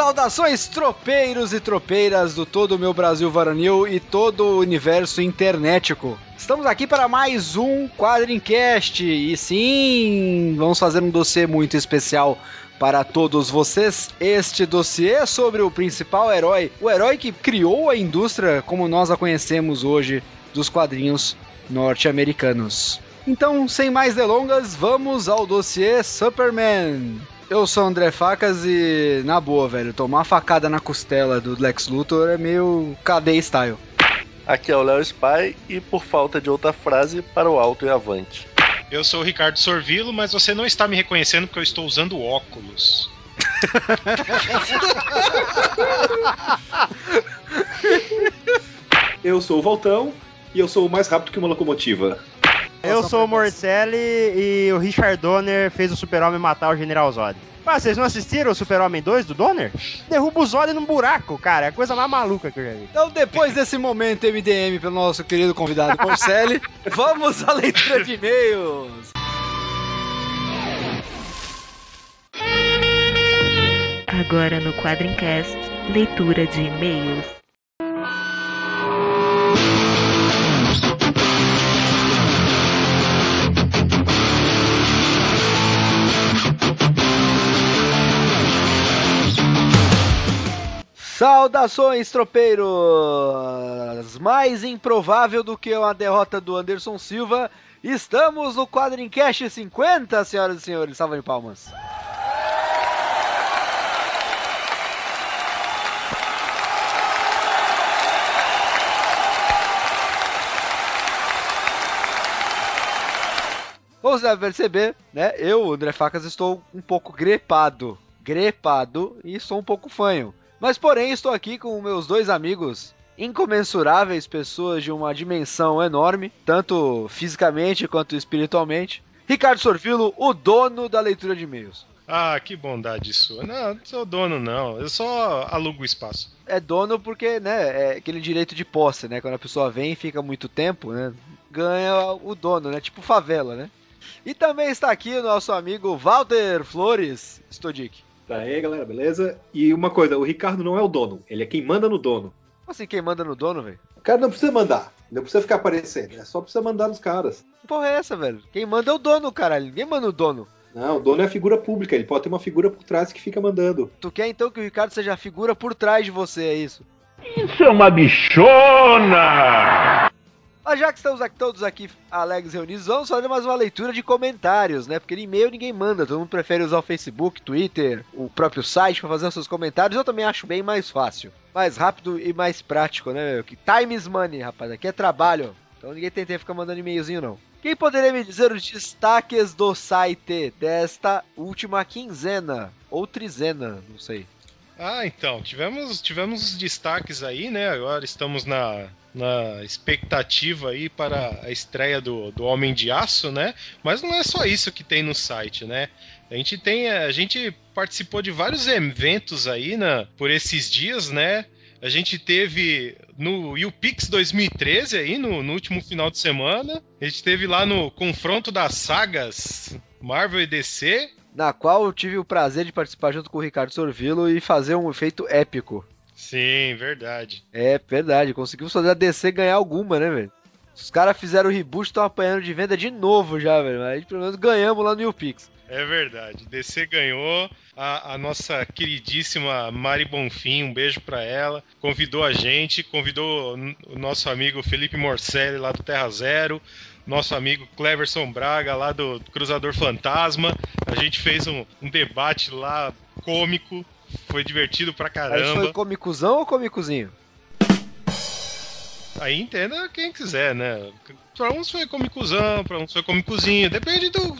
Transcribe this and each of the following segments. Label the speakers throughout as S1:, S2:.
S1: Saudações tropeiros e tropeiras do todo o meu Brasil varonil e todo o universo internetico. Estamos aqui para mais um Quadrincast e sim, vamos fazer um dossiê muito especial para todos vocês. Este dossiê é sobre o principal herói, o herói que criou a indústria como nós a conhecemos hoje dos quadrinhos norte-americanos. Então, sem mais delongas, vamos ao dossiê Superman. Eu sou o André Facas e, na boa, velho, tomar uma facada na costela do Lex Luthor é meio cadeia style.
S2: Aqui é o Léo Spy e por falta de outra frase, para o alto e avante.
S3: Eu sou o Ricardo Sorvilo, mas você não está me reconhecendo porque eu estou usando óculos.
S4: Eu sou o Voltão e eu sou mais rápido que uma locomotiva.
S5: Eu sou o Morcelli e o Richard Donner fez o Super-Homem matar o General Zod. Ah, vocês não assistiram o Super-Homem 2 do Donner? Derruba o Zod num buraco, cara. É a coisa mais maluca que eu já vi.
S1: Então, depois desse momento MDM pelo nosso querido convidado Marcelli, vamos à leitura de e-mails.
S6: Agora no Quadrincast, leitura de e-mails.
S1: Saudações, tropeiros! Mais improvável do que uma derrota do Anderson Silva, estamos no Quadrincast 50, senhoras e senhores. Salva de palmas. Como você deve perceber, né? Eu, André Facas, estou um pouco grepado. Grepado e sou um pouco fanho. Mas porém estou aqui com meus dois amigos incomensuráveis, pessoas de uma dimensão enorme, tanto fisicamente quanto espiritualmente. Ricardo Sorvilo, o dono da leitura de e-mails.
S3: Ah, que bondade sua. Não, não sou dono não, eu só alugo o espaço.
S1: É dono porque, né, é aquele direito de posse, né? Quando a pessoa vem e fica muito tempo, né? Ganha o dono, né? Tipo favela, né? E também está aqui o nosso amigo Walter Flores Stodic.
S4: Tá aí, galera, beleza? E uma coisa, o Ricardo não é o dono, ele é quem manda no dono.
S1: Como assim, quem manda no dono, velho?
S4: O cara não precisa mandar, não precisa ficar aparecendo, é só precisa mandar nos caras.
S1: Que porra é essa, velho? Quem manda é o dono, caralho. Ninguém manda o dono.
S4: Não, o dono é a figura pública, ele pode ter uma figura por trás que fica mandando.
S1: Tu quer então que o Ricardo seja a figura por trás de você, é isso?
S7: Isso é uma bichona!
S1: Mas já que estamos aqui, todos aqui alegres reunidos, vamos fazer mais uma leitura de comentários, né? Porque e-mail ninguém manda, todo mundo prefere usar o Facebook, Twitter, o próprio site para fazer os seus comentários. Eu também acho bem mais fácil, mais rápido e mais prático, né? Que time is money, rapaz. Aqui é trabalho. Então ninguém de ficar mandando e-mailzinho, não. Quem poderia me dizer os destaques do site desta última quinzena? Ou trizena, não sei.
S3: Ah, então, tivemos, tivemos os destaques aí, né? Agora estamos na, na expectativa aí para a estreia do, do Homem de Aço, né? Mas não é só isso que tem no site, né? A gente tem, a gente participou de vários eventos aí, né, por esses dias, né? A gente teve no UPix 2013 aí, no, no último final de semana. A gente teve lá no confronto das sagas Marvel e DC.
S1: Na qual eu tive o prazer de participar junto com o Ricardo Sorvilo e fazer um efeito épico.
S3: Sim, verdade.
S1: É verdade, conseguimos fazer a DC ganhar alguma, né, velho? Os caras fizeram o reboot, estão apanhando de venda de novo já, velho. Mas pelo menos ganhamos lá no UPix.
S3: É verdade. DC ganhou. A, a, nossa queridíssima Mari Bonfim, um beijo pra ela. Convidou a gente, convidou o nosso amigo Felipe Morcelli lá do Terra Zero. Nosso amigo Cleverson Braga lá do Cruzador Fantasma. A gente fez um, um debate lá cômico. Foi divertido pra
S1: Aí
S3: caramba.
S1: foi comicuzão ou comicuzinho?
S3: Aí entenda quem quiser, né? Pra uns foi comicuzão, pra uns foi comicuzinho. Depende do,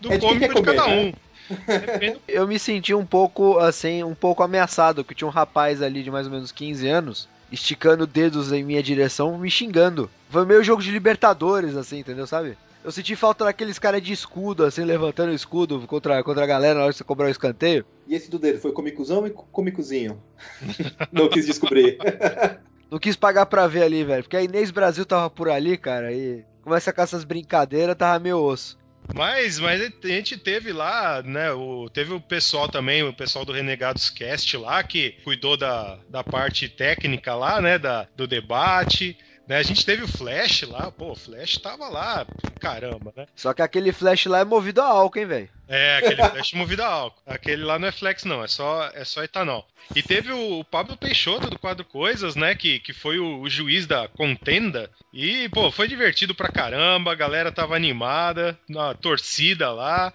S3: do
S4: É de
S3: cômico
S4: quer
S3: de cada
S4: comer,
S3: um.
S4: né?
S1: Eu me senti um pouco, assim, um pouco ameaçado, que tinha um rapaz ali de mais ou menos 15 anos esticando dedos em minha direção, me xingando. Foi meio jogo de Libertadores, assim, entendeu, sabe? Eu senti falta daqueles caras de escudo, assim, levantando o escudo contra, contra a galera na hora de você cobrar o escanteio.
S4: E esse do dedo foi comicuzão e comicuzinho? Não quis descobrir.
S1: Não quis pagar pra ver ali, velho. Porque a Inês Brasil tava por ali, cara, e começa com essas brincadeiras, tava meio osso.
S3: Mas, mas a gente teve lá, né? O, teve o pessoal também, o pessoal do Renegados Cast lá, que cuidou da, da parte técnica lá, né? Da, do debate. Né, a gente teve o Flash lá, pô, o Flash tava lá, caramba, né?
S1: Só que aquele flash lá é movido a álcool, hein, velho?
S3: É, aquele Flash movido a álcool. Aquele lá não é flex, não, é só, é só etanol. E teve o, Pablo Peixoto do quadro Coisas, né? Que, que foi o, o juiz da contenda. E, pô, foi divertido pra caramba, a galera tava animada, na torcida lá.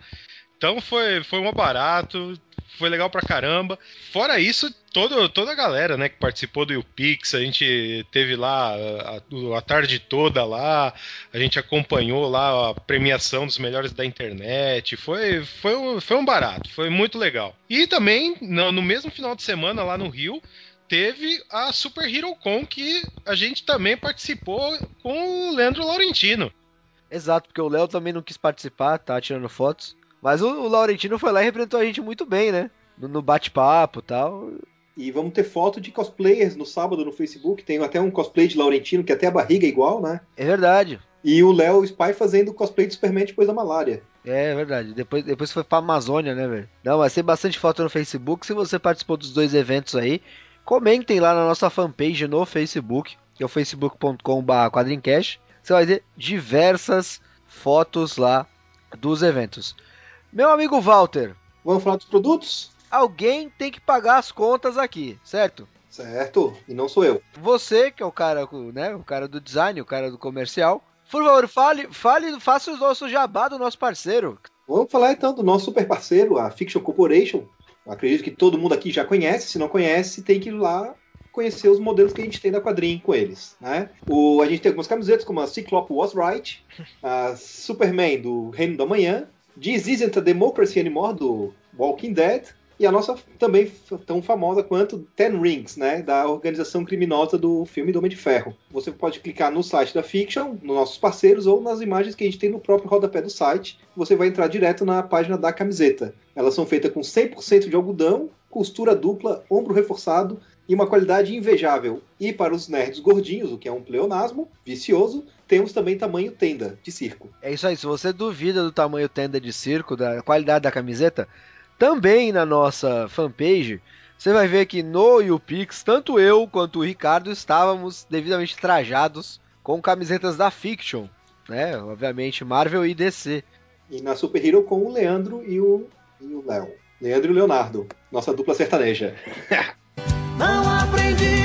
S3: Então foi, foi um barato, foi legal pra caramba. Fora isso, todo, toda a galera, né, que participou do UPix, a gente teve lá a, a, tarde toda lá, a gente acompanhou lá a premiação dos melhores da internet. Foi, foi, um, foi um barato, foi muito legal. E também, no, no mesmo final de semana lá no Rio, teve a Super Hero Con que a gente também participou com o Leandro Laurentino.
S1: Exato, porque o Léo também não quis participar, tá tirando fotos. Mas o, o Laurentino foi lá e representou a gente muito bem, né? No, no bate-papo e tal.
S4: E vamos ter foto de cosplayers no sábado no Facebook. Tem até um cosplay de Laurentino, que até a barriga é igual, né?
S1: É verdade.
S4: E o Léo Spy fazendo cosplay do Superman depois da malária.
S1: É verdade. Depois, depois foi pra Amazônia, né, velho? Não, mas tem bastante foto no Facebook. Se você participou dos dois eventos aí, comentem lá na nossa fanpage no Facebook, que é o facebook.com.br quadrincast. Você vai ver diversas fotos lá dos eventos. Meu amigo Walter.
S4: Vamos falar dos produtos?
S1: Alguém tem que pagar as contas aqui, certo?
S4: Certo, e não sou eu.
S1: Você, que é o cara, né, o cara do design, o cara do comercial, por favor, fale, fale, faça o nosso jabá do nosso parceiro.
S4: Vamos falar então do nosso super parceiro, a Fiction Corporation. Eu acredito que todo mundo aqui já conhece, se não conhece, tem que ir lá conhecer os modelos que a gente tem da quadrinha com eles, né? O, a gente tem algumas camisetas como a Cyclope Was Right, a Superman do Reino da Manhã, This Isn't a Democracy Anymore, do Walking Dead, e a nossa também tão famosa quanto Ten Rings, né, da organização criminosa do filme do de Ferro. Você pode clicar no site da Fiction, nos nossos parceiros, ou nas imagens que a gente tem no próprio rodapé do site. Você vai entrar direto na página da camiseta. Elas são feitas com 100% de algodão, costura dupla, ombro reforçado e uma qualidade invejável. E para os nerds gordinhos, o que é um pleonasmo vicioso, temos também tamanho tenda de circo.
S1: É isso aí, se você duvida do tamanho tenda de circo, da qualidade da camiseta, também na nossa fanpage, você vai ver que no YouPix, tanto eu quanto o Ricardo estávamos devidamente trajados com camisetas da Fiction, né? Obviamente Marvel e DC.
S4: E na Super Hero com o Leandro e o Léo. Leandro e o Leonardo, nossa dupla sertaneja.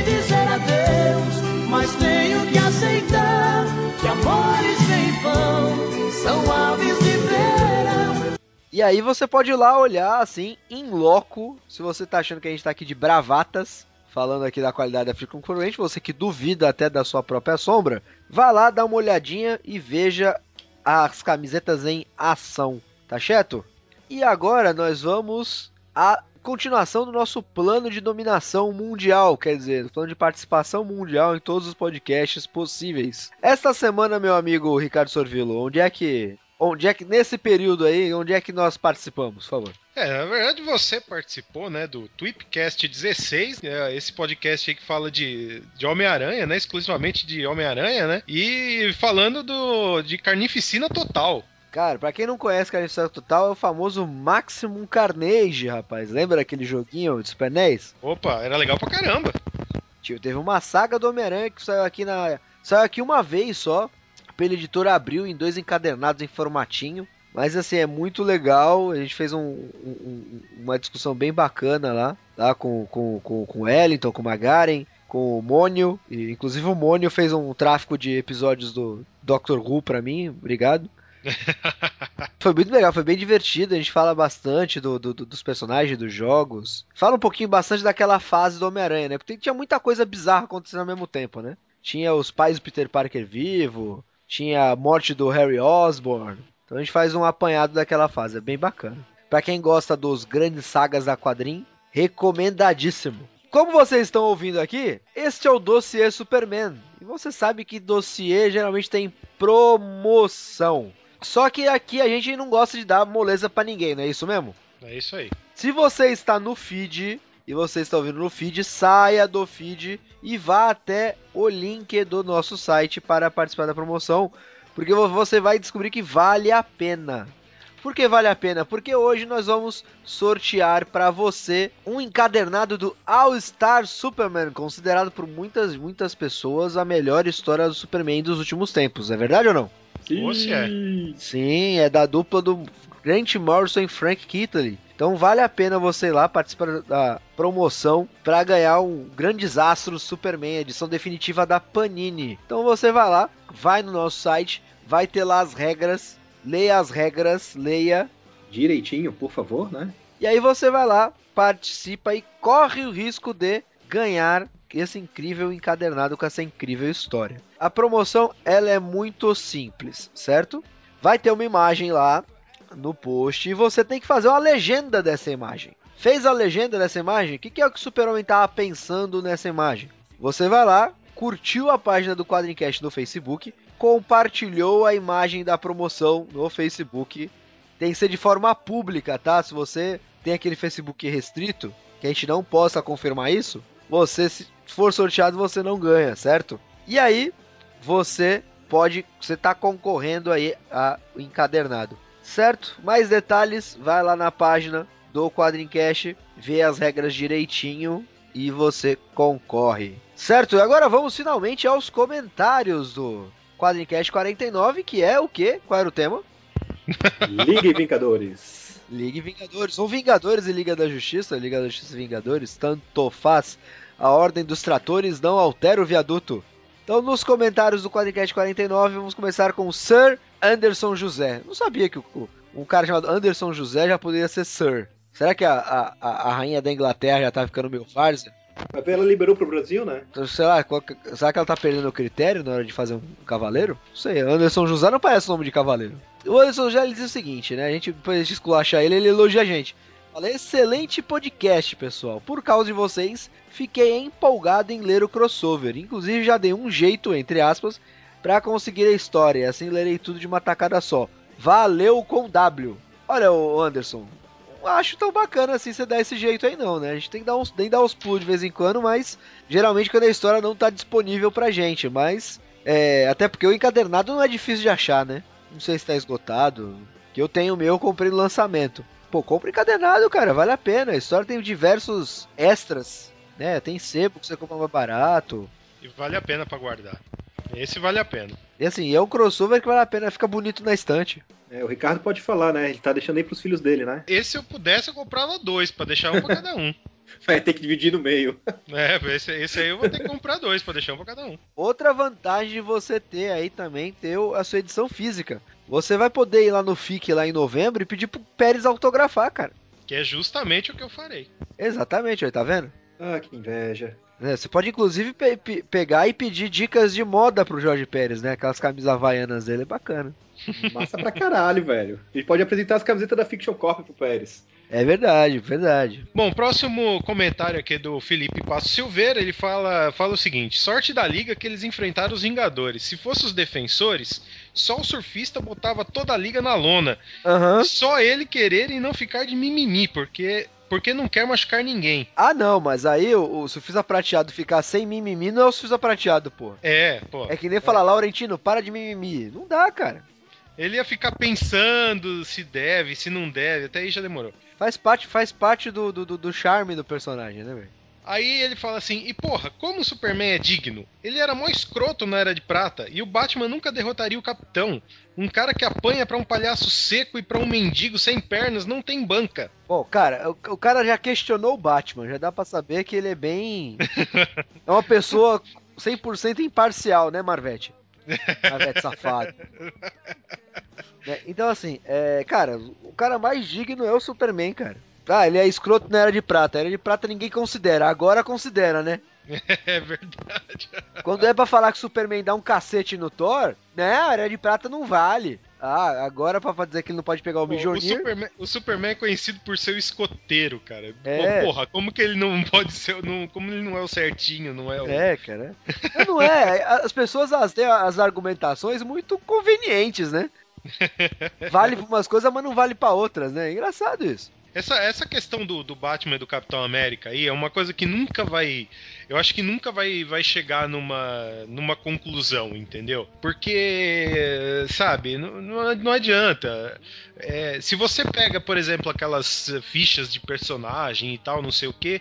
S8: Dizer adeus, mas tenho que aceitar que amores sem vão são aves de verão.
S1: E aí você pode ir lá olhar assim, em loco, se você tá achando que a gente tá aqui de bravatas, falando aqui da qualidade da Free Concorrente, você que duvida até da sua própria sombra, vá lá, dá uma olhadinha e veja as camisetas em ação, tá certo? E agora nós vamos a continuação do nosso plano de dominação mundial, quer dizer, plano de participação mundial em todos os podcasts possíveis. Esta semana, meu amigo Ricardo Sorvilo, onde é que onde é que nesse período aí, onde é que nós participamos, por favor?
S3: É, na verdade você participou, né, do Tweepcast 16, é esse podcast aí que fala de, de Homem-Aranha, né, exclusivamente de Homem-Aranha, né, e falando do, de Carnificina Total.
S1: Cara, pra quem não conhece Carnificina Total, é o famoso Maximum Carnage, rapaz. Lembra aquele joguinho de Super NES?
S3: Opa, era legal pra caramba.
S1: Tio, teve uma saga do Homem-Aranha que saiu aqui na. Saiu aqui uma vez só. Pela editora abriu em dois encadernados em formatinho. Mas assim, é muito legal. A gente fez um, um, uma discussão bem bacana lá, tá? Com, com, com, com o Wellington, com o Magaren, com o Mônio. E, inclusive o Mônio fez um tráfico de episódios do Doctor Who pra mim. Obrigado. foi muito legal, foi bem divertido. A gente fala bastante do, do, dos personagens, dos jogos. Fala um pouquinho bastante daquela fase do Homem-Aranha, né? Porque tinha muita coisa bizarra acontecendo ao mesmo tempo, né? Tinha os pais do Peter Parker vivo, tinha a morte do Harry Osborn. Então a gente faz um apanhado daquela fase, é bem bacana. Para quem gosta dos grandes sagas da quadrinho, recomendadíssimo. Como vocês estão ouvindo aqui, este é o dossiê Superman. E você sabe que dossiê geralmente tem promoção. Só que aqui a gente não gosta de dar moleza pra ninguém, não é isso mesmo?
S3: É isso aí.
S1: Se você está no feed e você está ouvindo no feed, saia do feed e vá até o link do nosso site para participar da promoção, porque vo- você vai descobrir que vale a pena. Por que vale a pena? Porque hoje nós vamos sortear para você um encadernado do All Star Superman, considerado por muitas muitas pessoas a melhor história do Superman dos últimos tempos. É verdade ou não?
S3: Ou se é.
S1: Sim, é da dupla do Grant Morrison e Frank Kittley. Então vale a pena você ir lá participar da promoção para ganhar um Grandes Astros Superman, edição definitiva da Panini. Então você vai lá, vai no nosso site, vai ter lá as regras, leia as regras, leia.
S4: Direitinho, por favor, né?
S1: E aí você vai lá, participa e corre o risco de ganhar esse incrível encadernado com essa incrível história. A promoção ela é muito simples, certo? Vai ter uma imagem lá no post e você tem que fazer uma legenda dessa imagem. Fez a legenda dessa imagem? O que, que é o que o Super-Homem estava pensando nessa imagem? Você vai lá, curtiu a página do Quadrincast no Facebook, compartilhou a imagem da promoção no Facebook. Tem que ser de forma pública, tá? Se você tem aquele Facebook restrito, que a gente não possa confirmar isso, você, se for sorteado, você não ganha, certo? E aí, você pode, você tá concorrendo aí a encadernado, certo? Mais detalhes, vai lá na página do Quadrincast, vê as regras direitinho e você concorre. Certo? E agora vamos finalmente aos comentários do Quadrincast 49, que é o quê? Qual era o tema?
S4: Ligue Vingadores.
S1: Ligue Vingadores, ou Vingadores e Liga da Justiça, Liga da Justiça e Vingadores, tanto faz. A ordem dos tratores não altera o viaduto. Então, nos comentários do Quadricast 49, vamos começar com Sir Anderson José. Não sabia que o- um cara chamado Anderson José já poderia ser Sir. Será que a, a, a- rainha da Inglaterra já tá ficando meio farsa?
S4: Ela liberou pro Brasil, né?
S1: Então, sei lá, qual será que ela tá perdendo o critério na hora de fazer um cavaleiro? Não sei, Anderson José não parece nome de cavaleiro. O Anderson José ele diz o seguinte, né? A gente, depois de esculachar ele, ele elogia a gente. Fala, excelente podcast, pessoal. Por causa de vocês, fiquei empolgado em ler o crossover. Inclusive, já dei um jeito, entre aspas, pra conseguir a história. Assim lerei tudo de uma tacada só. Valeu com W. Olha, o Anderson, acho tão bacana assim você dar esse jeito aí não, né? A gente tem que dar uns, tem que dar uns pulos de vez em quando, mas geralmente quando a história não tá disponível pra gente, mas é, até porque o encadernado não é difícil de achar, né? Não sei se tá esgotado, que eu tenho o meu, eu comprei no lançamento. Pô, compra encadernado, cara, vale a pena. A história tem diversos extras, né? Tem sebo que você compra mais barato.
S3: E vale a pena pra guardar. Esse vale a pena.
S1: E assim, é um crossover que vale a pena, fica bonito na estante.
S4: É, o Ricardo pode falar, né? Ele tá deixando aí pros filhos dele, né?
S3: Esse se eu pudesse, eu comprava dois, pra deixar um pra cada um.
S4: Vai ter que dividir no meio.
S3: É, esse, esse aí eu vou ter que comprar dois pra deixar um pra cada um.
S1: Outra vantagem de você ter aí também ter o- a sua edição física. Você vai poder ir lá no FIC lá em novembro e pedir pro Pérez autografar, cara.
S3: Que é justamente o que eu farei.
S1: Exatamente, aí tá vendo?
S4: Ah, que inveja.
S1: É, você pode inclusive pe- pe- pegar e pedir dicas de moda pro Jorge Pérez, né? Aquelas camisas havaianas dele, é bacana.
S4: Massa pra caralho, velho. Ele pode apresentar as camisetas da Fiction Corp pro Pérez.
S1: É verdade, verdade.
S3: Bom, próximo comentário aqui do Felipe Passo Silveira, ele fala, fala o seguinte: sorte da liga que eles enfrentaram os Vingadores. Se fosse os defensores, só o surfista botava toda a liga na lona.
S1: Aham.
S3: Só ele querer e não ficar de mimimi, porque, porque não quer machucar ninguém.
S1: Ah, não, mas aí o, o surfista prateado ficar sem mimimi não é o surfista prateado, pô.
S3: É, pô.
S1: É que nem falar, Laurentino, para de mimimi. Não dá, cara.
S3: Ele ia ficar pensando se deve, se não deve, até aí já demorou.
S1: Faz parte, faz parte do, do- do charme do personagem, né, velho?
S3: Aí ele fala assim: e porra, como o Superman é digno? Ele era mó escroto na Era de Prata e o Batman nunca derrotaria o Capitão. Um cara que apanha pra um palhaço seco e pra um mendigo sem pernas não tem banca.
S1: Bom, cara, o, o cara já questionou o Batman, já dá pra saber que ele é bem. é uma pessoa 100% imparcial, né, Marvete? Marvete safado. Né, Então, assim, é, cara, o cara mais digno é o Superman, cara. Ah, ele é escroto na Era de Prata. Era de Prata ninguém considera, agora considera, né?
S3: É verdade.
S1: Quando é pra falar que o Superman dá um cacete no Thor, né, a Era de Prata não vale. Ah, agora pra dizer que ele não pode pegar o
S3: Pô, o,
S1: Mjolnir.
S3: Superman, o Superman é conhecido por ser o escoteiro, cara.
S1: É.
S3: Porra, como que ele não pode ser. Não, como ele não é o certinho, não é o.
S1: É, cara. Não é. As pessoas elas têm as argumentações muito convenientes, né? Vale pra umas coisas, mas não vale pra outras, né? É engraçado isso.
S3: Essa, essa questão do, do Batman e do Capitão América aí é uma coisa que nunca vai. Eu acho que nunca vai, vai chegar numa, numa conclusão, entendeu? Porque, sabe, não, não, adianta. É, se você pega, por exemplo, aquelas fichas de personagem e tal, não sei o que,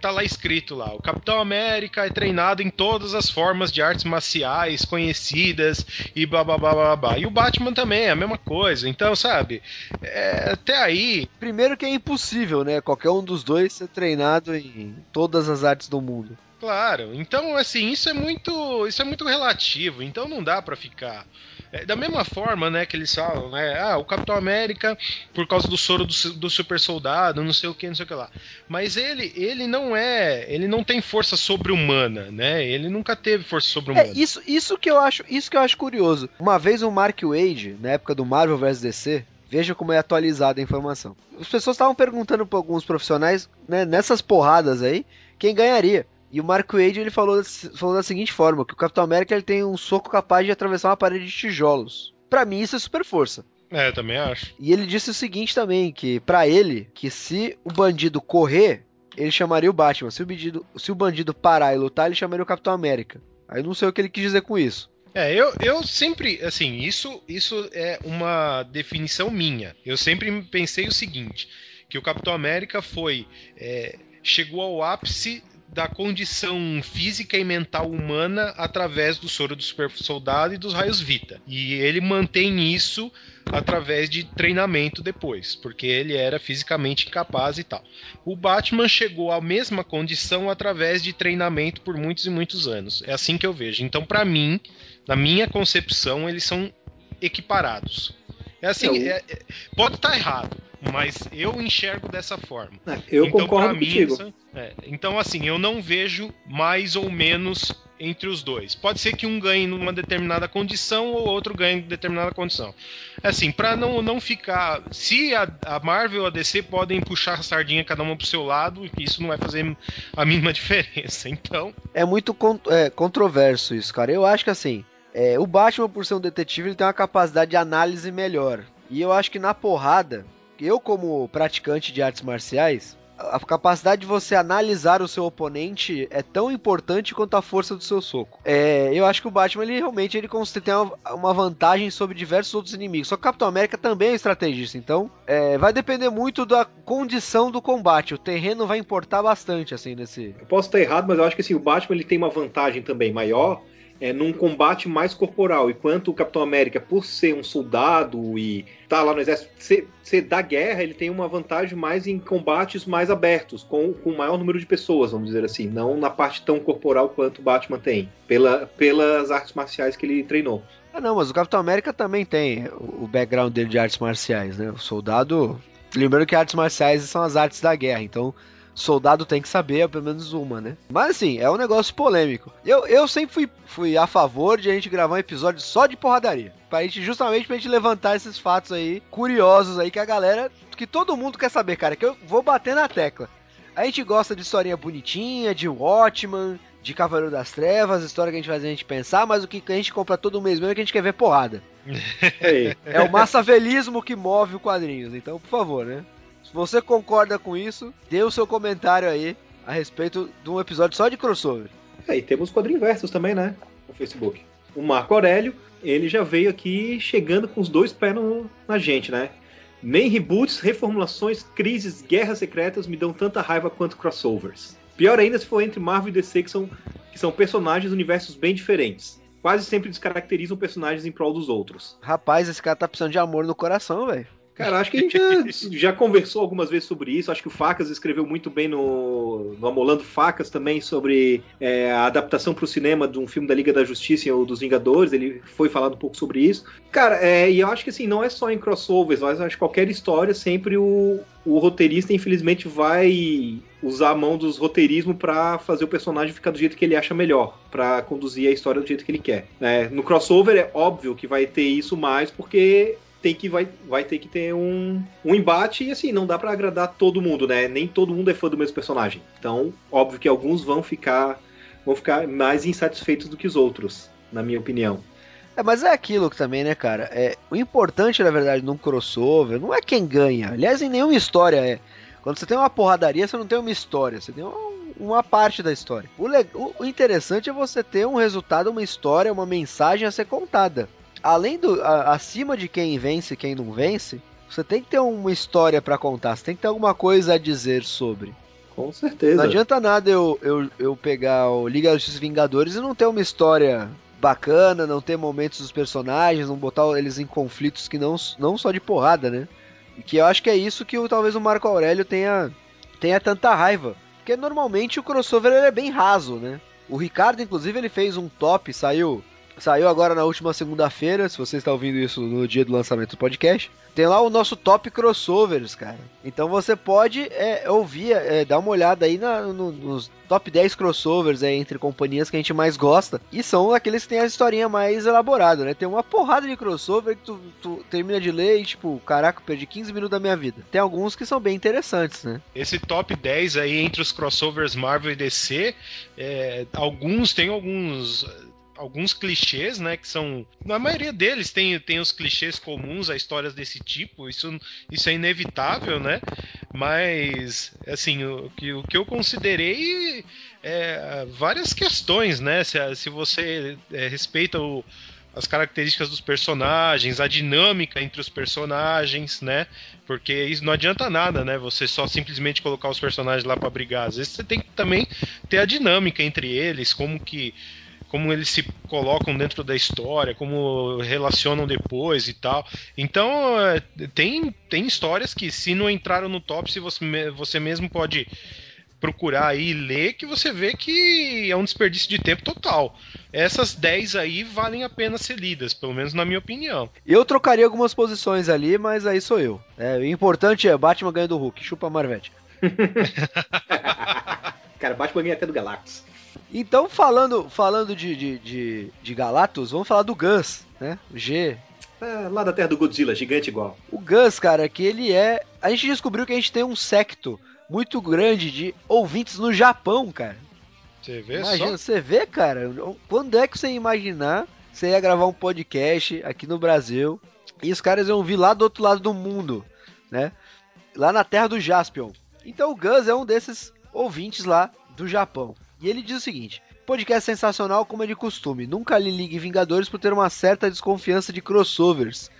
S3: tá lá escrito lá: o Capitão América é treinado em todas as formas de artes marciais conhecidas e blá blá blá blá blá. E o Batman também é a mesma coisa. Então, sabe, é, até aí
S1: Primeiro que é impossível, né? Qualquer um dos dois ser treinado em todas as artes do mundo.
S3: Claro, então assim, isso é muito, isso é muito relativo, então não dá pra ficar é, da mesma forma, né, que eles falam, né, ah, o Capitão América por causa do soro do, do super soldado, não sei o que, não sei o que lá. Mas ele, ele não é, ele não tem força sobre-humana, né? Ele nunca teve força sobre-humana.
S1: É, isso, isso que eu acho, isso que eu acho curioso. Uma vez o Mark Wade, na época do Marvel vs DC, veja como é atualizada a informação. As pessoas estavam perguntando para alguns profissionais, né, nessas porradas aí, quem ganharia. E o Mark Wade ele falou, falou da seguinte forma, que o Capitão América ele tem um soco capaz de atravessar uma parede de tijolos. Pra mim isso é super força.
S3: É, eu também acho.
S1: E ele disse o seguinte também, que pra ele, que se o bandido correr, ele chamaria o Batman. Se o bandido, se o bandido parar e lutar, ele chamaria o Capitão América. Aí eu não sei o que ele quis dizer com isso.
S3: É, eu, eu sempre, assim, isso, isso é uma definição minha. Eu sempre pensei o seguinte, que o Capitão América foi, é, chegou ao ápice da condição física e mental humana através do soro do super soldado e dos raios Vita. E ele mantém isso através de treinamento depois, porque ele era fisicamente incapaz e tal. O Batman chegou à mesma condição através de treinamento por muitos e muitos anos. É assim que eu vejo. Então, para mim, na minha concepção, eles são equiparados. É assim,
S4: Eu-
S3: é- é- pode estar errado, mas eu enxergo dessa forma.
S4: É, Eu
S3: Então,
S4: concordo
S3: mim,
S4: contigo.
S3: isso- é, então, assim, eu não vejo mais ou menos entre os dois. Pode ser que um ganhe numa determinada condição ou outro ganhe em determinada condição. Assim, pra não, não ficar. Se a, a Marvel e a DC podem puxar a sardinha cada uma pro seu lado, isso não vai fazer a mínima diferença. Então,
S1: É muito con- é, controverso isso, cara. Eu acho que assim, é, o Batman, por ser um detetive, ele tem uma capacidade de análise melhor. E eu acho que na porrada, eu como praticante de artes marciais, a capacidade de você analisar o seu oponente é tão importante quanto a força do seu soco. É, eu acho que o Batman, ele realmente ele tem uma, vantagem sobre diversos outros inimigos. Só que o Capitão América também é estrategista, então é, vai depender muito da condição do combate. O terreno vai importar bastante, assim, nesse,
S4: Eu posso estar errado, mas eu acho que assim, o Batman ele tem uma vantagem também maior é, num combate mais corporal. Enquanto o Capitão América, por ser um soldado e tá lá no exército, ser, ser da guerra, ele tem uma vantagem mais em combates mais abertos, com, com maior número de pessoas, vamos dizer assim. Não na parte tão corporal quanto o Batman tem, pela, pelas artes marciais que ele treinou.
S1: Ah, não, mas o Capitão América também tem o o background dele de artes marciais, né? O soldado. Lembrando que artes marciais são as artes da guerra, então soldado tem que saber pelo menos uma, né? Mas assim, é um negócio polêmico. Eu, eu sempre fui, fui a favor de a gente gravar um episódio só de porradaria. Pra gente, justamente pra gente levantar esses fatos aí, curiosos aí, que a galera. que todo mundo quer saber, cara. Que eu vou bater na tecla. A gente gosta de historinha bonitinha, de Watchman, de Cavaleiro das Trevas, história que a gente faz a gente pensar, mas o que a gente compra todo mês mesmo é que a gente quer ver porrada.
S4: É,
S1: É o massavelismo que move o quadrinhos. Então, por favor, né? Se você concorda com isso, dê o seu comentário aí a respeito de um episódio só de crossover.
S4: É, e temos quadrinversos também, né? No Facebook. O Marco Aurélio, ele já veio aqui chegando com os dois pés no- na gente, né? Nem reboots, reformulações, crises, guerras secretas me dão tanta raiva quanto crossovers. Pior ainda se for entre Marvel e DC, que são, que são personagens de universos bem diferentes. Quase sempre descaracterizam personagens em prol dos outros.
S1: Rapaz, esse cara tá precisando de amor no coração, velho.
S4: Cara, acho que a gente já, já conversou algumas vezes sobre isso. Acho que o Facas escreveu muito bem no, no Amolando Facas também sobre é, a adaptação para o cinema de um filme da Liga da Justiça ou dos Vingadores. Ele foi falando um pouco sobre isso. Cara, é, e eu acho que assim, não é só em crossovers, mas acho que qualquer história sempre o, o roteirista, infelizmente, vai usar a mão dos roteirismo para fazer o personagem ficar do jeito que ele acha melhor, para conduzir a história do jeito que ele quer. né? no crossover é óbvio que vai ter isso mais, porque tem que vai, vai ter que ter um, um embate e assim, não dá para agradar todo mundo, né? Nem todo mundo é fã do mesmo personagem. Então, óbvio que alguns vão ficar vão ficar mais insatisfeitos do que os outros, na minha opinião.
S1: É, mas é aquilo que também, né, cara? É, o importante, na verdade, num crossover não é quem ganha. Aliás, em nenhuma história é. Quando você tem uma porradaria, você não tem uma história, você tem uma, uma parte da história. O, le- o- interessante é você ter um resultado, uma história, uma mensagem a ser contada. Além do. a- acima de quem vence e quem não vence, você tem que ter uma história pra contar, você tem que ter alguma coisa a dizer sobre.
S4: Com certeza.
S1: Não adianta nada eu, eu, eu pegar o Liga Justiça Vingadores e não ter uma história bacana, não ter momentos dos personagens, não botar eles em conflitos que não, não só de porrada, né? E que eu acho que é isso que o, talvez o Marco Aurélio tenha, tenha tanta raiva. Porque normalmente o crossover é bem raso, né? O Ricardo, inclusive, ele fez um top, saiu saiu agora na última segunda-feira, se você está ouvindo isso no dia do lançamento do podcast. Tem lá o nosso top crossovers, cara. Então você pode é, ouvir, é, dar uma olhada aí na- no- nos top 10 crossovers é, entre companhias que a gente mais gosta. E são aqueles que tem a historinha mais elaborada, né? Tem uma porrada de crossover que tu, tu termina de ler e, tipo, caraca, perdi 15 minutos da minha vida. Tem alguns que são bem interessantes, né?
S3: Esse top 10 aí entre os crossovers Marvel e DC, é, alguns tem alguns alguns clichês, né, que são na maioria deles tem, tem os clichês comuns a histórias desse tipo, isso, isso é inevitável, né? Mas assim, o que, o que eu considerei é várias questões, né? Se, se você é, respeita o, as características dos personagens, a dinâmica entre os personagens, né? Porque isso não adianta nada, né? Você só simplesmente colocar os personagens lá para brigar. Às vezes você tem que também ter a dinâmica entre eles, como que como eles se colocam dentro da história, como relacionam depois e tal. Então, é, tem, tem histórias que se não entraram no top, se você, você mesmo pode procurar aí e ler, que você vê que é um desperdício de tempo total. Essas 10 aí valem a pena ser lidas, pelo menos na minha opinião.
S1: Eu trocaria algumas posições ali, mas aí sou eu. É, o importante é Batman ganha do Hulk, chupa Marvete.
S4: Cara, Batman ganha até do Galactus.
S1: Então, falando, falando de, de, de, de Galactus, vamos falar do Gus, né? O G.
S4: É, lá da terra do Godzilla, gigante igual.
S1: O Gus, cara, que ele é. A gente descobriu que a gente tem um secto muito grande de ouvintes no Japão, cara.
S3: Você vê
S1: Imagina,
S3: só?
S1: você vê, cara, quando é que você ia imaginar você ia gravar um podcast aqui no Brasil e os caras iam vir lá do outro lado do mundo, né? Lá na terra do Jaspion. Então o Gus é um desses ouvintes lá do Japão. E ele diz o seguinte: podcast sensacional como é de costume. Nunca li Ligue Vingadores por ter uma certa desconfiança de crossovers.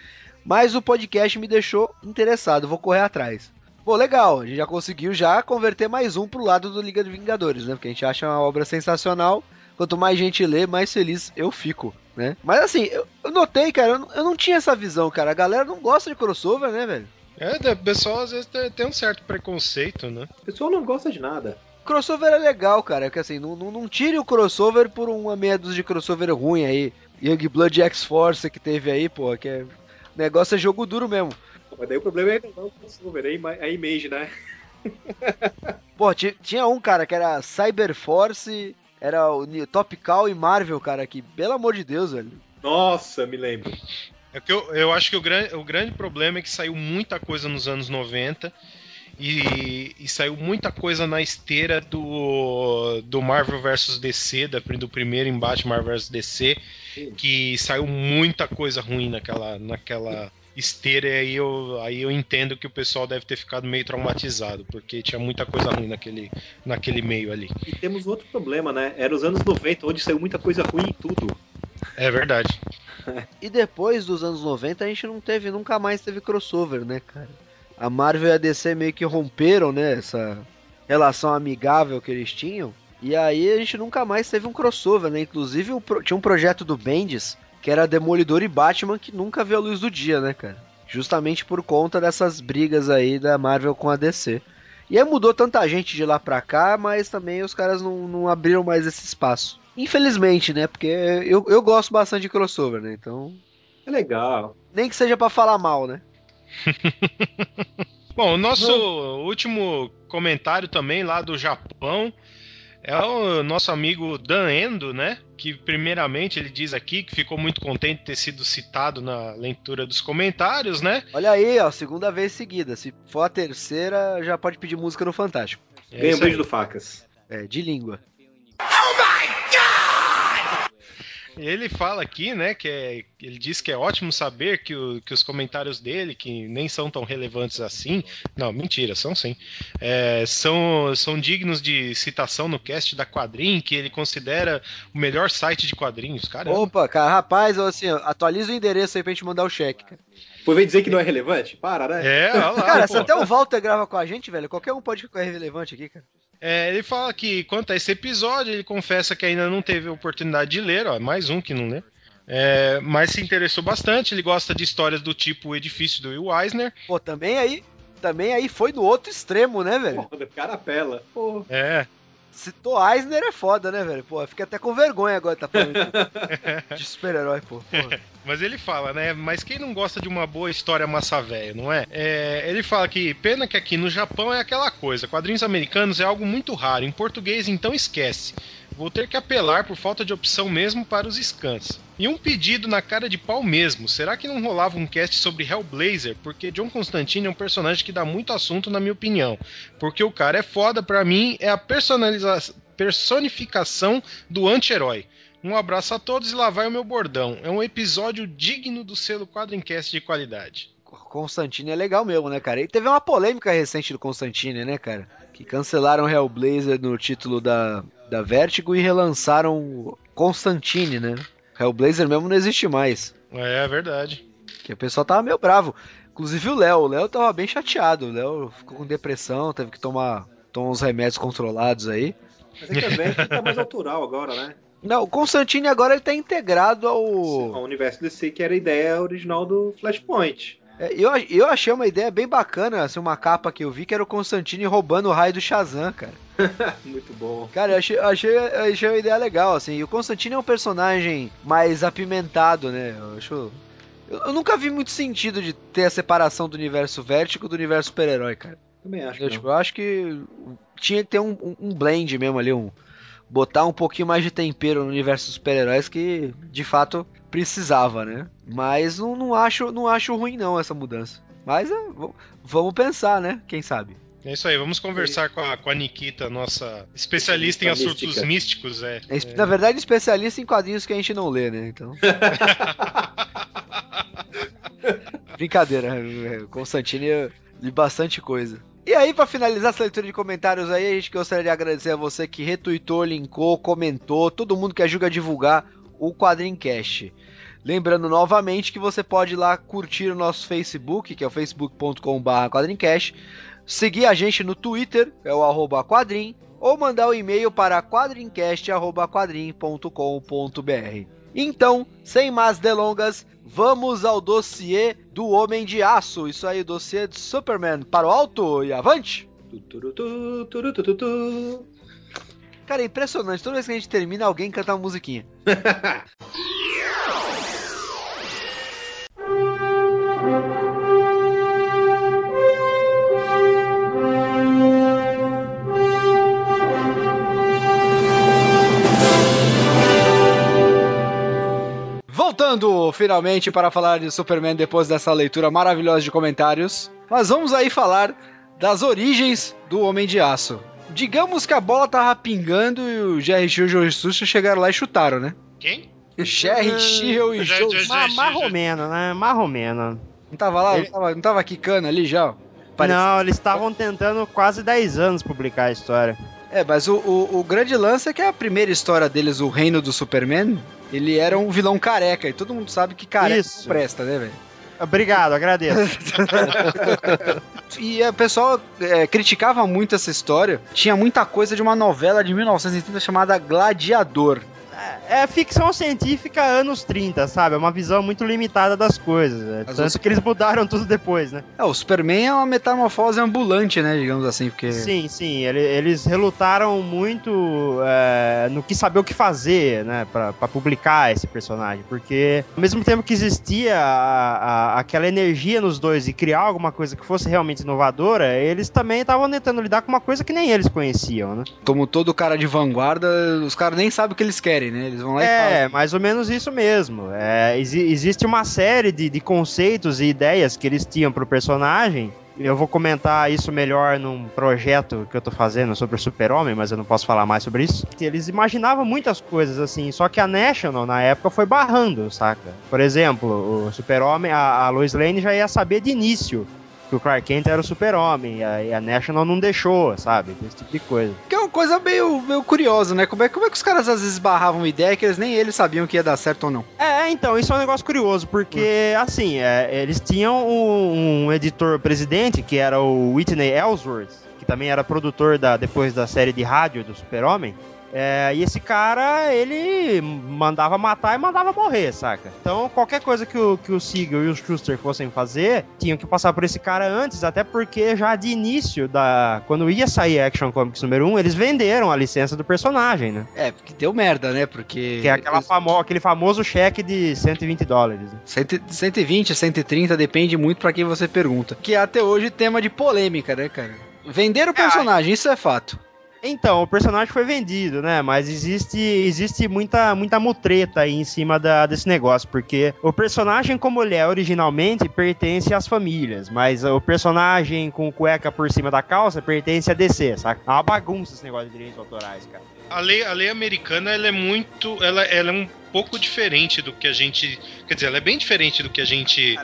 S1: Mas o podcast me deixou interessado, vou correr atrás. Pô, legal, a gente já conseguiu já converter mais um pro lado do Liga dos Vingadores, né? Porque a gente acha uma obra sensacional. Quanto mais gente lê, mais feliz eu fico, né? Mas assim, eu, eu notei, cara, eu, não- eu não tinha essa visão, cara. A galera não gosta de crossover, né, velho?
S3: É, o pessoal às vezes tem, tem um certo preconceito, né?
S4: O pessoal não gosta de nada.
S1: Crossover é legal, cara. Porque assim, não, não, não tire o crossover por uma meia dúzia de crossover ruim aí. Youngblood X-Force que teve aí, pô, que é. O negócio é jogo duro mesmo.
S4: Mas daí o problema é não o crossover, é a é image, né?
S1: Pô, ti- tinha um, cara, que era Cyberforce, era o Topical e Marvel, cara, que, pelo amor de Deus, velho.
S4: Nossa, me lembro.
S3: É que eu, eu acho que o, gran, o grande problema é que saiu muita coisa nos anos 90 e, e saiu muita coisa na esteira do, do Marvel vs DC, da, do primeiro embate Marvel vs DC, que saiu muita coisa ruim naquela, naquela esteira e aí eu, aí eu entendo que o pessoal deve ter ficado meio traumatizado, porque tinha muita coisa ruim naquele, naquele meio ali.
S4: E temos outro problema, né? Era os anos 90, onde saiu muita coisa ruim em tudo.
S3: É verdade.
S1: E depois dos anos 90 a gente não teve, nunca mais teve crossover, né, cara? A Marvel e a DC meio que romperam, né, essa relação amigável que eles tinham. E aí a gente nunca mais teve um crossover, né? Inclusive tinha um projeto do Bendis, que era Demolidor e Batman, que nunca viu a luz do dia, né, cara? Justamente por conta dessas brigas aí da Marvel com a DC. E aí mudou tanta gente de lá pra cá, mas também os caras não, não abriram mais esse espaço. Infelizmente, né? Porque eu, eu gosto bastante de crossover, né? Então.
S4: É legal.
S1: Nem que seja pra falar mal, né?
S3: Bom, o nosso último comentário também lá do Japão é o nosso amigo Dan Endo, né? Que primeiramente ele diz aqui que ficou muito contente de ter sido citado na leitura dos comentários, né?
S1: Olha aí, ó, segunda vez seguida. Se for a terceira, já pode pedir música no Fantástico.
S3: É
S4: Ganha um beijo do Facas.
S1: É, de língua.
S3: Ele fala aqui, né, que é, ele diz que é ótimo saber que, o- que os comentários dele, que nem são tão relevantes assim, não, mentira, são sim, é, são, são dignos de citação no cast da Quadrim, que ele considera o melhor site de quadrinhos, cara.
S1: Opa, cara, rapaz, assim, atualiza o endereço aí pra gente mandar o cheque, cara.
S4: Foi vem dizer que não é relevante? Para, né?
S3: É, olha lá,
S1: Cara,
S3: pô.
S1: se até o Walter grava com a gente, velho, qualquer um pode ficar relevante aqui, cara.
S3: É, ele fala que quanto a esse episódio, ele confessa que ainda não teve a oportunidade de ler, ó, mais um que não lê. É, mas se interessou bastante, ele gosta de histórias do tipo O Edifício do Will Eisner.
S1: Pô, também aí, também aí foi no outro extremo, né, velho?
S4: Porra, o cara apela. Pô.
S3: É,
S1: Citou Eisner é foda, né, velho? Pô, fica até com vergonha agora tá falando de super-herói, pô. Porra.
S3: Mas ele fala, né? Mas quem não gosta de uma boa história massa velho, não é? É, Ele fala que pena que aqui no Japão é aquela coisa. Quadrinhos americanos é algo muito raro. Em português, então esquece. Vou ter que apelar por falta de opção mesmo para os scans. E um pedido na cara de pau mesmo. Será que não rolava um cast sobre Hellblazer? Porque John Constantine é um personagem que dá muito assunto, na minha opinião. Porque o cara é foda, pra mim, é a personificação do anti-herói. Um abraço a todos e lá vai o meu bordão. É um episódio digno do selo Quadrincast de qualidade.
S1: Constantine é legal mesmo, né, cara? E teve uma polêmica recente do Constantine, né, cara? Que cancelaram Hellblazer no título da, da Vertigo e relançaram Constantine, né? Hellblazer mesmo não existe mais.
S3: É, é verdade.
S1: Que o pessoal tava meio bravo. Inclusive o Léo. O Léo tava bem chateado. O Léo ficou com depressão, teve que tomar, tomar uns remédios controlados aí.
S4: Mas é que a Vertigo tá mais autoral agora, né?
S1: Não, o Constantine agora ele tá integrado ao.
S4: Ao universo DC, que era a ideia original do Flashpoint.
S1: É, Eu, eu achei uma ideia bem bacana, assim, uma capa que eu vi que era o Constantine roubando o raio do Shazam, cara.
S4: Muito bom.
S1: Cara, eu achei, achei, achei uma ideia legal, assim. E o Constantine é um personagem mais apimentado, né? Eu acho. Eu, eu nunca vi muito sentido de ter a separação do universo vértigo do universo super-herói, cara.
S4: Também acho
S1: Eu,
S4: que
S1: tipo, eu acho que tinha que ter um, um- um blend mesmo ali, um. Botar um pouquinho mais de tempero no universo dos super-heróis que de fato precisava, né? Mas não, não, acho, não acho ruim não essa mudança. Mas é, vamos pensar, né? Quem sabe?
S3: É isso aí, vamos conversar com a, com a Nikita, nossa especialista em assuntos místicos. É,
S1: É, Na verdade, especialista em quadrinhos que a gente não lê, né? Então. Brincadeira, é, Constantine eu li bastante coisa. E aí, pra finalizar essa leitura de comentários aí, a gente gostaria de agradecer a você que retweetou, linkou, comentou, todo mundo que ajuda a divulgar o Quadrincast. Lembrando novamente que você pode ir lá curtir o nosso Facebook, que é o facebook.com.br quadrincast, seguir a gente no Twitter, é o arroba quadrim, ou mandar o e-mail para quadrincast.quadrim.com.br. Então, sem mais delongas, vamos ao dossiê do Homem de Aço. Isso aí, o dossiê de Superman. Para o alto e avante!
S4: Turutu, turutututu.
S1: Cara, é impressionante. Toda vez que a gente termina, alguém canta uma musiquinha. Voltando finalmente para falar de Superman depois dessa leitura maravilhosa de comentários, mas vamos aí falar das origens do Homem de Aço. Digamos que a bola tava pingando e o Jerry Shio e o Joe Sushi chegaram lá e chutaram, né?
S3: Quem?
S1: Jerry Shio e
S3: já-
S5: Ma marromeno, né? Marromeno.
S1: Não tava lá?
S5: Ele-
S1: Não, tava, não tava quicando ali já?
S5: Não, eles estavam tentando quase 10 anos publicar a história.
S1: É, mas o, o, o grande lance é que a primeira história deles, o Reino do Superman, ele era um vilão careca. E todo mundo sabe que careca
S5: Isso.
S1: presta, né, velho?
S5: Obrigado, agradeço.
S1: E o pessoal é, criticava muito essa história. Tinha muita coisa de uma novela de 1930 chamada Gladiador.
S5: É ficção científica anos 30, sabe? É uma visão muito limitada das coisas. né? Tanto
S1: outras-
S5: que eles mudaram tudo depois, né?
S1: É, o Superman é uma metamorfose ambulante, né? Digamos assim, porque.
S5: Sim, sim. ele- eles relutaram muito é, no que saber o que fazer, né? Pra, pra publicar esse personagem. Porque, ao mesmo tempo que existia a- a- aquela energia nos dois e criar alguma coisa que fosse realmente inovadora, eles também estavam tentando lidar com uma coisa que nem eles conheciam, né?
S1: Como todo cara de vanguarda, os caras nem sabem o que eles querem, né? Eles vão lá e
S5: É, mais ou menos isso mesmo. É, exi- existe uma série de, de conceitos e ideias que eles tinham pro personagem. Eu vou comentar isso melhor num projeto que eu tô fazendo sobre o Super-Homem, mas eu não posso falar mais sobre isso. Eles imaginavam muitas coisas assim, só que a National na época foi barrando, saca? Por exemplo, o Super-Homem, a, a Lois Lane já ia saber de início que o Clark Kent era o Super-Homem, e a, a National não deixou, sabe? Esse tipo de coisa.
S1: Que é uma coisa meio, meio curiosa, né? Como é, como é que os caras às vezes barravam ideia que eles nem eles sabiam que ia dar certo ou não?
S5: É, então, isso é um negócio curioso, porque, assim, é, eles tinham um, um editor-presidente, que era o Whitney Ellsworth, que também era produtor da, depois da série de rádio do Super-Homem. É, e esse cara, ele mandava matar e mandava morrer, saca? Então, qualquer coisa que o, que o Siegel e o Schuster fossem fazer, tinham que passar por esse cara antes, até porque já de início, da quando ia sair Action Comics número 1, eles venderam a licença do personagem, né?
S1: É, porque deu merda, né? Porque.
S5: Que é aquela famo aquele famoso cheque de 120 dólares. né?
S1: 100 120, 130, depende muito pra quem você pergunta. Que é até hoje tema de polêmica, né, cara? Vender o personagem, isso é fato.
S5: Então, o personagem foi vendido, né? Mas existe, existe muita, muita mutreta aí em cima da- desse negócio, porque o personagem, como ele é originalmente, pertence às famílias, mas o personagem com cueca por cima da calça pertence a DC, saca? É uma bagunça esse negócio de direitos autorais, cara.
S3: A lei, a lei americana ela é muito. Ela, ela é um pouco diferente do que a gente. Quer dizer, ela é bem diferente do que a gente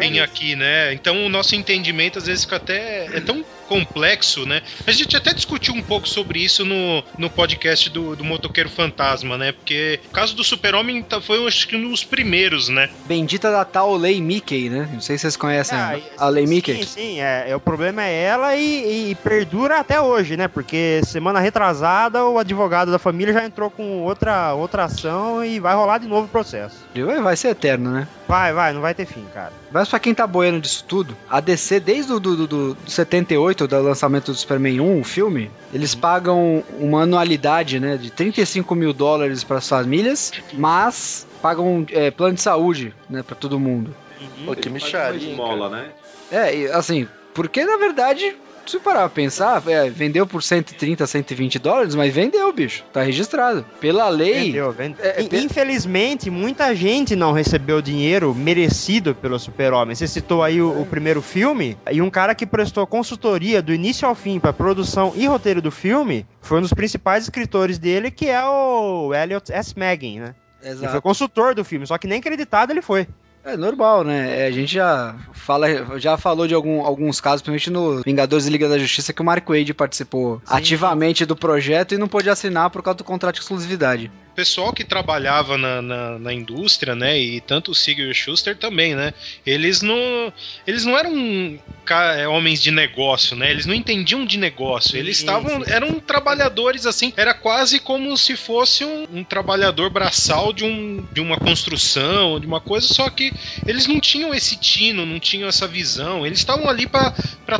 S3: tem aqui, né? Então o nosso entendimento às vezes fica até. É tão complexo, né? A gente até discutiu um pouco sobre isso no, no podcast do, do Motoqueiro Fantasma, né? Porque o caso do Super-Homem tá- foi acho que um dos primeiros, né?
S1: Bendita da tal lei Mickey, né? Não sei se vocês conhecem
S5: Ah,
S1: a lei Mickey.
S5: Sim, sim, é, é, o problema é ela e, e perdura até hoje, né? Porque semana retrasada o advogado da família já entrou com outra, outra ação e vai rolar de novo o processo.
S1: Vai vai ser eterno, né?
S5: Vai, vai, não vai ter fim, cara.
S1: Mas pra quem tá boiando disso tudo, a DC, desde o do, do, do 78, do lançamento do Superman 1, o filme, eles pagam uma anualidade, né, de 35 mil dólares pras famílias, mas pagam é, plano de saúde, né, pra todo mundo.
S2: Pô, que
S4: esmola,
S2: cara.
S4: né?
S1: É, e, assim, porque na verdade, se parar pra pensar, é, vendeu por 130, 120 dólares, mas vendeu, bicho. Tá registrado. Pela lei.
S5: Vendeu, vende-
S1: É, é,
S5: In- Infelizmente, muita gente não recebeu dinheiro merecido pelo Super-Homem. Você citou aí o, o primeiro filme, e um cara que prestou consultoria do início ao fim pra produção e roteiro do filme foi um dos principais escritores dele, que é o Elliot S. Maggin, né? Ele foi
S1: Exato.
S5: consultor do filme, só que nem acreditado ele foi.
S1: É normal, né? É, a gente já fala, já falou de algum- alguns casos, principalmente no Vingadores e Liga da Justiça, que o Mark Wade participou ativamente do projeto e não pôde assinar por causa do contrato de exclusividade.
S3: O pessoal que trabalhava na, na, na indústria, né, e tanto o e o Schuster também, né, eles não, eles não eram é, homens de negócio, né, eles não entendiam de negócio, eles
S5: Sim,
S3: estavam, eram trabalhadores assim, era quase como se fosse um, um trabalhador braçal de, um, de uma construção, de uma coisa, só que eles não tinham esse tino, não tinham essa visão, eles estavam ali para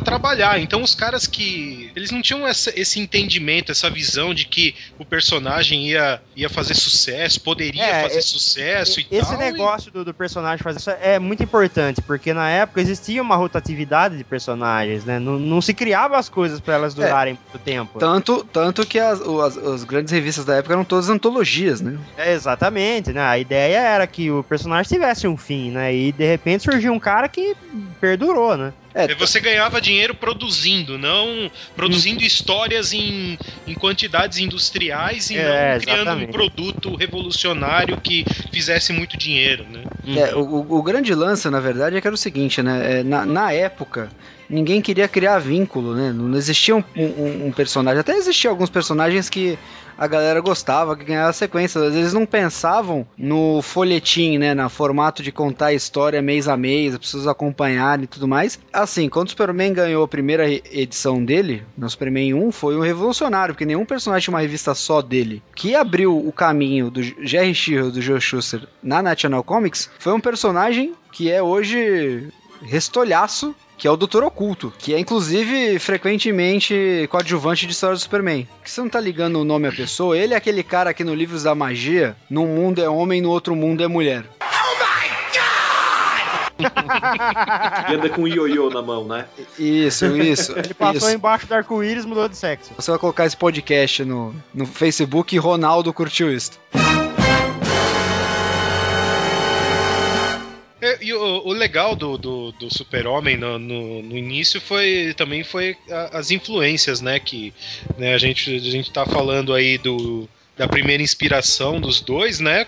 S3: trabalhar, então os caras que, eles não tinham essa- esse entendimento, essa visão de que o personagem ia, ia fazer sucesso, poderia
S5: É,
S3: fazer
S5: e-
S3: sucesso e,
S5: Esse
S3: tal.
S5: negócio do, do personagem fazer isso é muito importante, porque na época existia uma rotatividade de personagens, né? Não, não se criava as coisas pra elas durarem muito tempo.
S1: Tanto, tanto que as, as, as grandes revistas da época eram todas antologias, né?
S5: É, exatamente, né? A ideia era que o personagem tivesse um fim, né? E de repente surgiu um cara que perdurou, né?
S1: É,
S3: E Você ganhava dinheiro produzindo, não produzindo histórias em, em quantidades industriais e
S5: É,
S3: não criando um produto revolucionário que fizesse muito dinheiro, né?
S1: É, o, o- o grande lance, na verdade, é que era o seguinte, né? É, na, na época, ninguém queria criar vínculo, né? Não existia um, um- um personagem. Até existiam alguns personagens que a galera gostava, que ganhava sequência. Às vezes não pensavam no folhetim, né? No formato de contar a história mês a mês, as pessoas acompanharem e tudo mais. Assim, quando o Superman ganhou a primeira edição dele, no Superman 1, foi um revolucionário, porque nenhum personagem tinha uma revista só dele. Que abriu o caminho do Jerry Shiro, do Joe Schuster na National Comics, foi um personagem que é hoje restolhaço que é o Doutor Oculto, que é inclusive frequentemente coadjuvante de história do Superman. Que você não tá ligando o nome à pessoa, ele é aquele cara que no Livros da Magia, num mundo é homem, no outro mundo é mulher.
S4: E anda com um ioiô na mão, né?
S1: Isso, isso.
S5: Ele passou
S1: isso.
S5: embaixo do arco-íris e mudou de sexo.
S1: Você vai colocar esse podcast no, no Facebook e Ronaldo curtiu isso.
S3: É, E o, o legal do, do, do Super-Homem no, no, no início foi também foi a- as influências, né? Que né, a, gente, a gente tá falando aí do, da primeira inspiração dos dois, né?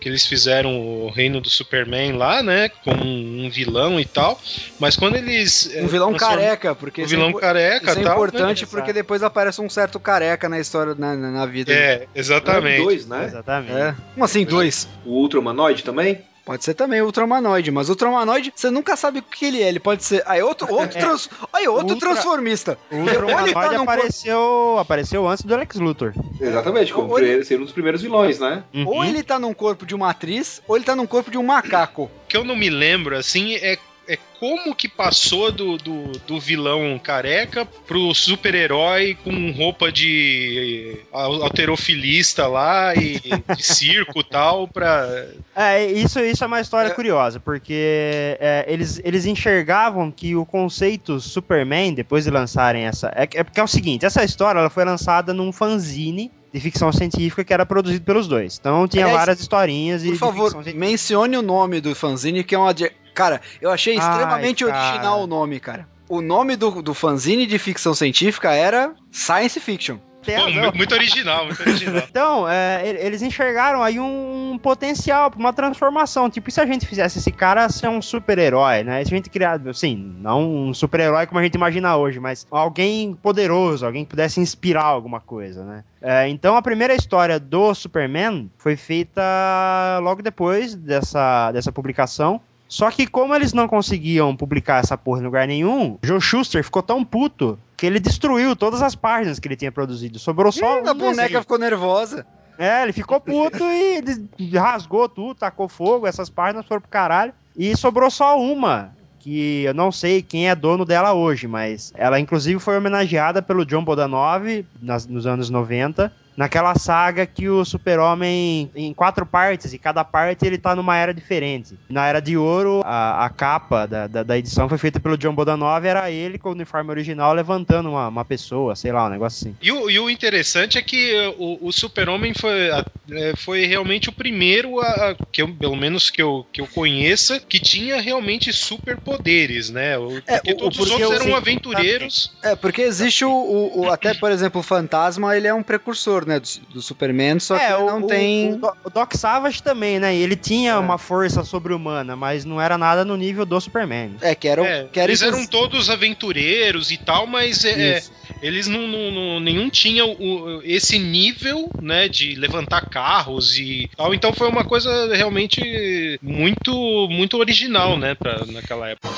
S3: Que eles fizeram o reino do Superman lá, né? Com um, um vilão e tal. Mas quando eles. é,
S1: Um vilão careca, porque
S3: Um
S1: é
S3: vilão
S1: impo-
S3: careca
S1: Isso é
S3: tal,
S1: importante
S3: né?
S1: porque depois aparece um certo careca na história, na, na, vida.
S3: É, exatamente.
S4: Dois, né?
S5: Exatamente.
S1: É. Como assim, dois?
S4: O Ultra Humanoide também?
S1: Pode ser também Ultramanoide, mas Ultramanoide, você nunca sabe o que ele é. Ele pode ser. Aí outro, outro, trans, aí outro
S5: Ultra-
S1: transformista. Ele tá
S5: Ultramanoide
S1: num
S5: apareceu, apareceu antes do Lex Luthor.
S4: Exatamente, como
S1: Ou ele-
S4: primeiro- ser um dos primeiros vilões, né?
S5: Uhum.
S1: Ou ele tá num corpo de uma atriz, ou ele tá num corpo de um macaco.
S3: O que eu não me lembro, assim, é, é como que passou do, do, do vilão careca pro super-herói com roupa de eh, al- alterofilista lá e de circo e tal, pra.
S5: É, isso, isso é uma história
S1: É.
S5: curiosa, porque é, eles, eles enxergavam que o conceito Superman, depois de lançarem essa. É, é porque é o seguinte: essa história ela foi lançada num fanzine de ficção científica que era produzido pelos dois. Então tinha
S1: Aliás,
S5: várias historinhas e.
S1: Por favor, mencione o nome do fanzine, que é uma. Cara, eu achei
S5: Ai,
S1: extremamente
S5: cara.
S1: original o nome, cara. O nome do, do fanzine de ficção científica era Science Fiction.
S5: Tem razão.
S3: muito original, muito original.
S5: Então, é, eles enxergaram aí um potencial pra uma transformação. Tipo, e se a gente fizesse esse cara ser um super-herói, né? Se a gente criar, assim, não um super-herói como a gente imagina hoje, mas alguém poderoso, alguém que pudesse inspirar alguma coisa, né? É, então, a primeira história do Superman foi feita logo depois dessa, dessa publicação. Só que como eles não conseguiam publicar essa porra em lugar nenhum, Joe Schuster ficou tão puto que ele destruiu todas as páginas que ele tinha produzido. Sobrou só
S1: Ih,
S5: um
S1: a boneca ficou nervosa.
S5: É, ele ficou puto e rasgou tudo, tacou fogo, essas páginas foram pro caralho. E sobrou só uma, que eu não sei quem é dono dela hoje, mas ela inclusive foi homenageada pelo John Bodanov nas, nos anos 90. Naquela saga que o super-homem em quatro partes, e cada parte ele tá numa era diferente. Na Era de Ouro, a, a capa da, da, da edição foi feita pelo John Bodanov, era ele com o uniforme original levantando uma, uma pessoa, sei lá, um negócio assim.
S3: E o, e o interessante é que o, o Super-Homem foi, é, foi realmente o primeiro, a, a- que eu, pelo menos que eu, que eu conheça, que tinha realmente superpoderes, né? O-
S1: É,
S3: porque
S1: o-
S3: todos
S1: porque
S3: os outros eram aventureiros.
S1: É, porque existe o, o- o- Até, por exemplo, o Fantasma, ele é um precursor, né? Do, do Superman, só que ele não
S5: É, o,
S1: tem.
S5: O, Do- o Doc Savage também, né? Ele tinha
S1: É.
S5: uma força sobre-humana, mas não era nada no nível do Superman.
S1: É, que era, o-
S3: É,
S1: que era
S3: eles eram todos aventureiros e tal, mas é,
S1: Isso.
S3: eles não, não- não- nenhum tinha o- esse nível, né, de levantar carros e tal. Então foi uma coisa realmente muito muito original, né, pra, naquela época.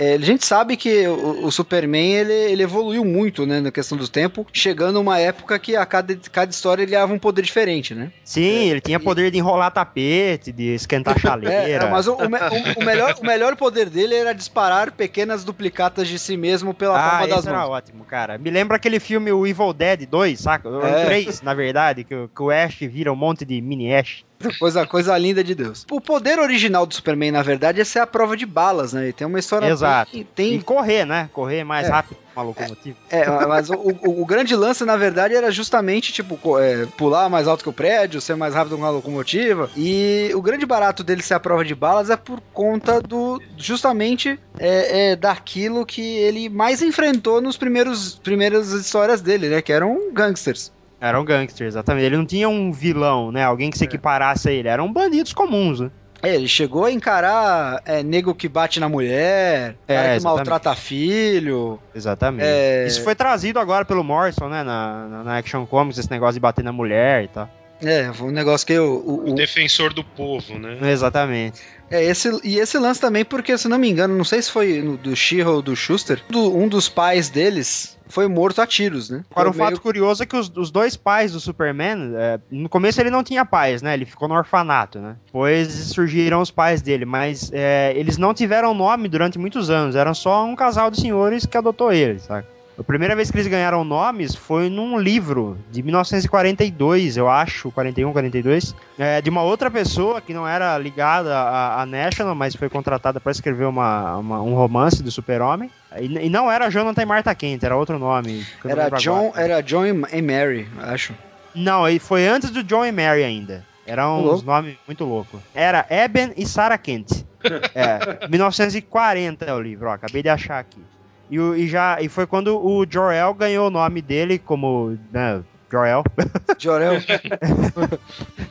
S1: É, a gente sabe que o, o Superman ele, ele evoluiu muito, né, na questão do tempo, chegando uma época que a cada, cada história ele dava um poder diferente, né?
S5: Sim, ele tinha poder de enrolar tapete, de esquentar chaleira.
S1: É, é, mas o, o o- melhor, o melhor poder dele era disparar pequenas duplicatas de si mesmo pela
S5: Ah,
S1: palma das
S5: esse era
S1: mãos.
S5: ótimo, cara. Me lembra aquele filme o Evil Dead 2, saca?
S1: É.
S5: 3, na verdade, que, o- que o Ash vira um monte de mini Ash.
S1: Coisa, coisa linda de Deus. O poder original do Superman, na verdade, é ser a prova de balas, né? Ele tem uma história.
S5: Exato.
S1: Tem, tem-
S5: E correr, né? Correr mais
S1: É.
S5: rápido que uma locomotiva.
S1: É, mas o, o- o grande lance, na verdade, era justamente, tipo, é, pular mais alto que o prédio, ser mais rápido que uma locomotiva. E o grande barato dele ser a prova de balas é por conta do, justamente, é, é, daquilo que ele mais enfrentou nos primeiros primeiras histórias dele, né? Que eram gangsters.
S5: Era um gangster, exatamente. Ele não tinha um vilão, né? Alguém que se equiparasse a ele. Eram bandidos comuns, né?
S1: É, ele chegou a encarar é, nego que bate na mulher,
S5: É,
S1: cara que
S5: exatamente.
S1: maltrata filho.
S5: Exatamente.
S1: É.
S5: Isso foi trazido agora pelo Morrison, né? Na, na, na Action Comics, esse negócio de bater na mulher e tal.
S1: É, foi um negócio que o, o-
S3: O
S1: o-
S3: defensor do povo, né?
S5: Exatamente.
S1: É, esse, e esse lance também, porque, se não me engano, não sei se foi no- do She-Ra ou do Schuster, do- um dos pais deles foi morto a tiros, né?
S5: Agora, um
S1: meio-
S5: fato curioso é que os, os dois pais do Superman, é, no começo ele não tinha pais, né? Ele ficou no orfanato, né? Depois surgiram os pais dele, mas é, eles não tiveram nome durante muitos anos. Eram só um casal de senhores que adotou eles, sabe? A primeira vez que eles ganharam nomes foi num livro de 1942, eu acho, 41, 42, é, de uma outra pessoa que não era ligada à, à National, mas foi contratada para escrever uma, uma- um romance do Super-Homem. E, e não era Jonathan e Martha Kent, era outro nome.
S1: Era John,
S5: agora.
S1: era John e Mary, acho.
S5: Não, foi antes do John e Mary ainda. Era uns nomes muito loucos. Era Eben e Sarah Kent. É, 1940 é o livro, ó, acabei de achar aqui. E, e já, e foi quando o Jor-El ganhou o nome dele como né, Jor-El.
S1: Jorel.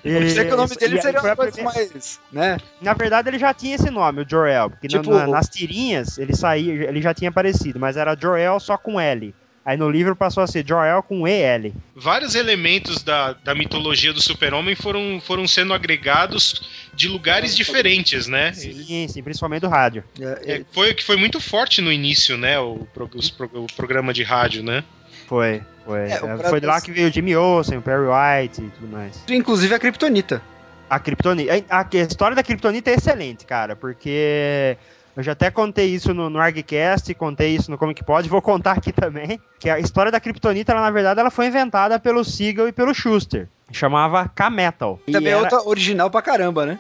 S5: E-
S1: Eu sei que o nome dele
S5: e-
S1: seria coisa
S5: primeira-
S1: mais, né?
S5: Na verdade, ele já tinha esse nome, o Jor-El, porque na-
S1: Tipo-
S5: na- nas tirinhas ele saía, ele já tinha aparecido, mas era Jor-El só com L. Aí no livro passou a ser Jor-El com EL.
S3: Vários elementos da, da mitologia do super-homem foram, foram sendo agregados de lugares diferentes, né?
S5: Sim, sim, principalmente do rádio.
S3: É, foi que foi muito forte no início, né? O, os o programa de rádio, né?
S5: Foi, foi.
S1: É, o
S5: É, foi de lá que veio o Jimmy Olsen, o Perry White e tudo mais.
S1: Inclusive a Kryptonita.
S5: A Kryptonita. A, a história da Kryptonita é excelente, cara, porque eu já até contei isso no, no ArgCast, contei isso no Comic Pod, vou contar aqui também, que a história da Kryptonita, ela, na verdade, ela foi inventada pelo Siegel e pelo Schuster. Chamava K-Metal. E
S1: Também é
S5: era-
S1: outra original pra caramba, né?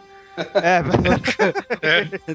S5: É,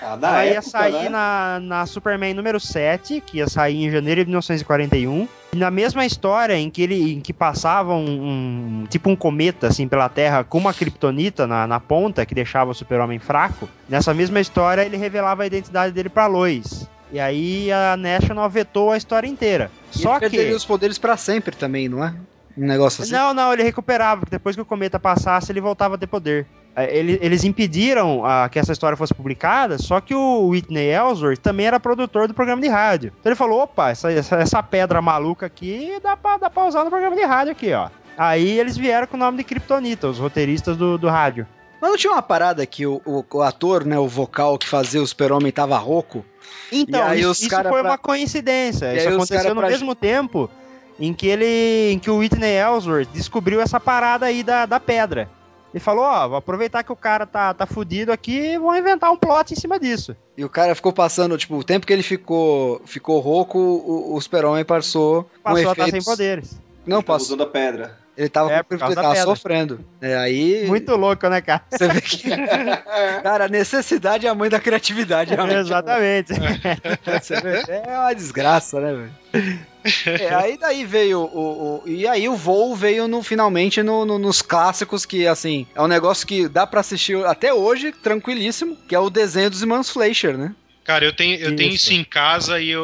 S4: Ah, na
S5: ela ia
S4: época,
S5: sair
S4: né?
S5: na, na Superman número 7, que ia sair em janeiro de 1941. E na mesma história em que ele em que passava um, um- tipo um cometa assim pela Terra com uma kryptonita na, na ponta que deixava o Super-Homem fraco, nessa mesma história ele revelava a identidade dele pra Lois. E aí a National vetou a história inteira.
S1: E
S5: Só
S1: ele
S5: que
S1: perderia os poderes pra sempre também, não é? Um negócio assim.
S5: não, não, ele recuperava, porque depois que o cometa passasse, ele voltava a ter poder. É, ele- Eles impediram ah, que essa história fosse publicada, só que o Whitney Ellsworth também era produtor do programa de rádio. Então ele falou: opa, essa, essa, essa pedra maluca aqui dá pra, dá pra usar no programa de rádio aqui, ó. Aí eles vieram com o nome de Kryptonita, os roteiristas do, do rádio.
S1: Mas não tinha uma parada que o, o- o ator, né, o vocal que fazia o super-homem tava rouco?
S5: Então,
S1: aí
S5: isso, isso foi
S1: pra-
S5: uma coincidência.
S1: E
S5: Isso aconteceu no
S1: pra-
S5: mesmo tempo em que ele. em que o Whitney Ellsworth descobriu essa parada aí da, da pedra. Ele falou, ó, vou aproveitar que o cara tá, tá fudido aqui e vou inventar um plot em cima disso.
S1: E o cara ficou passando, tipo, o tempo que ele ficou, ficou rouco, o, o super-homem passou
S5: Passou
S1: com
S5: a estar sem
S1: efeitos...
S5: poder.
S1: Não,
S4: Ele tava
S1: passou.
S4: usando a pedra.
S1: Ele tava,
S5: É,
S1: ele tava sofrendo. É, aí...
S5: Muito louco, né, cara?
S1: Você vê que... cara, a necessidade é a mãe da criatividade, realmente.
S5: Exatamente.
S1: Você vê? É uma desgraça, né, velho? É, aí daí veio o, o- E aí o voo veio no, finalmente no- no- nos clássicos, que assim, é um negócio que dá pra assistir até hoje, tranquilíssimo, que é o desenho dos irmãos Fleischer, né?
S3: Cara, eu tenho, eu tenho
S5: Isso.
S3: em casa e eu,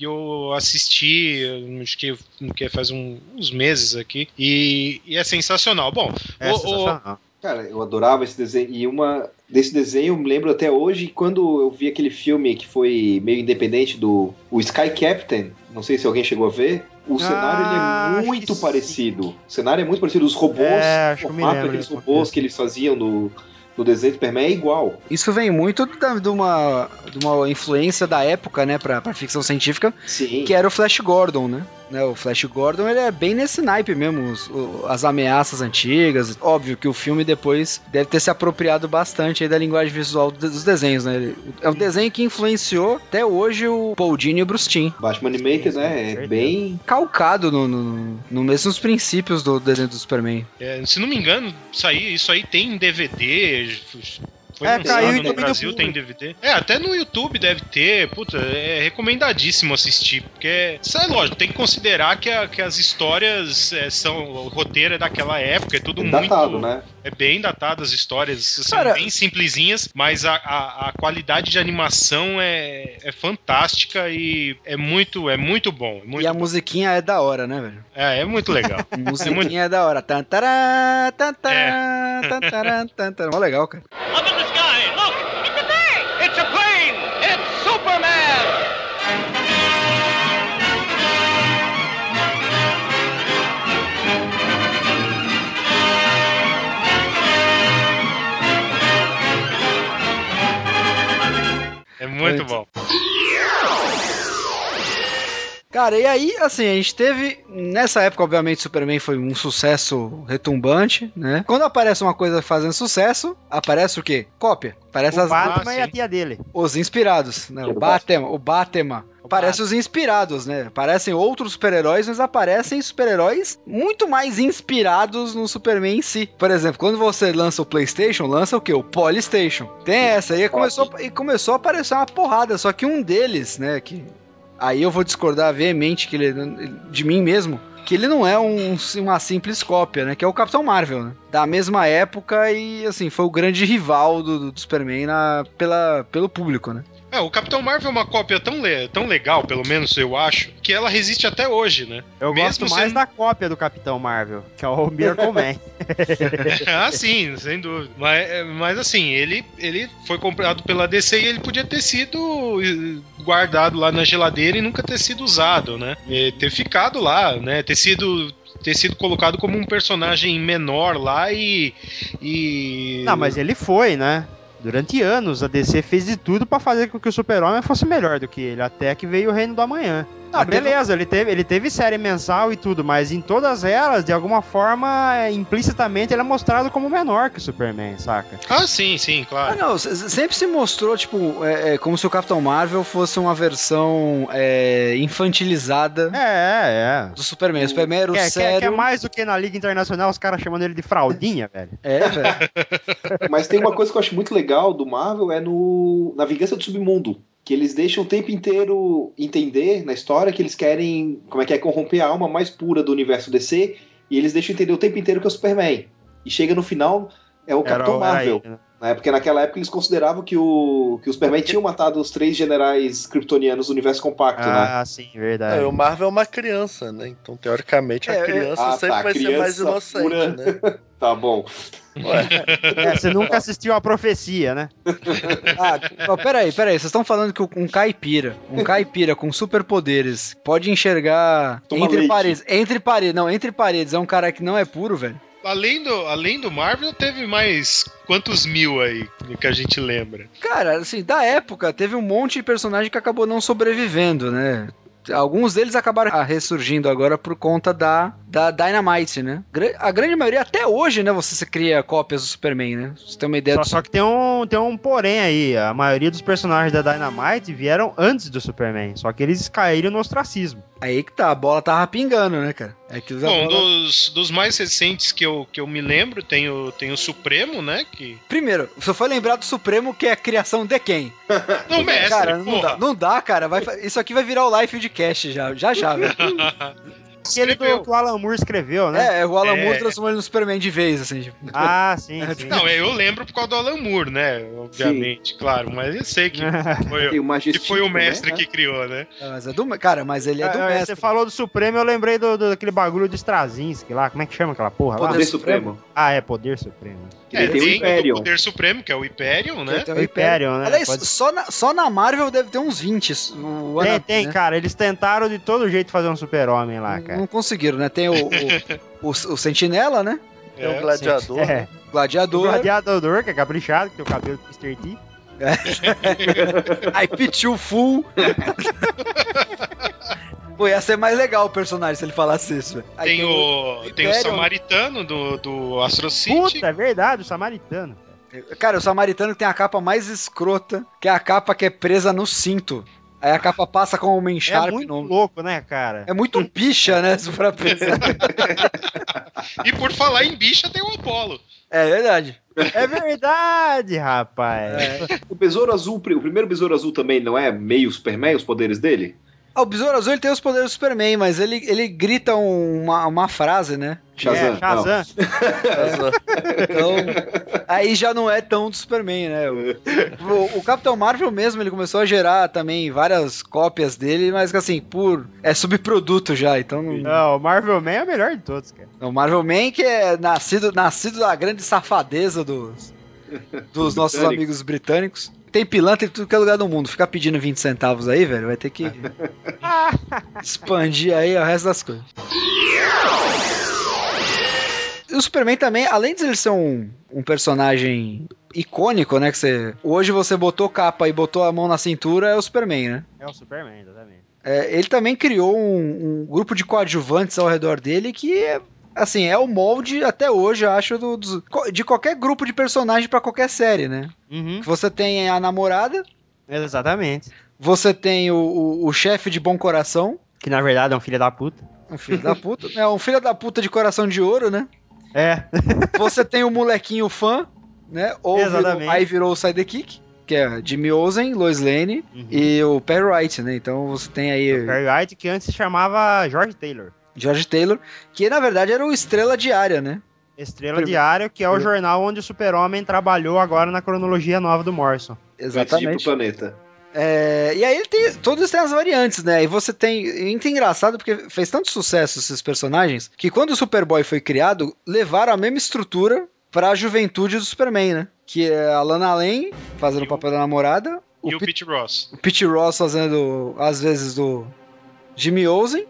S3: eu assisti, acho que, que faz um- uns meses aqui, e, e é sensacional. Bom,
S5: É
S3: o- o-
S5: sensacional.
S4: Cara, eu adorava esse desenho. E uma desse desenho eu me lembro até hoje quando eu vi aquele filme que foi meio independente do o Sky Captain. Não sei se alguém chegou a ver. O
S5: Ah,
S4: cenário é muito
S5: sim.
S4: parecido. O cenário é muito parecido. Os robôs,
S5: É,
S4: o daqueles
S5: desse
S4: robôs que eles faziam no, no desenho do Superman é igual.
S1: Isso vem muito da- de uma, de uma influência da época, né, pra, pra ficção científica,
S4: Sim.
S1: que era o Flash Gordon, né? Né, O Flash Gordon ele é bem nesse naipe mesmo, os- o- as ameaças antigas. Óbvio que o filme depois deve ter se apropriado bastante aí da linguagem visual dos desenhos, né? Ele- É um desenho que influenciou até hoje o Paul Dini e o Bruce Timm.
S4: Batman Animated, né? É bem.
S1: Calcado no, no, no mesmos princípios do desenho do Superman.
S3: é, se não me engano, isso aí, isso aí tem em DVD. Foi
S5: É,
S3: lançado
S5: caiu
S3: no Brasil, tem DVD. É, até no YouTube deve ter. Puta, é recomendadíssimo assistir. Porque, isso é lógico, tem que considerar que, a- que as histórias é, são. O roteiro é daquela época, é tudo
S4: datado,
S3: muito.
S4: né?
S3: É bem datado as histórias, são
S1: Cara-
S3: bem simplesinhas, mas a, a, a qualidade de animação é, é fantástica e é muito, é muito bom. é Muito,
S1: E a musiquinha é da hora, né, velho?
S3: é, é muito legal.
S1: A musiquinha é, da hora. Tan, tará, tan, tará, tan, tará, tan, tará. Mó legal, cara.
S8: Up in the sky, look!
S3: É muito bom.
S1: Cara, e aí, assim, a gente teve. Nessa época, obviamente, Superman foi um sucesso retumbante, né? Quando aparece uma coisa fazendo sucesso, aparece o quê? Cópia. Aparece
S5: O
S1: as,
S5: Batman
S3: Ah,
S5: e a tia dele.
S1: os inspirados, né? O Batman, o Batman. Aparece os inspirados, né? Aparecem outros super-heróis, mas aparecem super-heróis muito mais inspirados no Superman em si. Por exemplo, quando você lança o PlayStation, lança o quê? O Polystation. Tem essa. E começou, e começou a aparecer uma porrada. Só que um deles, né? Que aí eu vou discordar veemente que ele, de mim mesmo. Que ele não é um- uma simples cópia, né? Que é o Capitão Marvel, né? Da mesma época e, assim, foi o grande rival do, do Superman na, pela, pelo público, né?
S3: É, o Capitão Marvel é uma cópia tão, le- tão legal, pelo menos eu acho, que ela resiste até hoje, né?
S5: Eu
S3: Mesmo
S5: gosto mais
S3: sendo-
S5: da cópia do Capitão Marvel, que é o Miracle Man.
S3: ah, sim, sem dúvida. Mas, é, mas assim, ele, ele foi comprado pela DC e ele podia ter sido eh, guardado lá na geladeira e nunca ter sido usado, né? E ter ficado lá, né? Ter sido ter sido colocado como um personagem menor lá e e
S5: Não, mas ele foi, né? Durante anos a DC fez de tudo pra fazer com que o Super-Homem fosse melhor do que ele, até que veio o Reino do Amanhã. Ah, beleza, ele teve, ele teve série mensal e tudo, mas em todas elas, de alguma forma, é, implicitamente, ele é mostrado como menor que o Superman, saca?
S3: Ah, sim, sim,
S1: Ah,
S3: claro.
S1: não, se- se- sempre se mostrou, tipo, é, é, como se o Capitão Marvel fosse uma versão é, infantilizada
S5: É, é,
S1: do Superman. O Superman era
S5: é.
S1: o sério.
S5: quer, quer mais do que na Liga Internacional os caras chamando ele de fraldinha, velho?
S1: É, velho.
S4: Mas tem uma coisa que eu acho muito legal do Marvel é no na Vingança do Submundo. Que eles deixam o tempo inteiro entender na história que eles querem, como é que é, corromper a alma mais pura do universo DC. E eles deixam entender o tempo inteiro que é o Superman. E chega no final, é o Capitão Marvel.
S5: ele, né?
S4: né? Porque naquela época eles consideravam que o, que o Superman tinha matado os três generais kryptonianos do universo compacto, né?
S5: Ah, sim, verdade.
S2: É, o Marvel é uma criança, né? Então, teoricamente, a
S1: É, é-
S2: criança
S4: Ah,
S2: sempre
S4: tá,
S2: vai ser mais
S4: criança
S2: inocente,
S4: pura.
S2: né?
S4: Tá bom.
S2: Ué,
S5: É, você nunca assistiu a profecia, né?
S1: Ah, ó, peraí, peraí. Vocês estão falando que um caipira, um caipira com superpoderes, pode enxergar
S4: Toma
S1: entre
S4: leite.
S1: paredes. Entre paredes, não, entre paredes é um cara que não é puro, velho.
S3: Além do, além do Marvel, teve mais quantos mil aí que a gente lembra?
S1: Cara, assim, da época, teve um monte de personagem que acabou não sobrevivendo, né? Alguns deles acabaram ah, ressurgindo agora por conta da, da Dynamite, né? A grande maioria, até hoje, né? Você cria cópias do Superman, né? Você tem uma ideia
S5: Só,
S1: do
S5: só que tem um, tem um porém aí. A maioria dos personagens da Dynamite vieram antes do Superman. Só que eles caíram no ostracismo.
S1: Aí que tá, a bola tava pingando, né, cara? É que
S3: Bom,
S1: bola-
S3: dos, dos mais recentes que eu, que eu me lembro, tem o, tem o Supremo, né? Que.
S1: Primeiro, você foi lembrar do Supremo, que é a criação de quem?
S3: Não, mestre,
S1: cara, não dá, não dá, cara. Vai, isso aqui vai virar o Life de Cast já, já, já, velho.
S5: Aquele do, que o Alan Moore escreveu, né?
S1: É, o Alan
S3: É.
S1: Moore transformou ele no Superman de vez, assim. tipo.
S5: Ah, sim, sim.
S3: Não, eu lembro por causa do Alan Moore, né? Obviamente, claro, mas eu sei que foi,
S4: o
S3: que foi o mestre
S4: né?
S3: que criou, né?
S1: Ah, Mas é do, cara, mas ele é do
S5: Ah,
S1: mestre.
S5: Você falou do Supremo, eu lembrei do, do- daquele bagulho do Straczynski lá. Como é que chama aquela porra lá?
S4: Poder Supremo.
S5: Ah, é Poder Supremo.
S4: Ele tem o Hyperion.
S3: o Poder Supremo, que é o Hyperion, né?
S1: Tem
S5: O Hyperion, né?
S1: Aliás,
S5: Pode-
S1: só, na, só na Marvel deve ter uns 20. O
S5: Tem, tem,
S1: né?
S5: cara. Eles tentaram de todo jeito fazer um super-homem lá, cara.
S1: Não conseguiram, né? Tem o, o, o, o Sentinela, né?
S2: Tem um
S3: É,
S2: gladiador.
S5: É.
S1: O Gladiador.
S5: O gladiador, que é caprichado, que tem o cabelo do Mr. T.
S1: Aí Pichu Full. Pô, ia ser mais legal o personagem se ele falasse isso. velho. Aí
S3: Tem o, tem o. Samaritano do, do Astro City.
S5: Puta, é verdade, o samaritano.
S1: Cara, o Samaritano tem a capa mais escrota, que é a capa que é presa no cinto. Aí a capa passa com uma
S5: É
S1: Sharp
S5: muito
S1: no...
S5: louco, né, cara?
S1: É muito picha, né? Se for pensar.
S3: E por falar em bicha, tem o Apolo.
S1: É verdade.
S5: É verdade, rapaz.
S4: O Besouro Azul, o primeiro Besouro Azul também não é meio Superman, os poderes dele?
S1: Ah, o Besouro Azul ele tem os poderes do Superman, mas ele, ele grita um- uma, uma frase, né?
S4: Shazam.
S5: É, Shazam.
S1: Então, aí já não é tão do Superman, né? O, o- Capitão Marvel mesmo, ele começou a gerar também várias cópias dele, mas que assim, por. É subproduto já, então não.
S5: Não, o Marvel Man é o melhor de todos, cara.
S1: O Marvel Man que é nascido, nascido da grande safadeza dos, dos nossos
S4: Britânico.
S1: amigos britânicos. Tem pilantra em tudo que é lugar do mundo. Ficar pedindo 20 centavos aí, velho, vai ter que expandir aí o resto das coisas. E o Superman também, além de ele ser um, um personagem icônico, né? Que você. Hoje você botou capa e botou a mão na cintura, é o Superman, né?
S5: É o Superman, exatamente.
S1: É, ele também criou um, um grupo de coadjuvantes ao redor dele que é, assim, é o molde até hoje, eu acho, do- dos- de qualquer grupo de personagem pra qualquer série, né?
S5: Uhum.
S1: Você tem a namorada,
S5: Exatamente.
S1: você tem o, o, o chefe de bom coração,
S5: Que na verdade é um filho da puta.
S1: um filho da puta, é um filho da puta de coração de ouro, né?
S5: É.
S1: Você tem o molequinho fã, né? Ou virou,
S5: Exatamente.
S1: aí virou o sidekick, que é Jimmy Olsen, Lois Lane
S5: Uhum.
S1: e o Perry Wright, né? Então você tem aí
S5: Perry White, que antes se chamava George Taylor.
S1: George Taylor, que na verdade era o Estrela Diária, né?
S5: Estrela
S1: Primeiro-
S5: Diário, que é o jornal onde o Super-Homem trabalhou agora na cronologia nova do Morrison.
S4: Ir pro
S1: Exatamente.
S4: planeta.
S1: É, e aí ele tem. Todos têm as variantes, né? E você tem. É muito engraçado porque fez tanto sucesso esses personagens que quando o Superboy foi criado, levaram a mesma estrutura pra juventude do Superman, né? Que é a Lana Lane fazendo
S3: E
S1: o papel da namorada, o,
S3: e o
S1: Pete,
S3: Pete Ross.
S1: o Pete Ross fazendo, às vezes, do Jimmy Olsen.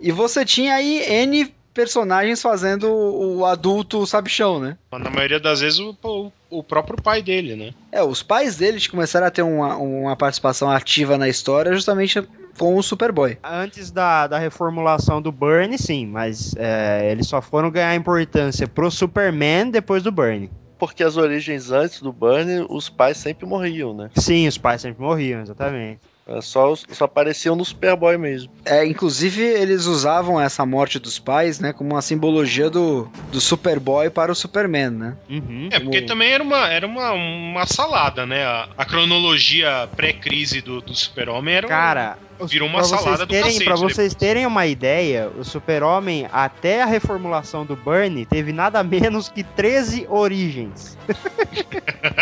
S1: E você tinha aí N personagens fazendo o adulto sabichão, né?
S3: Na maioria das vezes, o, o, o próprio pai dele, né?
S1: É, os pais deles começaram a ter uma, uma participação ativa na história justamente com o Superboy.
S5: Antes da, da reformulação do Burn, sim, mas é, eles só foram ganhar importância pro Superman depois do Burn.
S2: Porque as origens antes do Burn, os pais sempre morriam, né?
S5: Sim, os pais sempre morriam, exatamente.
S2: É Só, só apareciam no Superboy mesmo.
S1: É, inclusive, eles usavam essa morte dos pais, né, como uma simbologia do, do Superboy para o Superman, né?
S5: Uhum.
S3: É, porque
S1: Como-
S3: também era uma, era uma, uma salada, né? A, a cronologia pré-crise do, do Super-Homem era
S5: Cara,
S3: virou uma
S5: pra vocês
S3: salada do
S5: terem,
S3: cacete
S5: Pra vocês
S3: depois.
S5: terem uma ideia, o Super-Homem, até a reformulação do Burn, teve nada menos que 13 origens.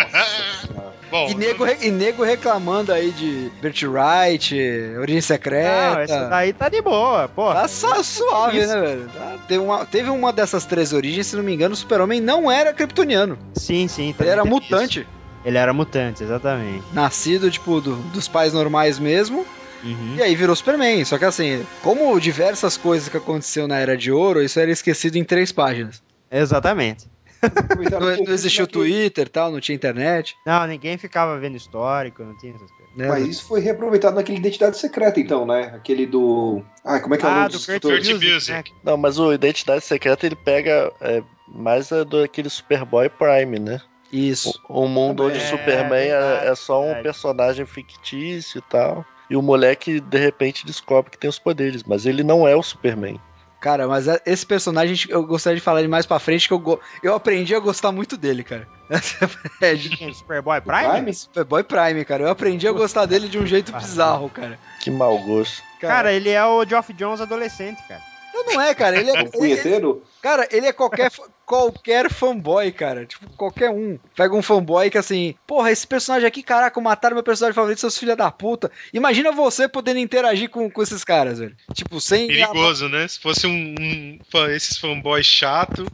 S3: Bom,
S1: E nego, e nego reclamando aí de Bert Wright, Origem Secreta.
S5: Não, esse daí tá de boa, pô.
S1: Tá só suave,
S5: isso.
S1: né, velho? Tá- Teve uma, teve uma dessas três origens, se não me engano, o Super-Homem não era kryptoniano.
S5: Sim, sim.
S1: Ele era mutante.
S5: isso. Ele era mutante, exatamente.
S1: Nascido, tipo, do- dos pais normais mesmo.
S5: Uhum.
S1: E aí virou Superman. Só que assim, como diversas coisas que aconteceu na Era de Ouro, isso era esquecido em três páginas.
S5: Exatamente.
S4: Um
S1: Não, não existia o Twitter tal, não tinha internet.
S5: Não, ninguém ficava vendo histórico, não tinha essas coisas.
S1: né?
S4: Mas isso foi reaproveitado naquele Identidade Secreta, então, né? Aquele do. Ah, como é que é o
S5: Ah,
S4: nome
S5: do Kurt
S4: escritores?
S3: Kurt
S5: Busiek,
S3: Busiek.
S5: né?
S2: Não, mas o Identidade Secreta ele pega é, mais a do aquele Superboy Prime, né?
S1: Isso.
S2: Um mundo onde
S5: É,
S2: o Superman é, é só um personagem fictício e tal. E o moleque, de repente, descobre que tem os poderes, mas ele não é o Superman.
S1: Cara, mas é- esse personagem eu gostaria de falar ele mais pra frente, que eu, eu aprendi a gostar muito dele, cara. É, de?
S5: Superboy Prime?
S4: Prime?
S1: Superboy Prime, cara. Eu aprendi a gostar dele de um jeito bizarro, cara.
S2: Que mau gosto.
S5: Cara, ele é o Geoff Jones adolescente, cara.
S1: Não, não é, cara. Ele é,
S4: O
S1: ele,
S4: punheteiro?
S1: cara, ele é qualquer, qualquer fanboy, cara. Tipo, qualquer um. Pega um fanboy que assim, porra, esse personagem aqui, caraca, mataram meu personagem favorito, seus filha da puta. Imagina você podendo interagir com, com esses caras, velho. Tipo, sem.
S3: perigoso, né? Se fosse um, um esses fanboys chato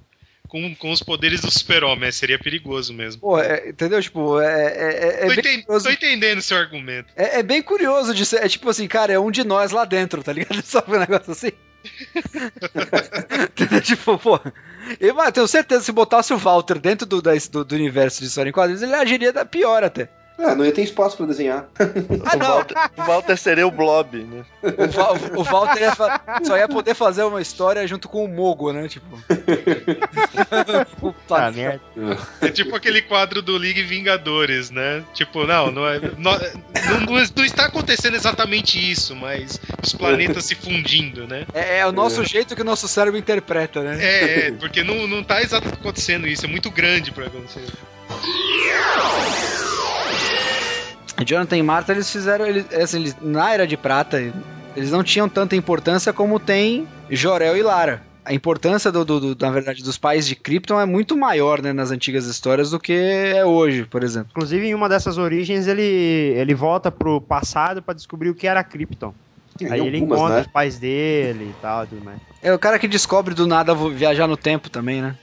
S3: com, com os poderes do Super-Homem, seria perigoso mesmo.
S1: Porra, é- entendeu? Tipo, é, é, é, é
S3: tô, enten-
S1: curioso.
S3: tô entendendo seu argumento.
S1: É, é bem curioso de ser. É tipo assim, cara, é um de nós lá dentro, tá ligado? Sabe um negócio assim? Tipo, pô. Eu mas, tenho certeza que se botasse o Walter dentro do, da- do, do universo de história em quadrinhos, ele agiria da pior até.
S4: Ah, não ia ter espaço pra desenhar.
S1: Ah,
S2: o,
S1: não.
S2: Walter, o Walter seria o Blob, né?
S1: O, Val- o Walter ia só ia poder fazer uma história junto com o Mogo, né? Tipo. Puta
S5: Ah, merda.
S3: É tipo aquele quadro do League Vingadores, né? Tipo, não, não, é, não, não- não- está acontecendo exatamente isso, mas os planetas se fundindo, né?
S1: É, é o nosso jeito que o nosso cérebro interpreta, né?
S3: É, é, porque não, não tá exatamente acontecendo isso, é muito grande pra acontecer.
S1: Jonathan e Martha, eles fizeram. Eles, assim, eles, na Era de Prata, eles não tinham tanta importância como tem Jorel e Lara. A importância, do, do- do- na verdade, dos pais de Krypton é muito maior né, nas antigas histórias do que é hoje, por exemplo.
S5: Inclusive, em uma dessas origens, ele, ele volta pro passado pra descobrir o que era Krypton.
S4: Em
S5: Aí ele
S4: algumas,
S5: encontra
S4: né?
S5: os pais dele e tal, tudo mais.
S1: É o cara que descobre do nada viajar no tempo também, né?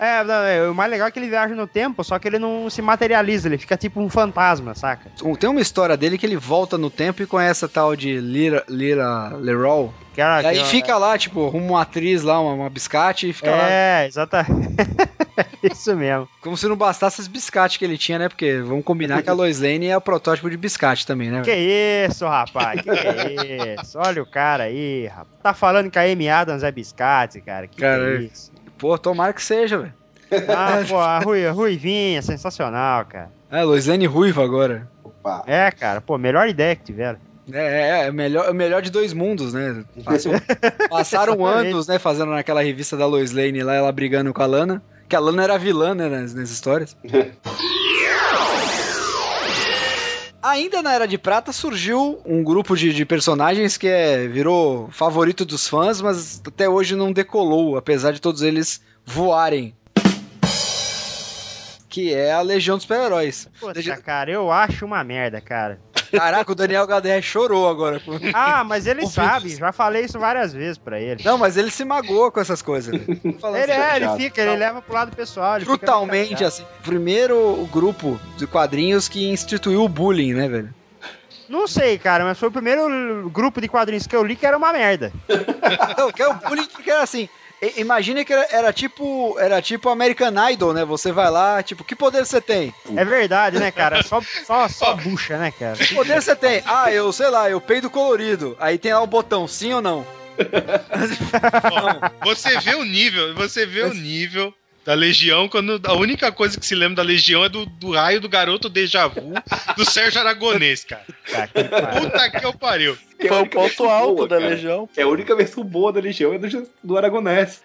S5: É, não, é, o mais legal é que ele viaja no tempo, só que ele não se materializa, ele fica tipo um fantasma, saca?
S1: Tem uma história dele que ele volta no tempo e conhece a tal de Lira, Lira Leroy.
S5: Que era-
S1: E aí
S5: que-
S1: fica lá, tipo, arruma uma atriz lá, uma, uma biscate e fica lá.
S5: É, exatamente. Isso mesmo.
S1: Como se não bastasse os biscates que ele tinha, né? Porque vamos combinar que a Lois Lane é o protótipo de biscate também, né?
S5: Que isso, rapaz? Que isso? Olha o cara aí, rapaz. Tá falando que a Amy Adams é biscate, cara. Que,
S1: Cara,
S5: que é isso?
S1: Pô, tomara que seja, velho.
S5: Ah, pô, a Rui, a Ruivinha, sensacional, cara.
S1: É, Lois Lane ruiva agora.
S4: Opa.
S5: É, cara, pô, melhor ideia que tiveram.
S1: É, é, é melhor, é o melhor de dois mundos, né? Passam- passaram anos, né, fazendo naquela revista da Lois Lane lá, ela brigando com a Lana. Que a Lana era vilã, né, nas, nas histórias. Ainda na Era de Prata surgiu um grupo de, de personagens que é, virou favorito dos fãs, mas até hoje não decolou, apesar de todos eles voarem. Que é a Legião dos Super-Heróis.
S5: Poxa, cara, eu acho uma merda, cara.
S1: Caraca, o Daniel HDR chorou agora.
S5: Ah, mas ele sabe,
S1: isso.
S5: já falei isso várias vezes pra ele.
S1: Não, mas ele se magoou com essas coisas. né?
S5: Ele é, ele fica, ele leva pro lado pessoal.
S1: brutalmente, assim. Primeiro grupo de quadrinhos que instituiu o bullying, né, velho?
S5: Não sei, cara, mas foi o primeiro grupo de quadrinhos que eu li que era uma merda.
S1: Não, que é o bullying porque era assim. Imagina que era, era tipo era tipo American Idol, né? Você vai lá, tipo, que poder você tem?
S5: É verdade, né, cara? Só, só, só bucha, né, cara?
S1: Que poder você tem? Ah, eu sei lá, eu peido colorido. Aí tem lá o botão, sim ou não?
S3: Ó, você vê o nível, você vê o nível da Legião quando a única coisa que se lembra da Legião é do, do raio do garoto déjà vu do Sérgio Aragonês, cara.
S5: Tá.
S3: Puta que eu pariu.
S4: Que é
S2: Foi o ponto alto
S4: boa,
S2: da
S4: cara.
S2: Legião.
S4: É a única versão boa da Legião é do, do Aragonés.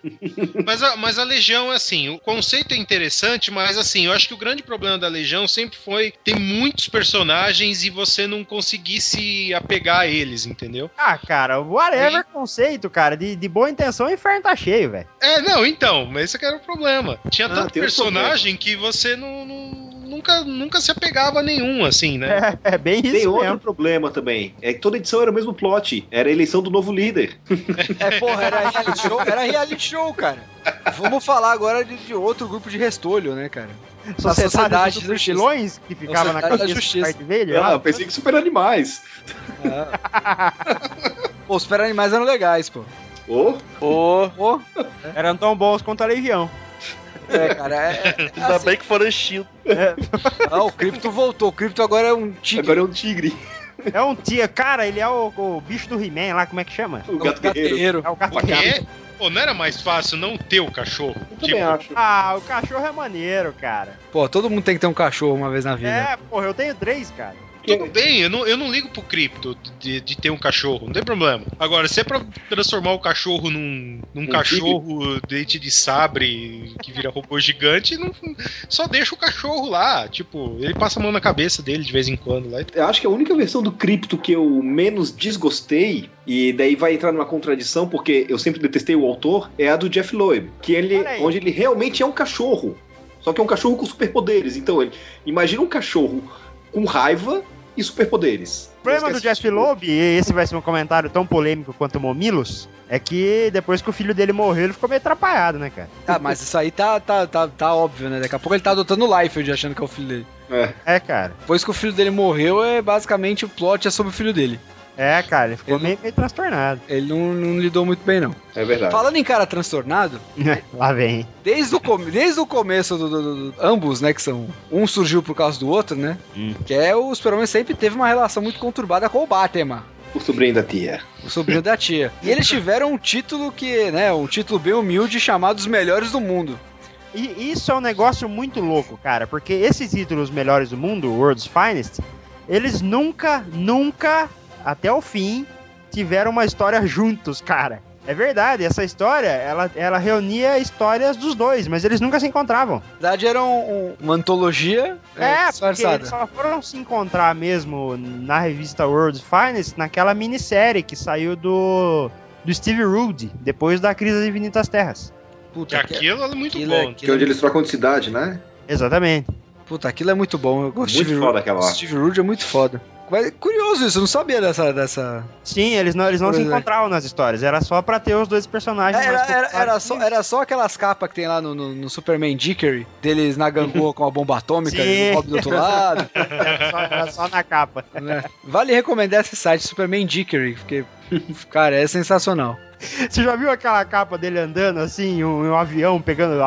S3: Mas a, mas a Legião, assim, o conceito é interessante, mas assim, eu acho que o grande problema da Legião sempre foi ter muitos personagens e você não conseguir se apegar a eles, entendeu?
S5: Ah, cara, whatever conceito, cara. De, de boa intenção, o inferno tá cheio, velho.
S3: É, não, então, mas esse que era o problema. Tinha
S4: Ah,
S3: tanto personagem que você não, não- nunca, nunca se apegava a nenhum, assim, né?
S5: É, é bem isso
S4: Tem outro
S5: mesmo.
S4: problema também. É que toda edição era o mesmo plot. Era a eleição do novo líder.
S1: É, porra, era reality show, era reality show, cara. Vamos falar agora de, de outro grupo de restolho, né, cara?
S5: Sociedade,
S1: Sociedade
S5: dos vilões que ficava na
S1: da
S5: cabeça do
S1: Justiça.
S5: Darth Vader.
S4: Ah, eu pensei que super animais.
S1: Pô, os super animais eram legais, pô.
S4: Ô,
S2: Ô,
S1: Pô,
S5: Eram tão bons quanto a Legião.
S1: É, cara, é, é,
S2: ainda
S1: assim,
S2: bem que foram extintos.
S1: ah, o Crypto voltou. O Crypto agora é um tigre.
S4: agora é um tigre.
S5: É um tia, cara, ele é o, o bicho do He-Man lá, como é que chama?
S4: O gato guerreiro.
S5: É o gato
S3: Porque,
S5: guerreiro.
S3: pô, não era mais fácil não ter o cachorro?
S4: Eu também acho.
S5: Ah, o cachorro é maneiro, cara.
S1: Pô, todo mundo tem que ter um cachorro uma vez na vida.
S5: É, porra, eu tenho três, cara.
S3: Tudo bem, eu não, eu não ligo pro cripto de, de ter um cachorro, não tem problema. Agora, se é pra transformar o cachorro num, num
S4: Um
S3: cachorro dente de sabre que vira robô gigante, não, só deixa o cachorro lá. Tipo, ele passa a mão na cabeça dele de vez em quando lá.
S4: Eu acho que a única versão do Crypto que eu menos desgostei, e daí vai entrar numa contradição, porque eu sempre detestei o autor, é a do Jeff Loeb. Que ele, onde ele realmente é um cachorro. Só que é um cachorro com superpoderes. Então, ele, imagina um cachorro com raiva e superpoderes.
S5: O problema do Jeff Loeb, e esse vai ser um comentário tão polêmico quanto o Momilos, é que depois que o filho dele morreu, ele ficou meio atrapalhado, né, cara?
S1: Ah, mas isso aí tá, tá, tá, tá óbvio, né? Daqui a pouco ele tá adotando o Liefeld achando que é o filho dele.
S4: É.
S5: É, cara.
S1: Depois que o filho dele morreu, é basicamente o plot é sobre o filho dele.
S5: É, cara, ele ficou
S1: não-
S5: meio, meio transtornado.
S1: Ele não, não lidou muito bem, não.
S4: É verdade.
S1: Falando em cara transtornado,
S5: Lá vem.
S1: desde o, come- desde o começo do, do- do- do- Ambos, né? Que são. Um surgiu por causa do outro, né?
S5: Hum.
S1: Que é o Superman sempre teve uma relação muito conturbada com o Batman.
S4: O sobrinho da tia.
S1: O sobrinho da tia. E eles tiveram um título que, né? Um título bem humilde chamado Os Melhores do Mundo.
S5: E isso é um negócio muito louco, cara, porque esses títulos melhores do mundo, World's Finest, eles nunca, nunca, até o fim, tiveram uma história juntos, cara. É verdade, essa história, ela, ela reunia histórias dos dois, mas eles nunca se encontravam.
S1: Na verdade, era um- um- uma antologia
S5: É, porque
S1: disfarçada.
S5: eles só foram se encontrar mesmo na revista World's Finest naquela minissérie que saiu do, do Steve Rude, depois da crise das Infinitas Terras.
S3: Que
S1: Puta,
S3: aquilo é muito
S1: aquilo é-
S3: bom.
S4: Que é onde eles trocam de cidade, né?
S5: Exatamente.
S1: Puta, aquilo é muito bom. Eu gosto
S4: Muito
S1: Steve
S4: foda
S1: Ru-
S4: aquela lá.
S1: Steve Rude é muito foda. Mas curioso isso, eu não sabia dessa. dessa...
S5: Sim, eles não, eles não se
S1: é.
S5: encontravam nas histórias, era só pra ter os dois personagens
S1: Era,
S5: mais
S1: era, era,
S5: populares.
S1: só, era só aquelas capas que tem lá no, no, no Superman Dickery, deles na gangorra com a bomba atômica
S5: Sim.
S1: e o Bob do outro lado.
S5: Era só, era só na capa.
S1: Vale recomendar esse site, Superman Dickery, porque, cara, é sensacional.
S5: Você já viu aquela capa dele andando assim, um, um avião pegando,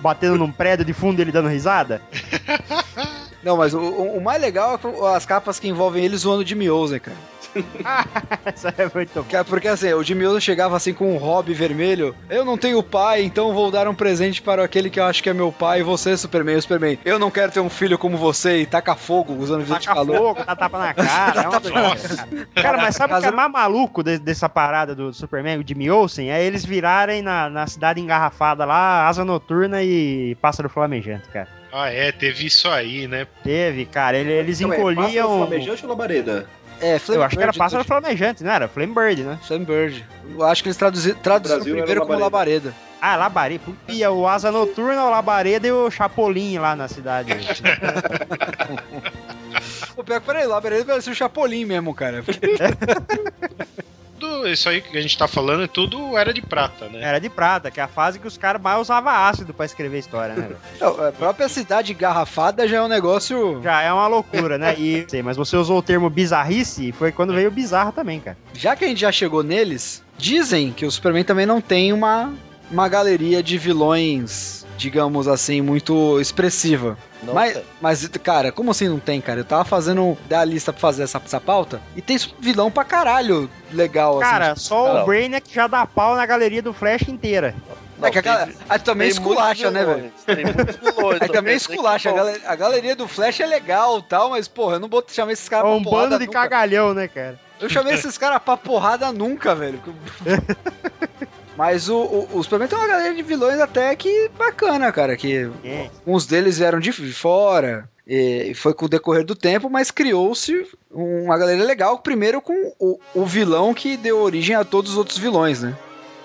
S5: batendo num prédio de fundo e ele dando risada?
S1: Não, mas o, o- o mais legal é as capas que envolvem ele zoando o Jimmy Olsen, cara.
S5: Essa é muito bom.
S1: É Porque assim, o Jimmy Olsen chegava assim com um hobby vermelho. Eu não tenho pai, então vou dar um presente para aquele que eu acho que é meu pai. Você, Superman, o Superman. Eu não quero ter um filho como você e taca fogo usando visor de
S5: Taca
S1: calor.
S5: fogo, dá tapa na cara. é uma doideira, cara. Cara, mas sabe o que é mais maluco de- dessa parada do Superman, o Jimmy Olsen? É eles virarem na, na cidade engarrafada lá, asa noturna e pássaro flamejante, cara.
S3: Ah, é, teve isso aí, né?
S5: Teve, cara, ele- eles
S4: Então, é, pássaro
S5: encolhiam.
S4: flamejante ou labareda?
S1: É,
S5: Eu acho que era
S1: Bird,
S5: pássaro flamejante, não era? Flame Bird, né?
S1: Flame Bird. Eu acho que eles traduzi, traduziram
S4: Brasil
S1: primeiro
S4: era
S1: como labareda.
S5: Ah, labareda. Ia o asa noturna, o labareda e o chapolim lá na cidade.
S1: Pô, pior que, peraí, labareda parecia o Chapolin mesmo, cara.
S3: Tudo isso aí que a gente tá falando, tudo era de prata, né?
S5: Era de prata, que é a fase que os caras mais usavam ácido pra escrever história, né?
S1: Não, a própria cidade garrafada já é um negócio.
S5: Já é uma loucura, né? E, sei, mas você usou o termo bizarrice e foi quando veio o bizarro também, cara.
S1: Já que a gente já chegou neles, dizem que o Superman também não tem uma, uma galeria de vilões, digamos assim, muito expressiva.
S2: Não
S1: mas,
S2: tem.
S1: mas, cara, como assim não tem, cara? Eu tava fazendo da lista pra fazer essa, essa pauta e tem vilão pra caralho legal,
S5: Cara,
S1: assim.
S5: só
S2: Não.
S5: o Brainiac já dá pau na galeria do Flash inteira.
S1: É que a galera- aí também
S2: tem muitos
S1: esculacha, né, velho?
S2: vilões, Tem muitos vilões.
S1: Aí também
S2: não quer dizer
S1: esculacha. A,
S2: que
S1: gale- a galeria do Flash é legal tal, mas, porra, eu não vou chamar esses
S5: É
S1: caras
S5: um
S1: pra porrada
S5: bando de
S1: nunca.
S5: cagalhão, né, cara?
S1: Eu chamei esses caras pra porrada nunca, velho. Mas o, o, o Superman tem uma galera de vilões até que bacana, cara. Que
S5: É.
S1: uns deles vieram de fora. E foi com o decorrer do tempo, mas criou-se uma galera legal. Primeiro com o, o vilão que deu origem a todos os outros vilões, né?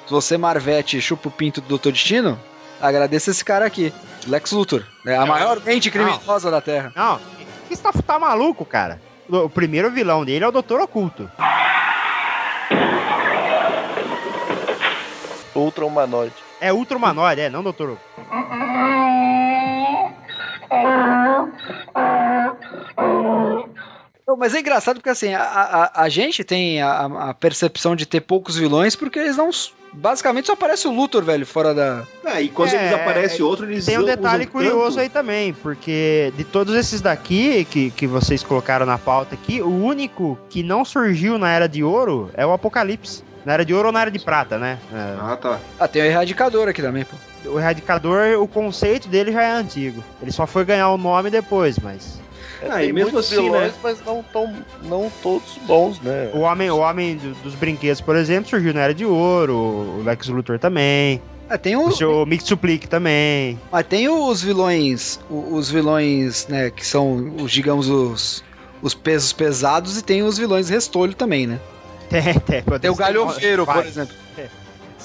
S1: Se você, Marvete, chupa o pinto do Dr. Destino, agradeça esse cara aqui, Lex Luthor. né? A maior mente criminosa da Terra.
S5: Não, que você tá, maluco, cara? O, primeiro vilão dele é o Doutor Oculto.
S2: Ultra humanoide.
S5: É Ultra Humanoide, é, não Doutor.
S1: Não, Mas é engraçado porque assim, a, a, a gente tem a, a percepção de ter poucos vilões porque eles não. Basicamente só aparece o Luthor, velho, fora da.
S4: Ah, e quando
S5: É,
S4: eles aparecem outro, eles
S5: Tem um
S4: usam
S5: detalhe curioso
S4: tanto-
S5: aí também, porque de todos esses daqui que, que vocês colocaram na pauta aqui, o único que não surgiu na Era de Ouro é o Apocalipse. Na Era de Ouro ou na Era de Prata, né? É,
S4: Ah, tá.
S1: Ah, tem o Erradicador aqui também, pô.
S5: o Erradicador, o conceito dele já é antigo. Ele só foi ganhar o nome depois, mas...
S4: Ah,
S2: tem
S4: e mesmo assim,
S2: vilões,
S4: né?
S2: mas não, tão, não todos bons, né?
S5: O Homem, o homem do- dos Brinquedos, por exemplo, surgiu na Era de Ouro, o Lex Luthor também,
S1: Ah, tem
S5: o
S1: o,
S5: Mixuplique também.
S1: mas tem os vilões, os vilões, né, que são, os, digamos, os, os pesos pesados e tem os vilões restolho também, né?
S5: Tem, tem.
S1: Tem o Galhofeiro, por exemplo.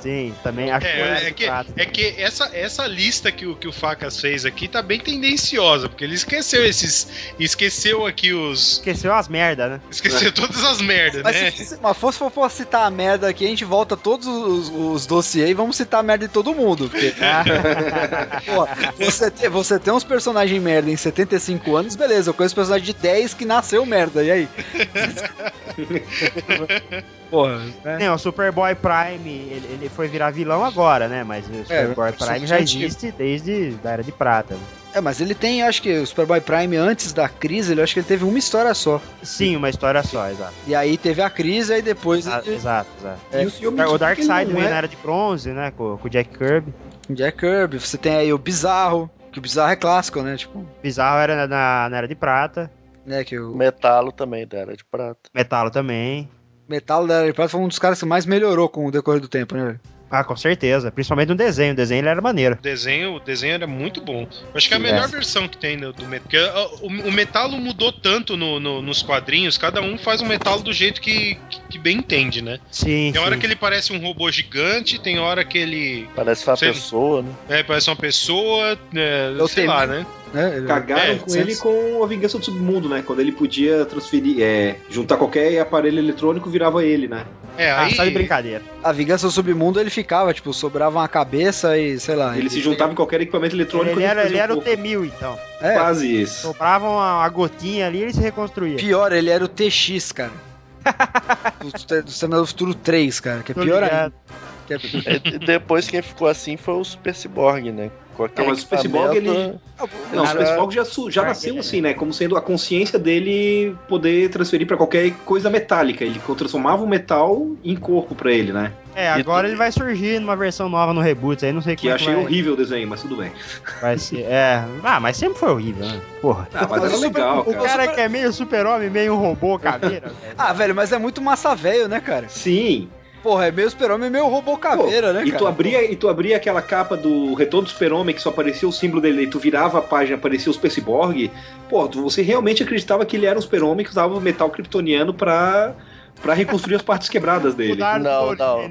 S5: Sim, também acho
S3: É, é que, é que essa, essa lista que o, que o Facas fez aqui tá bem tendenciosa, porque ele esqueceu esses. Esqueceu aqui os.
S5: Esqueceu as merda, né?
S3: Esqueceu todas as merdas,
S1: Mas
S3: né?
S1: se, se mas fosse for, for citar a merda aqui, a gente volta todos os, os dossiês e vamos citar a merda de todo mundo. Porque, pô, você, tem, você tem uns personagens merda em 75 anos, beleza, eu conheço personagem de 10 que nasceu merda, e aí? Porra, né?
S5: Não, o Superboy Prime, ele, ele foi virar vilão agora, né? Mas o Superboy
S1: isso
S5: Prime
S1: é
S5: já existe desde a Era de Prata.
S1: É, mas ele tem, acho que o Superboy Prime antes da crise, ele acho que ele teve uma história só.
S5: Sim, uma história só, exato.
S1: E aí teve a crise, aí depois
S5: Ah,
S1: ele-
S5: Exato, exato.
S1: É,
S4: E o filme
S5: O Dark Side
S4: não
S5: veio
S4: é-
S5: na Era de Bronze, né? Com, com o Jack Kirby.
S1: Jack Kirby, você tem aí o Bizarro, que o Bizarro é clássico, né? Tipo,
S5: Bizarro era na, na Era de Prata.
S1: né, que o...
S2: Metalo também, da Era de Prata.
S5: Metalo também.
S1: Metalo da Prata foi um dos caras que mais melhorou com o decorrer do tempo, né?
S5: Ah, com certeza. Principalmente no desenho. O desenho ele era maneiro.
S3: O desenho, o desenho era muito bom. Eu acho que é a melhor
S5: é.
S3: versão que tem do, do Metalo. Porque o, o Metalo mudou tanto no- no- nos quadrinhos, cada um faz um Metalo do jeito que, que, que bem entende, né?
S5: Sim.
S3: Tem hora
S5: sim.
S3: que ele parece um robô gigante, tem hora que ele.
S2: Parece uma
S3: Sei-
S2: pessoa, né?
S3: É, parece uma pessoa, é,
S1: Eu
S3: sei
S1: tenho-
S3: lá, né?
S1: Né? Ele-
S4: Cagaram
S3: É,
S4: com ele com a vingança do submundo, né? Quando ele podia transferir, é, juntar qualquer aparelho eletrônico, virava ele, né?
S3: É,
S5: Ah,
S3: aí.
S5: só de brincadeira.
S1: A vingança do submundo ele ficava, tipo, sobrava uma cabeça e, sei lá.
S4: Ele se juntava em qualquer equipamento eletrônico
S5: Ele era, ele
S4: um
S5: era o
S4: corpo.
S5: T-1000, então.
S1: É,
S4: Quase isso.
S5: Sobrava uma, uma gotinha ali e ele se reconstruía.
S1: pior, ele era o TX, cara. do, do Senador do Futuro 3, cara, que é
S5: Tô
S1: pior ainda.
S5: ligado.
S1: É-
S2: E depois quem ficou assim foi o Super Cyborg, né? Qualquer
S4: Não, mas o Super Cyborg, ele- Não, o Cyborg já, já nasceu
S5: é.
S4: assim, né? Como sendo a consciência dele poder transferir pra qualquer coisa metálica. Ele transformava o metal em corpo pra ele, né?
S5: É, agora ele vai surgir numa versão nova no reboot, aí não sei
S4: Que
S5: é
S4: achei
S5: vai,
S4: horrível o desenho, mas tudo bem.
S5: vai ser. É, ah, mas sempre foi horrível, né? Porra.
S4: Ah, mas era legal,
S5: O
S4: cara.
S5: cara que é meio super-homem, meio robô caveira.
S1: Ah, velho, mas é muito massa velho, né, cara?
S4: Sim.
S1: Porra, é meio super-homem, meio robô caveira, né,
S4: e
S1: cara?
S4: tu abria e tu abria aquela capa do Retorno do Super-Homem que só aparecia o símbolo dele, e tu virava a página, aparecia o Super Cyborg. Pô, tu- você realmente acreditava que ele era um Super-Homem que usava o metal kryptoniano pra, pra reconstruir as partes quebradas dele.
S2: Não, não.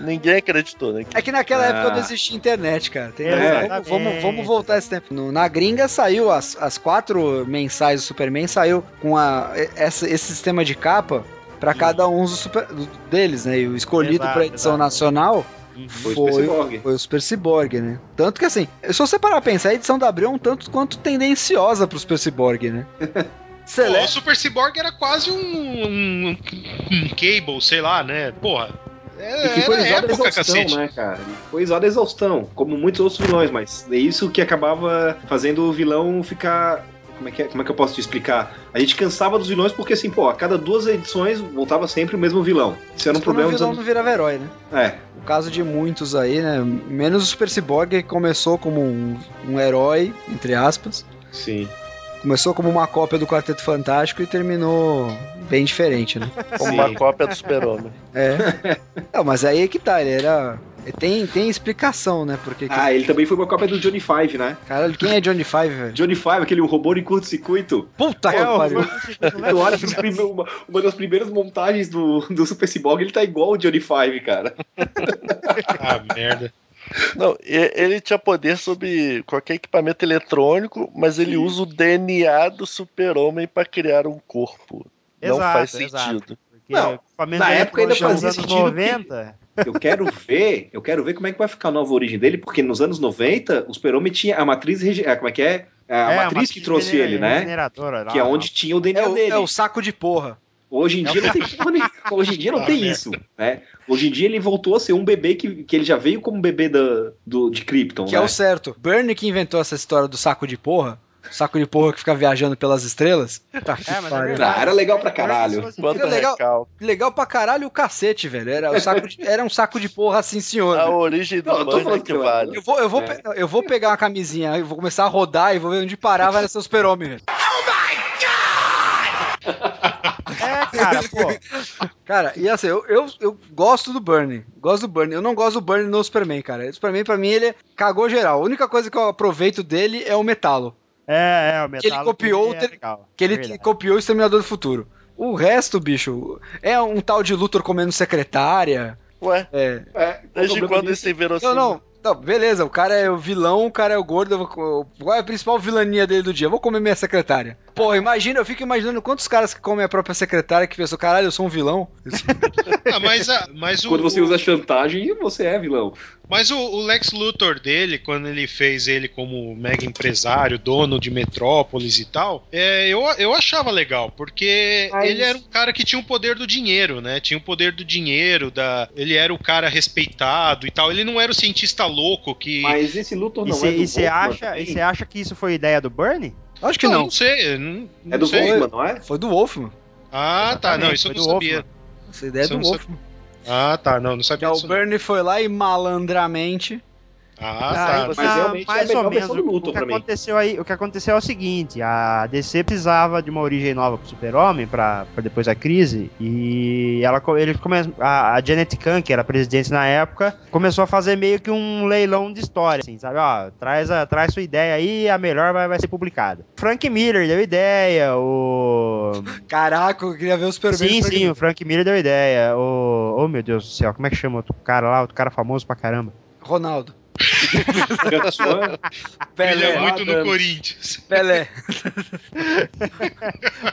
S2: Ninguém acreditou, né?
S1: É que naquela
S4: Ah.
S1: época não existia internet, cara. Tem-
S5: É.
S1: vamos, vamos, vamos voltar esse tempo. No- na gringa saiu, as, as quatro mensais do Superman saiu com a, essa- esse sistema de capa pra cada um dos super- deles, né? E o escolhido pra edição
S5: exato.
S1: nacional
S4: Foi
S1: foi,
S4: o Super Cyborg.
S1: foi o Super Cyborg, né? Tanto que assim, se você parar pra pensar, a edição da Abril é um tanto quanto tendenciosa pro Super Cyborg, né?
S3: Pô, o Super Cyborg era quase um, um, um Cable, sei lá, né? Porra. É,
S4: E que foi usado a
S3: época,
S4: exaustão,
S3: cacete.
S4: né, cara? Foi usado exaustão, como muitos outros vilões, mas é isso que acabava fazendo o vilão ficar. Como é, que é- como é que eu posso te explicar? A gente cansava dos vilões porque, assim, pô, a cada duas edições voltava sempre o mesmo vilão. Isso era um problema
S1: o vilão
S4: anos...
S1: não virava herói, né?
S4: É,
S1: O caso de muitos aí, né? Menos o Super Cyborg, que começou como um, um herói, entre aspas.
S4: sim.
S1: Começou como uma cópia do Quarteto Fantástico e terminou bem diferente, né?
S2: Como
S4: Sim.
S2: uma cópia do Super-Homem.
S1: É. Não, mas aí é que tá, ele era. Tem, tem explicação, né? Porque.
S4: Ah, ele também foi uma cópia do Johnny Five, né?
S1: Caralho, quem é Johnny Five, velho?
S4: Johnny Five, aquele robô em curto-circuito.
S1: Puta que
S5: É,
S1: pariu.
S4: Olha uma, uma das primeiras montagens do, do Super Cyborg, ele tá igual o Johnny Five, cara.
S3: Ah, merda.
S2: Não, ele tinha poder sobre qualquer equipamento eletrônico, mas ele usa o DNA do Super-Homem pra criar um corpo. Não
S5: Exato,
S2: faz
S5: exato.
S2: sentido.
S5: Porque
S4: Não, na época ainda
S5: eletrônico
S4: fazia
S5: nos anos
S4: sentido
S5: 90.
S4: Eu quero ver, eu quero ver como é que vai ficar a nova origem dele, porque nos anos 90, o Super-Homem tinha a matriz, como é que é? A
S5: É,
S4: matriz que trouxe ele, né?
S5: lá,
S4: Que é
S5: lá.
S4: onde tinha o DNA
S1: É o,
S4: dele.
S1: é o saco de porra.
S4: Hoje em dia não tem. Hoje em dia não
S3: Ah,
S4: tem
S3: merda.
S4: isso, né? Hoje em dia ele voltou a ser um bebê que, que ele já veio como bebê da, do, de Krypton,
S1: Que
S4: né?
S1: é o certo. Bernie que inventou essa história do saco de porra. Saco de porra que fica viajando pelas estrelas. Tá
S5: É, mas é.
S4: Ah, era legal pra caralho.
S2: Quanto
S1: é legal.
S2: recalque.
S1: Legal pra caralho o cacete, velho. Era, o saco de- era um saco de porra assim, senhor.
S2: A
S1: velho.
S2: origem do
S4: Não, eu tô
S2: Bunny
S4: falando
S2: que vale.
S1: Eu vou, eu, vou
S4: É.
S1: eu vou pegar uma camisinha, eu vou começar a rodar e vou ver onde parar vai ser o super-homem, velho.
S5: É, cara, pô.
S1: Cara, e assim, eu, eu, eu gosto do Bernie. Gosto do Bernie. Eu não gosto do Bernie no Superman, cara. O Superman, pra mim, ele cagou geral. A única coisa que eu aproveito dele é o metalo.
S5: É, é, o metal.
S1: Que ele copiou o
S5: é legal,
S1: Que ele
S5: é verdade.
S1: copiou o Exterminador do Futuro. O resto, bicho, é um tal de Luthor comendo secretária.
S2: Ué,
S1: É.
S4: É, o
S2: desde quando isso é inverossímil?
S1: Não, não. Não, beleza, o cara é o vilão, o cara é o gordo. vou- Qual é a principal vilania dele do dia? Eu vou comer minha secretária. Porra, imagina, eu fico imaginando quantos caras que comem a própria secretária que pensam, caralho, eu sou um vilão.
S3: Ah, mas, a- mas o,
S4: Quando você usa chantagem, você é vilão.
S3: Mas o, o Lex Luthor dele, quando ele fez ele como mega empresário, dono de Metrópolis e tal, é, eu, eu achava legal, porque
S4: Mas-
S3: ele era um cara que tinha o poder do dinheiro, né? Tinha o poder do dinheiro, da, ele era o cara respeitado e tal. Ele não era o cientista louco que.
S4: Mas esse Luthor
S5: E
S4: não é do
S5: você acha, e você acha que isso foi ideia do Bernie?
S1: Acho que
S3: não,
S1: não.
S3: não sei. Não, não
S4: É do
S3: sei.
S4: Wolfman, não é?
S1: Foi do Wolfman.
S3: Ah, tá. Não,
S5: Exatamente,
S3: isso eu não
S5: do
S3: sabia.
S5: Wolfman.
S1: Essa ideia é do
S3: não
S1: Wolfman.
S3: Ah, tá. Não, não sabia
S1: o
S3: disso. não.
S1: Bernie foi lá e malandramente
S3: Ah,
S5: Ah,
S3: tá.
S4: mas realmente é a
S5: mais
S4: melhor
S5: ou menos.
S4: do
S5: O que
S4: pra mim.
S5: aconteceu aí, o que aconteceu é o seguinte: a DC precisava de uma origem nova pro Super-Homem para depois da crise e ela ele come, a, a Janet Kahn, que era presidente na época, começou a fazer meio que um leilão de história, assim, sabe? Ó, traz a traz sua ideia aí, a melhor vai, vai ser publicada. Frank Miller deu ideia, o
S1: Caraca, eu queria ver o Superman.
S5: Sim, sim, o Frank Miller deu ideia. O oh meu Deus do céu, como é que chama outro cara lá, outro cara famoso pra caramba?
S1: Ronaldo.
S3: Ele é
S1: Pelé.
S3: muito no. Corinthians.
S1: Pelé.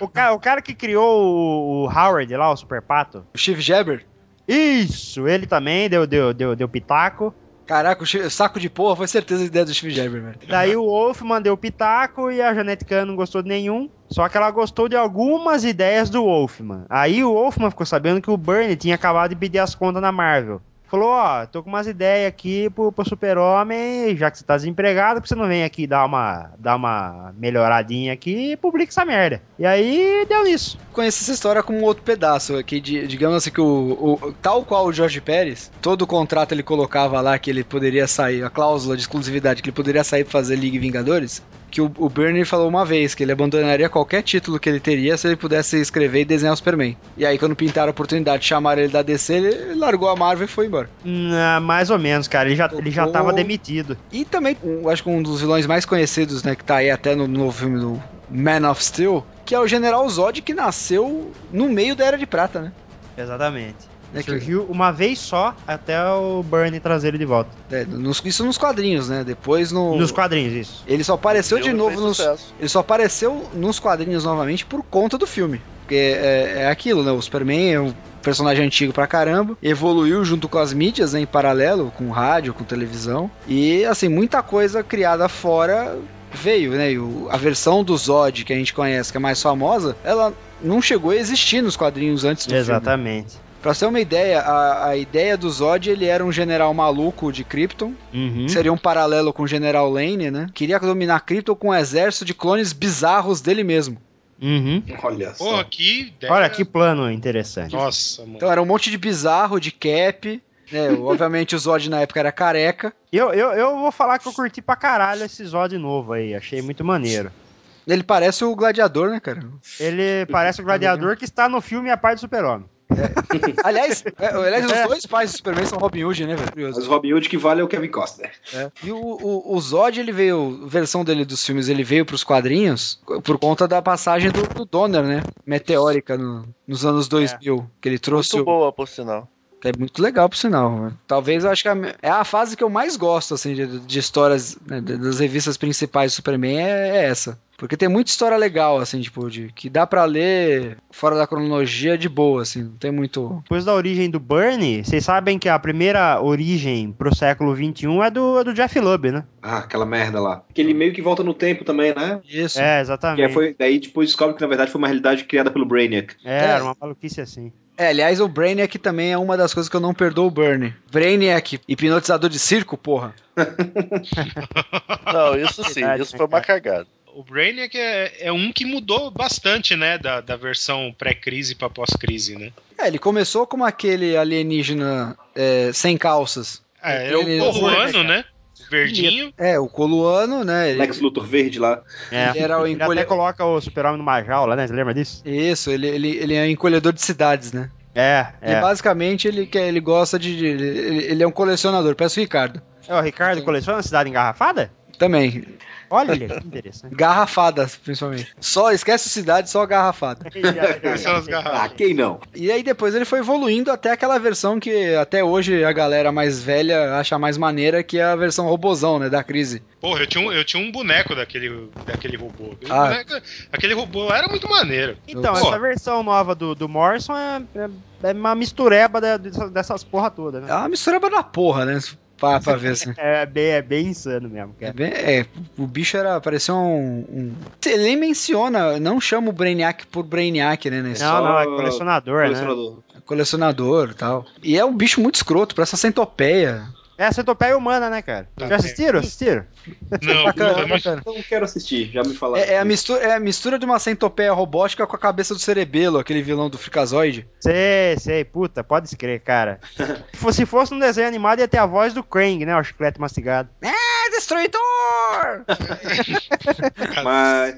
S5: O cara, o cara que criou o, o Howard lá, o Super Pato.
S1: O Steve Jabber.
S5: Isso, ele também deu, deu, deu, deu pitaco.
S1: Caraca, o saco de porra foi certeza a ideia do Steve Jabber, velho.
S5: Daí o Wolfman deu pitaco e a Janet Kahn não gostou de nenhum. Só que ela gostou de algumas ideias do Wolfman. Aí o Wolfman ficou sabendo que o Bernie tinha acabado de pedir as contas na Marvel. Falou, ó, tô com umas ideias aqui pro, pro super-homem, já que você tá desempregado, por que você não vem aqui dar uma, dar uma melhoradinha aqui e publica essa merda. E aí deu nisso.
S1: Conheci essa história como um outro pedaço, que di- digamos assim que o, o- tal qual o Jorge Pérez, todo o contrato ele colocava lá que ele poderia sair, a cláusula de exclusividade que ele poderia sair pra fazer Liga Vingadores, que o, o Bernie falou uma vez que ele abandonaria qualquer título que ele teria se ele pudesse escrever e desenhar o Superman. E aí quando pintaram a oportunidade de chamar ele da DC, ele largou a Marvel e foi embora.
S5: Hum, mais ou menos, cara, ele já, ele já tava demitido.
S1: E também, um- acho que um dos vilões mais conhecidos, né, que tá aí até no novo filme do Man of Steel, que é o General Zod, que nasceu no meio da Era de Prata, né?
S5: Exatamente.
S1: É que-
S5: Surgiu uma vez só até o Bernie trazer ele de volta.
S1: É, nos- isso nos quadrinhos, né? Depois no.
S5: Nos quadrinhos, isso.
S1: Ele só apareceu de novo nos.
S2: sucesso.
S1: Ele só apareceu nos quadrinhos novamente por conta do filme. Porque é, é aquilo, né? O Superman é um personagem antigo pra caramba, evoluiu junto com as mídias, né, em paralelo, com rádio, com televisão. E, assim, muita coisa criada fora veio, né? E o- a versão do Zod que a gente conhece, que é mais famosa, ela não chegou a existir nos quadrinhos antes do filme.
S5: Exatamente.
S1: Pra ter uma ideia, a, a ideia do Zod, ele era um general maluco de Krypton,
S5: Uhum.
S1: Seria um paralelo com o General Lane, né? Queria dominar Krypton com um exército de clones bizarros dele mesmo.
S5: Uhum.
S4: Olha só.
S3: Porra, que ideia.
S5: Olha que plano interessante.
S3: Nossa, mano.
S1: Então era um monte de bizarro, de cap. Né? Obviamente o Zod na época era careca.
S5: Eu, eu, eu vou falar que eu curti pra caralho esse Zod novo aí, achei muito maneiro.
S1: Ele parece o gladiador, né, cara?
S5: Ele parece o gladiador que está no filme A Parte do Super-Homem.
S1: Aliás, é, aliás os
S5: É.
S1: dois pais do Superman são Robin Hood, né, velho? Curioso.
S4: Mas o Robin Hood que vale é o Kevin Costner.
S1: É. E o, o, o Zod, ele veio, a versão dele dos filmes, ele veio pros quadrinhos por conta da passagem do, do Donner, né? Meteórica no- nos anos 2000, que ele trouxe
S2: Muito
S1: o,
S2: boa, por sinal.
S1: Que é muito legal, por sinal. Talvez eu acho que me- é a fase que eu mais gosto, assim, de, de histórias né, de- das revistas principais do Superman é, é essa. Porque tem muita história legal, assim, tipo, de, que dá pra ler fora da cronologia de boa, assim, não tem muito.
S5: Depois da origem do Bernie, vocês sabem que a primeira origem pro século XXI é do, é do Jeff Lubb, né?
S4: Ah, aquela merda lá. Que ele meio que volta no tempo também, né?
S1: Isso.
S5: É,
S4: Que
S5: exatamente.
S4: aí foi, daí depois descobre que na verdade foi uma realidade criada pelo Brainiac.
S5: É, era uma maluquice assim.
S1: É, aliás, o Brainiac também é uma das coisas que eu não perdoo o Bernie. Brainiac, hipnotizador de circo, porra.
S2: Não, isso sim,
S5: Verdade,
S2: isso foi uma cagada.
S3: O Brainiac é, é um que mudou bastante, né? Da, da versão pré-crise pra pós-crise, né?
S1: É, ele começou como aquele alienígena é, sem calças.
S3: É, é o Coluano, né? Verdinho.
S1: É, o Coluano, né? Ele,
S4: Lex Luthor verde lá.
S5: É.
S1: ele era o
S5: Ele até
S1: encolhe...
S5: coloca o Super-Homem numa jaula, né? Você lembra disso?
S1: Isso, ele, ele, ele é encolhedor de cidades, né?
S5: É,
S1: E
S5: é.
S1: basicamente ele, quer, ele gosta de. Ele, ele é um colecionador, parece o Ricardo.
S5: É, o Ricardo coleciona a cidade engarrafada?
S1: Também.
S5: Olha, que interessante.
S1: Garrafadas, principalmente. Só esquece cidade, só garrafada.
S4: Ah, quem não?
S1: E aí depois ele foi evoluindo até aquela versão que até hoje a galera mais velha acha mais maneira, que é a versão robozão, né? Da crise.
S3: Porra, eu tinha um, eu tinha um boneco daquele, daquele robô. Aquele,
S1: Ah.
S3: boneco- aquele robô era muito maneiro.
S5: Então,
S3: Pô.
S5: essa versão nova do, do Morrison é, é, é uma mistureba de- dessas, porra toda,
S1: É
S5: né?
S1: uma mistura da porra, né? Pra, pra ver assim.
S5: É bem, é bem insano mesmo,
S1: É,
S5: cara.
S1: bem- é, o bicho era. parecia um, um. Ele nem menciona, não chama o Brainiac por Brainiac, né? nesse-
S5: Não, não, é
S4: Só
S5: colecionador, né?
S4: Colecionador.
S1: colecionador e tal. E é um bicho muito escroto, parece uma centopeia.
S5: É a centopeia humana, né, cara? Já assistiram? Assistiram?
S3: Não,
S1: Bacana,
S3: também-
S1: bacana.
S4: Não quero assistir, já me falaram.
S1: É, é a mistura, é a mistura de uma centopeia robótica com a cabeça do cerebelo, aquele vilão do Freakazoid.
S5: Sei, sei, puta, pode escrever, cara. Se fosse- Se fosse um desenho animado, ia ter a voz do Krang, né? O chiclete mastigado.
S1: É, Destruidor!
S4: Mas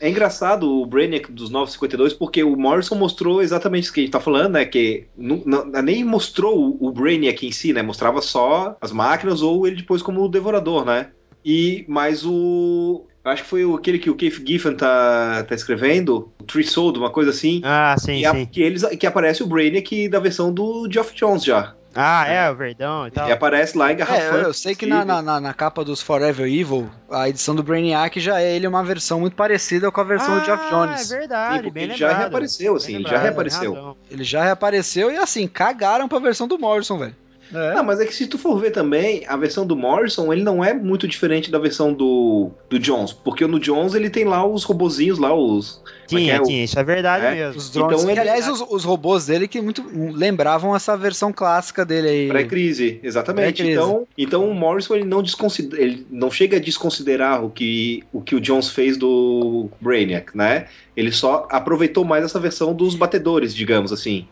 S4: é engraçado o Brainiac dos 952 porque o Morrison mostrou exatamente isso que a gente tá falando, né? Que nu- não- nem mostrou o, Brainiac em si, né? Mostrava só as máquinas ou ele depois como o devorador, né? E mas o acho que foi aquele que o Keith Giffen tá, tá escrevendo, o Tree Soul, uma coisa assim.
S5: Ah, sim,
S4: que, a-
S5: sim.
S4: que eles, que aparece o Brainiac da versão do Geoff Jones já.
S5: Ah, é, o Verdão e tal.
S4: E aparece lá
S1: É,
S4: engarrafando.
S1: eu, eu sei que na, na, na- capa dos Forever Evil, a edição do Brainiac já é ele uma versão muito parecida com a versão do Geoff
S5: Ah,
S1: Jones.
S5: é verdade,
S4: Sim, porque
S5: bem
S4: ele já
S5: lembrado.
S4: reapareceu, assim, ele já
S5: lembrado,
S4: reapareceu.
S1: Ele já reapareceu e assim, cagaram pra versão do Morrison, velho. É.
S4: Não, mas é que se tu for ver também, a versão do Morrison, ele não é muito diferente da versão do, do Jones, porque no Jones ele tem lá os robozinhos lá, os... como é
S5: Tinha,
S4: é?
S5: Tinha, isso é verdade
S4: É,
S5: mesmo.
S1: Os drones.
S4: Então
S1: que,
S4: ele-
S1: aliás, os, os robôs dele que muito lembravam essa versão clássica dele aí.
S4: Pré-crise, exatamente.
S1: Pré-crise.
S4: Então, então o Morrison ele não, desconsidera, ele não chega a desconsiderar o que, o que o Jones fez do Brainiac, né? Ele só aproveitou mais essa versão dos batedores, digamos assim.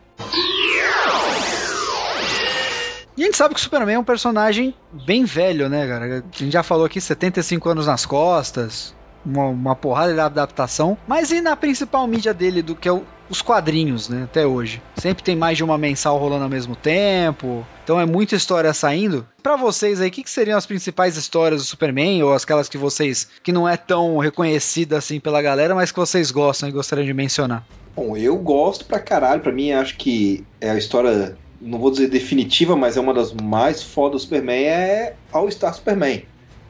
S1: E a gente sabe que o Superman é um personagem bem velho, né, cara? A gente já falou aqui, 75 anos nas costas, uma, uma porrada de adaptação. Mas e na principal mídia dele, do que é o- os quadrinhos, né, até hoje? Sempre tem mais de uma mensal rolando ao mesmo tempo, então é muita história saindo. Pra vocês aí, o que, que seriam as principais histórias do Superman, ou aquelas que vocês, que não é tão reconhecida assim pela galera, mas que vocês gostam e gostariam de mencionar?
S4: Bom, eu gosto pra caralho, pra mim acho que é a história, não vou dizer definitiva, mas é uma das mais fodas do Superman, é All Star Superman.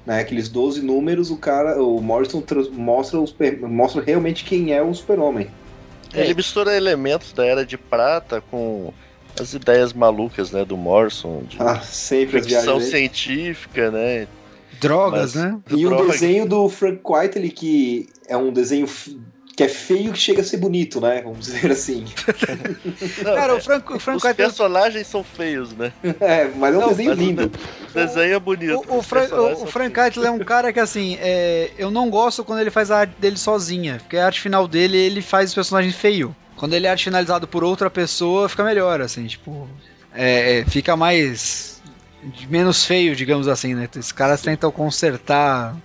S4: Né, aqueles 12 números, o cara, o Morrison mostra, o super- mostra realmente quem é o super-homem.
S2: Ele mistura elementos da Era de Prata com as ideias malucas, né, do Morrison, de
S4: Ah, sempre
S2: ficção científica, né?
S1: Drogas,
S2: Mas-
S1: né?
S4: E o desenho do Frank Whiteley, que é um desenho que é feio que chega a ser bonito, né? Vamos dizer assim.
S2: Não,
S1: Cara,
S2: é,
S1: o Franco, o Franco
S2: os
S1: Whiteley-
S2: personagens são feios, né?
S4: É, mas é um
S1: Não,
S4: desenho lindo.
S2: O desenho é bonito.
S1: O, o, Frank. Keitel é um cara que, assim, é, eu não gosto quando ele faz a arte dele sozinha, porque a arte final dele, ele faz o personagem feio. Quando ele é arte finalizado por outra pessoa, fica melhor, assim, tipo, é, é, fica mais, menos feio, digamos assim, né? Os caras tentam consertar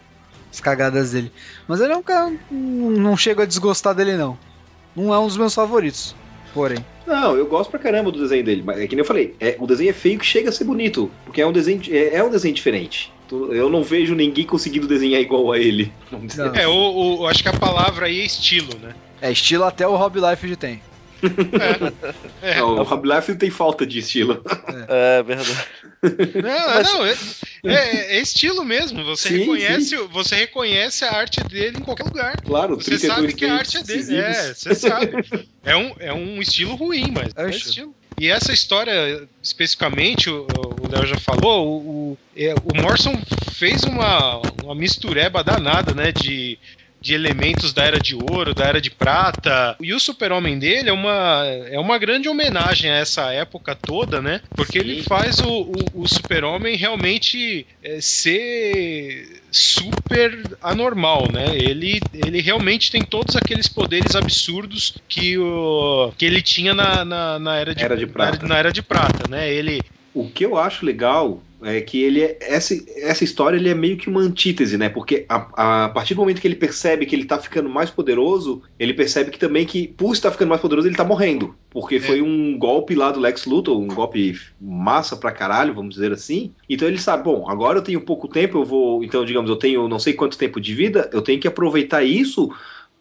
S1: as cagadas dele. Mas ele é um cara, não, chego a desgostar dele, não. Não é um dos meus favoritos, porém.
S4: Não, eu gosto pra caramba do desenho dele, mas é que nem eu falei, é, o desenho é feio que chega a ser bonito, porque é um desenho, é, é um desenho diferente. Eu não vejo ninguém conseguindo desenhar igual a ele.
S3: É, o, acho que a palavra aí é estilo, né?
S1: É estilo até o Rob Life tem.
S3: É.
S4: Não, o Rob Liefeld tem falta de estilo.
S2: É verdade.
S3: Não, não, é, é- é estilo mesmo. Você
S4: Sim,
S3: reconhece, você reconhece a arte dele em qualquer lugar.
S4: Claro,
S3: Você
S4: 32
S3: sabe que a arte é dele.
S4: incisivos.
S3: É, você sabe. É um, é um estilo ruim, mas
S1: É
S3: é,
S1: o
S3: estilo. E essa história, especificamente, o o Léo já falou, o, o, é, o Morrison fez uma, uma mistureba danada, né? De, de elementos da Era de Ouro, da Era de Prata. E o super-homem dele é uma, é uma grande homenagem a essa época toda, né? Porque ele faz o, o, o super-homem realmente é, ser super anormal, né? Ele, ele realmente tem todos aqueles poderes absurdos que, o, que ele tinha na, na, na era, de,
S4: Era de Prata.
S3: Na, na Era de Prata, né? Ele,
S4: O que eu acho legal é que ele é, essa, essa história ele é meio que uma antítese, né? Porque a, a partir do momento que ele percebe que ele tá ficando mais poderoso, ele percebe que também que, por estar ficando mais poderoso, ele tá morrendo. Porque foi um golpe lá do Lex Luthor, um golpe massa pra caralho, vamos dizer assim. Então ele sabe, bom, agora eu tenho pouco tempo, eu vou. Então, digamos, eu tenho não sei quanto tempo de vida, eu tenho que aproveitar isso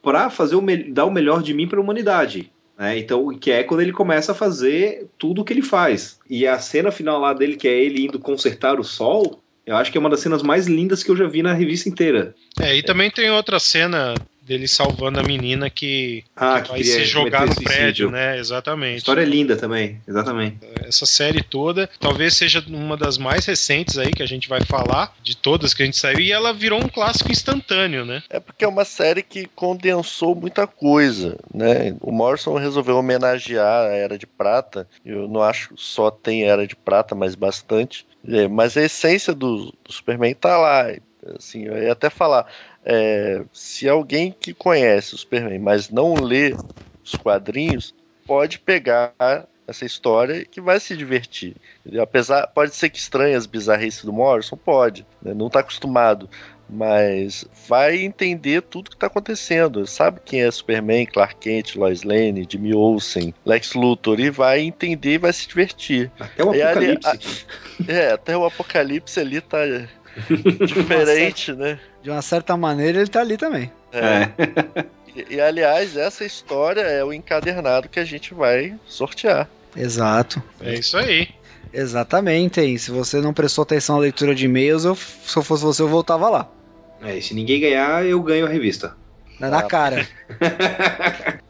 S4: para fazer o dar o melhor de mim para a humanidade. Né? Então, que é quando ele começa a fazer tudo o que ele faz. E a cena final lá dele, que é ele indo consertar o sol, eu acho que é uma das cenas mais lindas que eu já vi na revista inteira.
S3: É, e também tem outra cena dele salvando a menina que,
S4: Ah,
S3: que
S4: que
S3: vai se jogar no prédio, né?
S4: A
S3: Exatamente.
S4: história é linda também, exatamente.
S3: Essa série toda, talvez seja uma das mais recentes aí que a gente vai falar, de todas que a gente saiu, e ela virou um clássico instantâneo, né?
S2: É porque é uma série que condensou muita coisa, né? O Morrison resolveu homenagear a Era de Prata. Eu não acho que só tem Era de Prata, mas bastante. É, mas a essência do, do Superman tá lá. Assim, eu ia até falar, é, se alguém que conhece o Superman, mas não lê os quadrinhos, pode pegar essa história que vai se divertir. entendeu? Apesar, pode ser que estranhe as bizarrices do Morrison, pode, né? não está acostumado, mas vai entender tudo que está acontecendo. Sabe quem é Superman, Clark Kent, Lois Lane, Jimmy Olsen, Lex Luthor e vai entender e vai se divertir.
S4: Até o
S2: E ali-
S4: apocalipse.
S2: É, até o Apocalipse ali tá diferente, né?
S1: De uma certa maneira, ele tá ali também.
S2: É. E, e, aliás, essa história é o encadernado que a gente vai sortear.
S1: Exato.
S3: É isso aí.
S1: Exatamente, hein? Se você não prestou atenção à leitura de e-mails, eu, se eu fosse você, eu voltava lá.
S4: É, e se ninguém ganhar, eu ganho a revista.
S1: Na, na
S2: Ah.
S1: cara.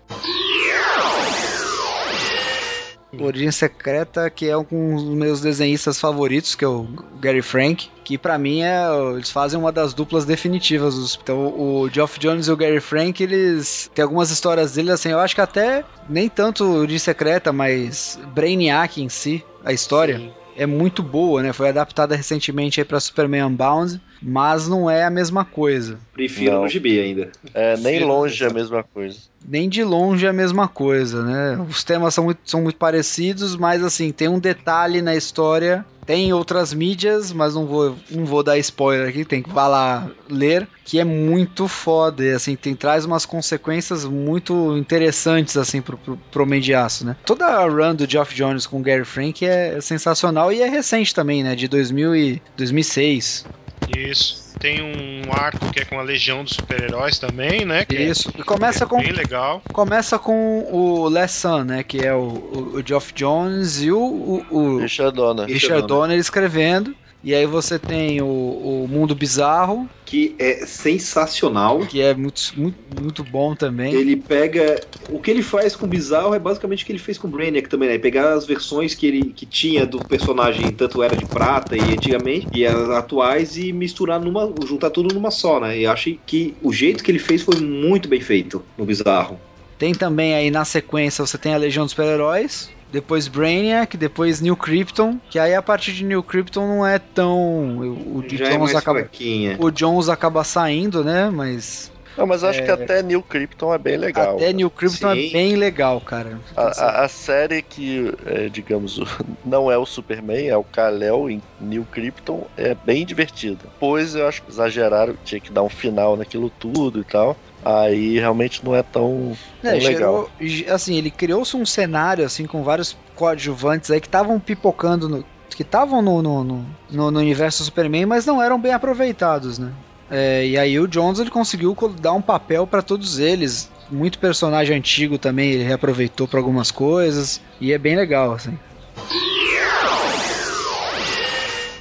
S1: Origem Secreta, que é um dos meus desenhistas favoritos, que é o Gary Frank, que pra mim é, eles fazem uma das duplas definitivas. Então o Geoff Jones e o Gary Frank, eles tem algumas histórias deles assim, eu acho que até nem tanto Origem Secreta, mas Brainiac em si, a história é muito boa, né? Foi adaptada recentemente aí para Superman Unbound, mas não é a mesma coisa.
S4: Prefiro
S2: Não.
S4: no gibi ainda.
S2: É, nem
S3: Prefiro-
S2: longe a mesma coisa.
S1: nem de longe é a mesma coisa, né? Os temas são muito, são muito parecidos, mas assim, tem um detalhe na história. Tem outras mídias, mas não vou, não vou dar spoiler aqui, tem que vá lá ler, que é muito foda, e, assim, tem, traz umas consequências muito interessantes, assim, pro, pro, pro Homem de Aço, né? Toda a run do Geoff Jones com o Gary Frank é sensacional e é recente também, né? De 2000 e 2006.
S3: Isso. Tem um arco que é com a Legião dos Super-Heróis também, né? Que é-
S1: Isso. E começa
S3: é
S1: com
S3: Bem legal.
S1: Começa com o Les Sun, né? Que é o, o, o Geoff Jones e o, o, o
S2: Richard Donner.
S1: Richard Donner escrevendo. E aí você tem o, o Mundo Bizarro,
S4: Que é sensacional.
S1: que é muito, muito, muito bom também.
S4: Ele pega. O que ele faz com o Bizarro é basicamente o que ele fez com o Brainiac também, né? Pegar as versões que ele que tinha do personagem, tanto era de prata e antigamente, e as atuais, e misturar numa. juntar tudo numa só, né? E acho que o jeito que ele fez foi muito bem feito no Bizarro.
S1: Tem também aí na sequência você tem a Legião dos Super-Heróis, depois Brainiac, depois New Krypton, que aí a partir de New Krypton não é tão. O, o
S4: Já é
S1: Jones
S4: mais
S1: acaba,
S4: fraquinha.
S1: o Jones acaba saindo, né? Mas
S2: Não, mas acho
S1: É.
S2: que até New Krypton é bem legal.
S1: até New Krypton é
S4: Sim.
S1: bem legal, cara.
S2: A, a- a série que, é, digamos, não é o Superman, é o Kal-El em New Krypton, é bem divertida. Pois eu acho que exageraram, tinha que dar um final naquilo tudo e tal. Aí realmente não é tão, tão
S1: É,
S2: legal.
S1: gerou- assim, ele criou-se um cenário assim com vários coadjuvantes aí que estavam pipocando no, que estavam no, no, no, no- universo Superman, mas não eram bem aproveitados, né? É, e aí o Jones ele conseguiu co- dar um papel para todos eles. Muito personagem antigo também ele reaproveitou para algumas coisas e é bem legal assim.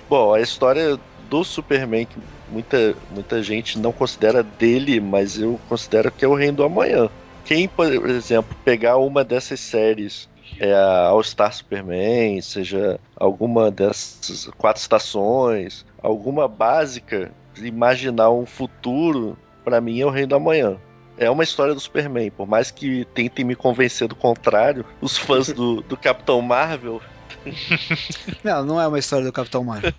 S2: Bom, a história do Superman, que muita, muita gente não considera dele, mas eu considero que é o Reino do Amanhã. Quem, por exemplo, pegar uma dessas séries, é a All Star Superman, seja alguma dessas quatro estações, alguma básica, imaginar um futuro, pra mim é o Reino do Amanhã. É uma história do Superman, por mais que tentem me convencer do contrário, os fãs do, do Capitão Marvel,
S1: Não, não é uma história do Capitão Marvel.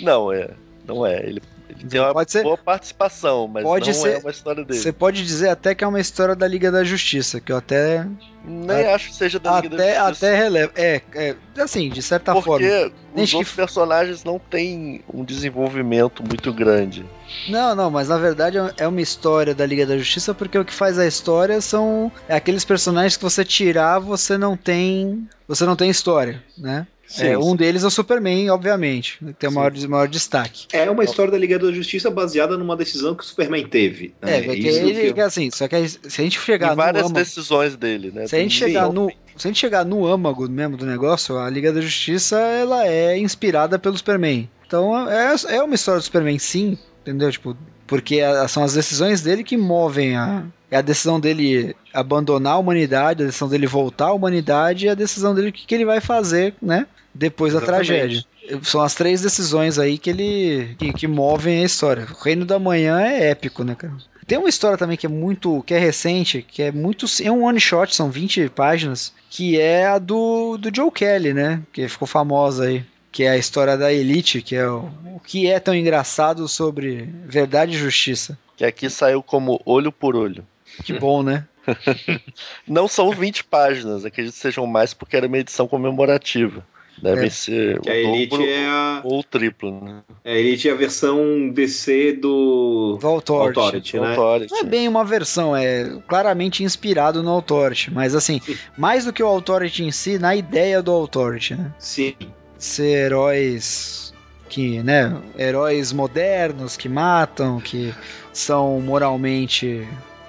S2: não é, não é. Ele, tem uma
S1: Pode ser-
S2: boa participação, mas
S1: pode
S2: não
S1: ser-
S2: é uma história dele.
S1: Você pode dizer até que é uma história da Liga da Justiça, que eu até
S2: Nem acho que seja da Liga
S1: até
S2: da Justiça.
S1: até relevo. É, é, assim, de certa forma.
S2: porque os
S1: Desde que
S2: outros personagens não têm um desenvolvimento muito grande.
S1: Não, não, mas na verdade é uma história da Liga da Justiça, porque o que faz a história são é aqueles personagens que você tirar, você não tem. Você não tem história, né?
S4: Sim,
S1: é, um
S4: sim.
S1: deles é o Superman, obviamente, que tem o maior, maior destaque.
S4: É uma história da Liga da Justiça baseada numa decisão que o Superman teve.
S1: É,
S4: né?
S1: porque
S4: Isso
S1: ele
S4: que
S1: é assim, só que se a gente chegar
S2: e
S1: no
S2: várias
S1: âmago,
S2: decisões dele, né?
S1: se a gente
S2: Tem-
S1: chegar no se a gente chegar no âmago mesmo do negócio, a Liga da Justiça ela é inspirada pelo Superman. Então é, é uma história do Superman, sim, entendeu? Tipo, porque a- são as decisões dele que movem a, é a decisão dele abandonar a humanidade, a decisão dele voltar à humanidade e a decisão dele o que, que ele vai fazer, né? Depois da
S4: Exatamente.
S1: tragédia. São as três decisões aí que ele que, que movem a história. O Reino da Manhã é épico, né, cara? Tem uma história também que é muito. que é recente, que é muito. É um one shot, são 20 páginas, que é a do, do Joe Kelly, né? Que ficou famosa aí. Que é a história da Elite, que é o, o que é tão engraçado sobre verdade e justiça.
S2: Que aqui saiu como olho por olho.
S1: Que bom, né?
S2: Não são 20 páginas, acredito que sejam mais porque era uma edição comemorativa. Devem
S1: É.
S2: ser
S4: Que a
S2: o
S4: Elite
S2: dobro
S4: é a,
S2: ou o triplo, né?
S4: a Elite é a versão DC do
S1: Do Authority.
S4: Authority, né?
S2: Authority.
S1: Não é bem uma versão, é claramente inspirado no Authority. Mas assim, mais do que o Authority em si, na ideia do Authority, né?
S4: Sim.
S1: Ser heróis que, né, heróis modernos que matam, que são moralmente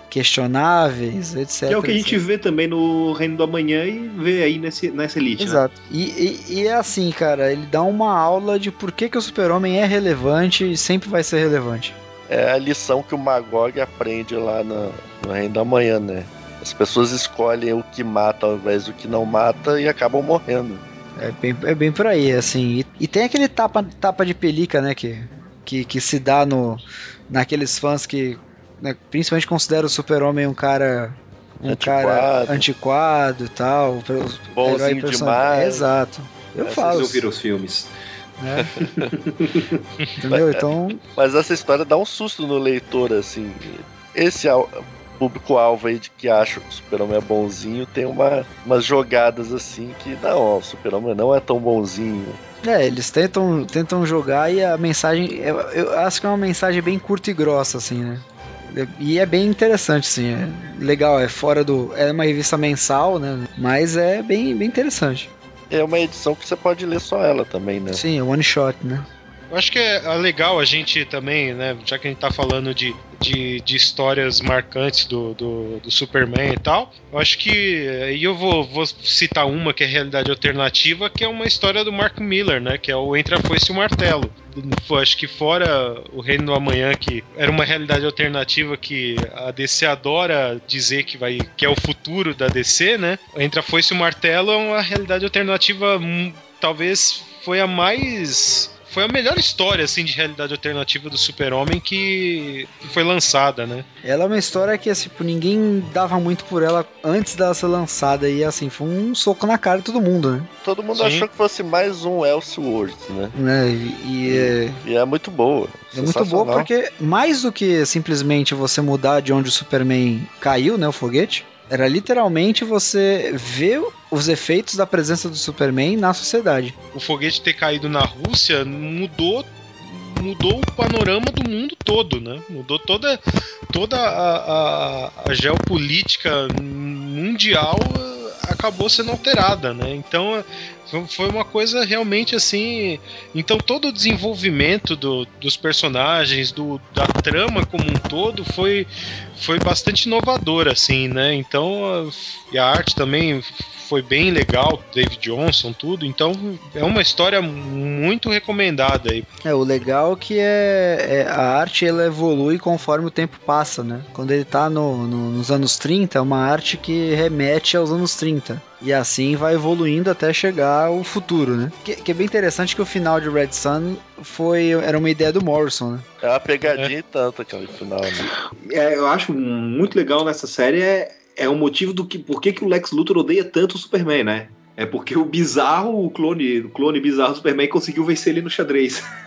S1: questionáveis, etc.
S4: Que é o que a gente
S1: etc.
S4: vê também no Reino do Amanhã e vê aí nesse, nessa Elite, né?
S1: Exato. E, e- e é assim, cara, ele dá uma aula de por que, que o super-homem é relevante e sempre vai ser relevante.
S2: É a lição que o Magog aprende lá no, no Reino da Manhã, né? As pessoas escolhem o que mata ao invés do que não mata e acabam morrendo.
S1: É bem, é bem por aí, assim. E, e tem aquele tapa, tapa de pelica, né, que, que, que se dá no, naqueles fãs que né, principalmente consideram o super-homem um cara... Um cara
S2: Antiquado.
S1: antiquado e tal.
S2: Bonzinho demais.
S1: É, exato. Eu
S2: Vocês
S1: falo.
S4: Vocês ouviram os filmes.
S1: né? Entendeu? Então,
S2: Mas essa história dá um susto no leitor, assim. Esse al- público-alvo aí de que acha que o super-homem é bonzinho tem uma, umas jogadas assim que, não, ó, o super-homem não é tão bonzinho.
S1: é, eles tentam, tentam jogar e a mensagem. Eu, eu acho que é uma mensagem bem curta e grossa, assim, né? E é bem interessante, sim. É legal, é fora do. É uma revista mensal, né? Mas é bem, bem interessante.
S2: É uma edição que você pode ler só ela também, né?
S1: Sim, é one shot, né?
S3: Eu acho que é legal a gente também, né? Já que a gente tá falando de, de, de histórias marcantes do, do, do Superman e tal, eu acho que. E eu vou, vou citar uma que é realidade alternativa, que é uma história do Mark Miller, né? Que é o Entre a Foice e o Martelo. Acho que fora o Reino do Amanhã, que era uma realidade alternativa que a DC adora dizer que, vai, que é o futuro da DC, né? Entre a Foice e o Martelo é uma realidade alternativa, hum, talvez foi a mais foi a melhor história assim de realidade alternativa do Super-Homem que, que foi lançada, né?
S1: Ela é uma história que, assim, tipo, ninguém dava muito por ela antes dela ser lançada. E, assim, foi um soco na cara de todo mundo, né?
S2: Todo mundo
S3: Sim.
S2: achou que fosse mais um Elseworlds, né?
S1: né? E, e é,
S2: E é muito boa.
S1: É muito boa porque, mais do que simplesmente você mudar de onde o Superman caiu, né, o foguete, era literalmente você ver os efeitos da presença do Superman na sociedade.
S3: O foguete ter caído na Rússia mudou mudou o panorama do mundo todo, né? Mudou toda toda a, a, a geopolítica mundial eh, acabou sendo alterada, né? Então eh, foi- uma coisa realmente assim. Então todo o desenvolvimento do- dos personagens, do, da trama como um todo foi foi bastante inovador, assim, né? Então e a arte também foi bem legal, David Johnson, tudo. Então é uma história muito recomendada aí.
S1: É, o legal que é, é a arte ela evolui conforme o tempo passa, né? Quando ele tá no- no- nos anos 30, é uma arte que remete aos anos 30. E assim vai evoluindo até chegar ao futuro, né? Que, que é bem interessante que o final de Red Sun foi, era uma ideia do Morrison, né?
S2: É uma pegadinha e tanto aquele final, né?
S4: É, eu acho muito legal nessa série é, é o motivo do que por que, que o Lex Luthor odeia tanto o Superman, né? É porque o bizarro, o clone, o clone bizarro do Superman conseguiu vencer ele no xadrez.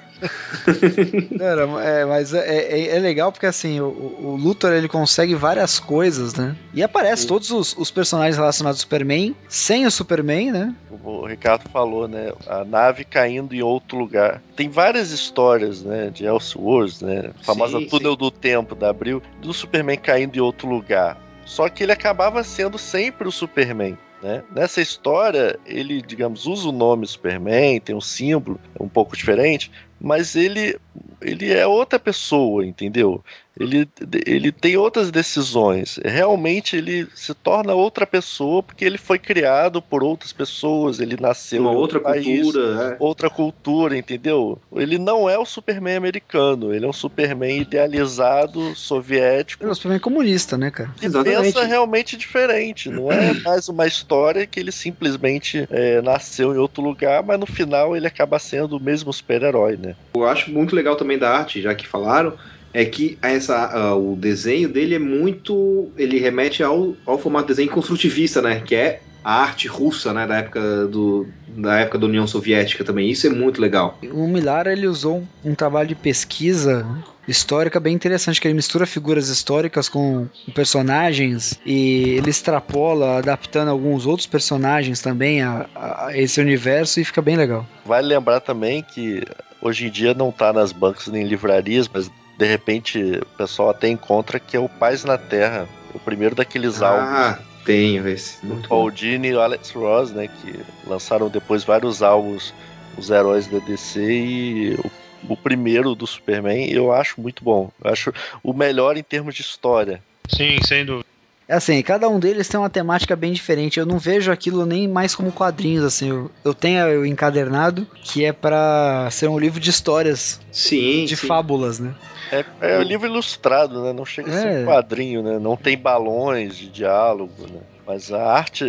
S1: Era, é, mas é, é- é legal porque assim, o, o Luthor ele consegue várias coisas, né? E aparece todos os, os personagens relacionados ao Superman, sem o Superman, né?
S2: O Ricardo falou, né? A nave caindo em outro lugar. Tem várias histórias, né? De Elseworlds, né? A famosa
S4: Sim,
S2: túnel do tempo da Abril, do Superman caindo em outro lugar. Só que ele acabava sendo sempre o Superman. Né? Nessa história, ele, digamos, usa o nome Superman, tem um símbolo um pouco diferente, mas ele, ele é outra pessoa, entendeu? ele, ele tem outras decisões. Realmente ele se torna outra pessoa porque ele foi criado por outras pessoas, ele nasceu
S4: Uma
S2: em
S4: outra
S2: país,
S4: cultura, é.
S2: outra cultura, entendeu? Ele não é o Superman americano, ele é um Superman idealizado, soviético,
S1: Ele é um Superman comunista, né, cara?
S2: que
S4: Exatamente.
S2: pensa realmente diferente. Não é mais uma história que ele simplesmente é, nasceu em outro lugar, mas no final ele acaba sendo o mesmo super-herói, né?
S4: Eu acho muito legal também da arte, já que falaram, é que essa, ah, o desenho dele é muito. Ele remete ao, ao formato de desenho construtivista, né? Que é a arte russa, né? Da época, do, da época da União Soviética também. Isso é muito legal.
S1: O Millar ele usou um, um trabalho de pesquisa histórica bem interessante, que ele mistura figuras históricas com personagens e ele extrapola, adaptando alguns outros personagens também a, a esse universo e fica bem legal.
S2: Vale lembrar também que hoje em dia não tá nas bancas nem livvrarias, mas de repente o pessoal até encontra que é o Paz na Terra, o primeiro daqueles álbuns.
S4: Ah, tenho esse. Muito.
S2: Paul Dini e o Alex Ross, né, que lançaram depois vários álbuns, os heróis da DC e o, o primeiro do Superman, eu acho muito bom. Eu acho o melhor em termos de história.
S3: Sim, sem dúvida.
S1: É assim, cada um deles tem uma temática bem diferente. Eu não vejo aquilo nem mais como quadrinhos, assim. Eu, eu tenho o encadernado, que é pra ser um livro de histórias,
S4: Sim,
S1: de
S4: sim.
S1: fábulas, né?
S2: É, é um livro ilustrado, né? Não chega a ser
S1: É.
S2: um quadrinho, né? Não tem balões de diálogo, né? Mas a arte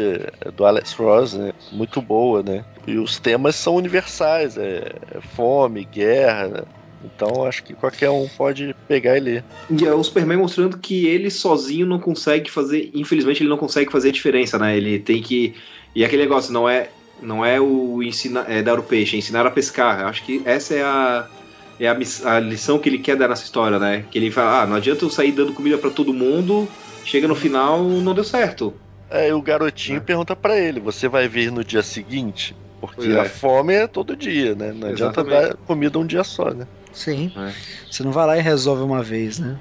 S2: do Alex Ross é muito boa, né? E os temas são universais, é, é fome, guerra, né? Então acho que qualquer um pode pegar e ler.
S4: E é o Superman mostrando que ele sozinho não consegue fazer. Infelizmente, ele não consegue fazer a diferença, né? Ele tem que. E aquele negócio não é. Não é o ensinar, é dar o peixe, é ensinar a pescar. Eu acho que essa é a. É a, miss- a lição que ele quer dar nessa história, né? Que ele fala, ah, não adianta eu sair dando comida pra todo mundo, chega no final, não deu certo.
S2: É, e o garotinho pergunta pra ele: você vai vir no dia seguinte? Porque
S4: é.
S2: a fome é todo dia, né? Não adianta
S4: Exatamente.
S2: dar comida um dia só, né?
S1: Sim.
S4: É.
S1: Você não vai lá e resolve uma vez, né?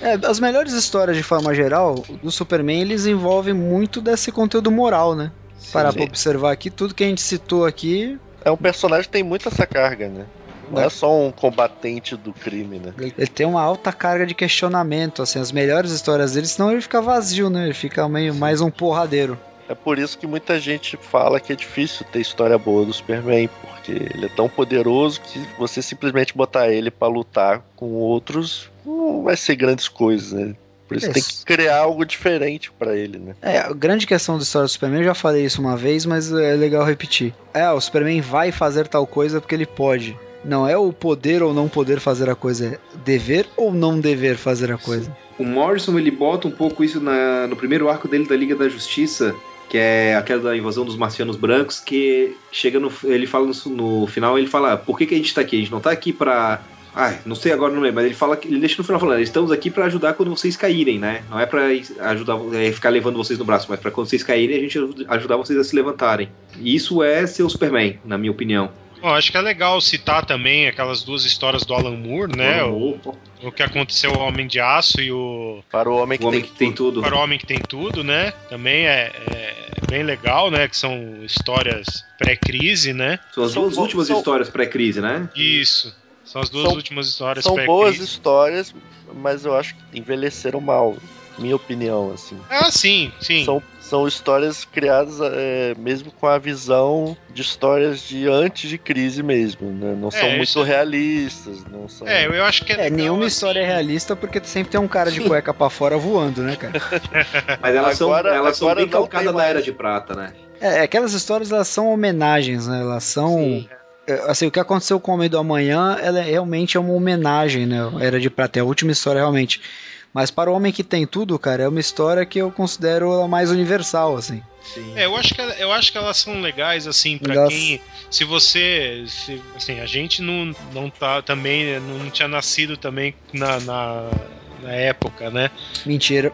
S1: É, as melhores histórias, de forma geral, do Superman, eles envolvem muito desse conteúdo moral, né? Parar
S2: Sim.
S1: pra observar aqui, tudo que a gente citou aqui,
S2: É um personagem que tem muito essa carga, né? Não é só um combatente do crime, né?
S1: ele ele tem uma alta carga de questionamento, assim, as melhores histórias dele, senão ele fica vazio, né? Ele fica meio mais um porradeiro.
S2: É por isso que muita gente fala que é difícil ter história boa do Superman, porque ele é tão poderoso que você simplesmente botar ele pra lutar com outros não vai ser grandes coisas, né? Por isso
S1: Isso.
S2: tem que criar algo diferente pra ele, né?
S1: É, a grande questão da história do Superman, eu já falei isso uma vez, mas é legal repetir. É, o Superman vai fazer tal coisa porque ele pode. Não é o poder ou não poder fazer a coisa, é dever ou não dever fazer a coisa.
S4: O Morrison ele bota um pouco isso na- no primeiro arco dele da Liga da Justiça, que é aquela da invasão dos marcianos brancos, que chega no. Ele fala no, no final, ele fala, por que, que a gente tá aqui? A gente não tá aqui pra. Ai, não sei agora, não lembro, mas ele fala ele deixa no final falando, estamos aqui pra ajudar quando vocês caírem, né? Não é pra ajudar, é, ficar levando vocês no braço, mas pra quando vocês caírem, a gente aj- ajudar vocês a se levantarem. E isso é ser o Superman, na minha opinião.
S3: Bom, acho que é legal citar também aquelas duas histórias do Alan Moore, né? O, o que aconteceu o Homem de Aço e o
S2: Para o homem que
S4: O homem
S2: tem
S4: que tem tudo.
S3: Para o Homem que Tem Tudo, né? Também é, é bem legal, né? Que são histórias pré-crise, né?
S4: São as
S2: São
S4: duas
S2: bo-
S4: últimas
S2: são-
S4: histórias pré-crise, né?
S3: Isso. São as duas
S2: São-
S3: últimas histórias
S2: São boas histórias, mas eu acho que envelheceram mal, minha opinião, assim.
S3: Ah, sim, sim.
S2: São, são histórias criadas é, mesmo com a visão de histórias de antes de crise mesmo, né? Não são
S3: É,
S2: muito
S3: isso-
S2: realistas, não são...
S3: É, eu acho que é,
S1: É,
S3: legal,
S1: nenhuma
S3: assim.
S1: história é realista porque sempre tem um cara de cueca pra fora voando, né, cara?
S4: Mas elas
S2: Agora-
S4: são, elas são bem calcadas na Era de Prata, né?
S1: É, aquelas histórias elas são homenagens, né? Elas são.
S4: Sim.
S1: é, Assim, o que aconteceu com o Homem do Amanhã, ela é, realmente é uma homenagem, né? Era de Prata, é a última história realmente. Mas para o Homem que tem tudo, cara, é uma história que eu considero a mais universal, assim.
S4: Sim.
S3: É, eu acho que eu acho que elas são legais assim pra
S1: Elas-
S3: quem se você se, assim, a gente não não tá também não tinha nascido também na, na, na época, né?
S1: Mentira.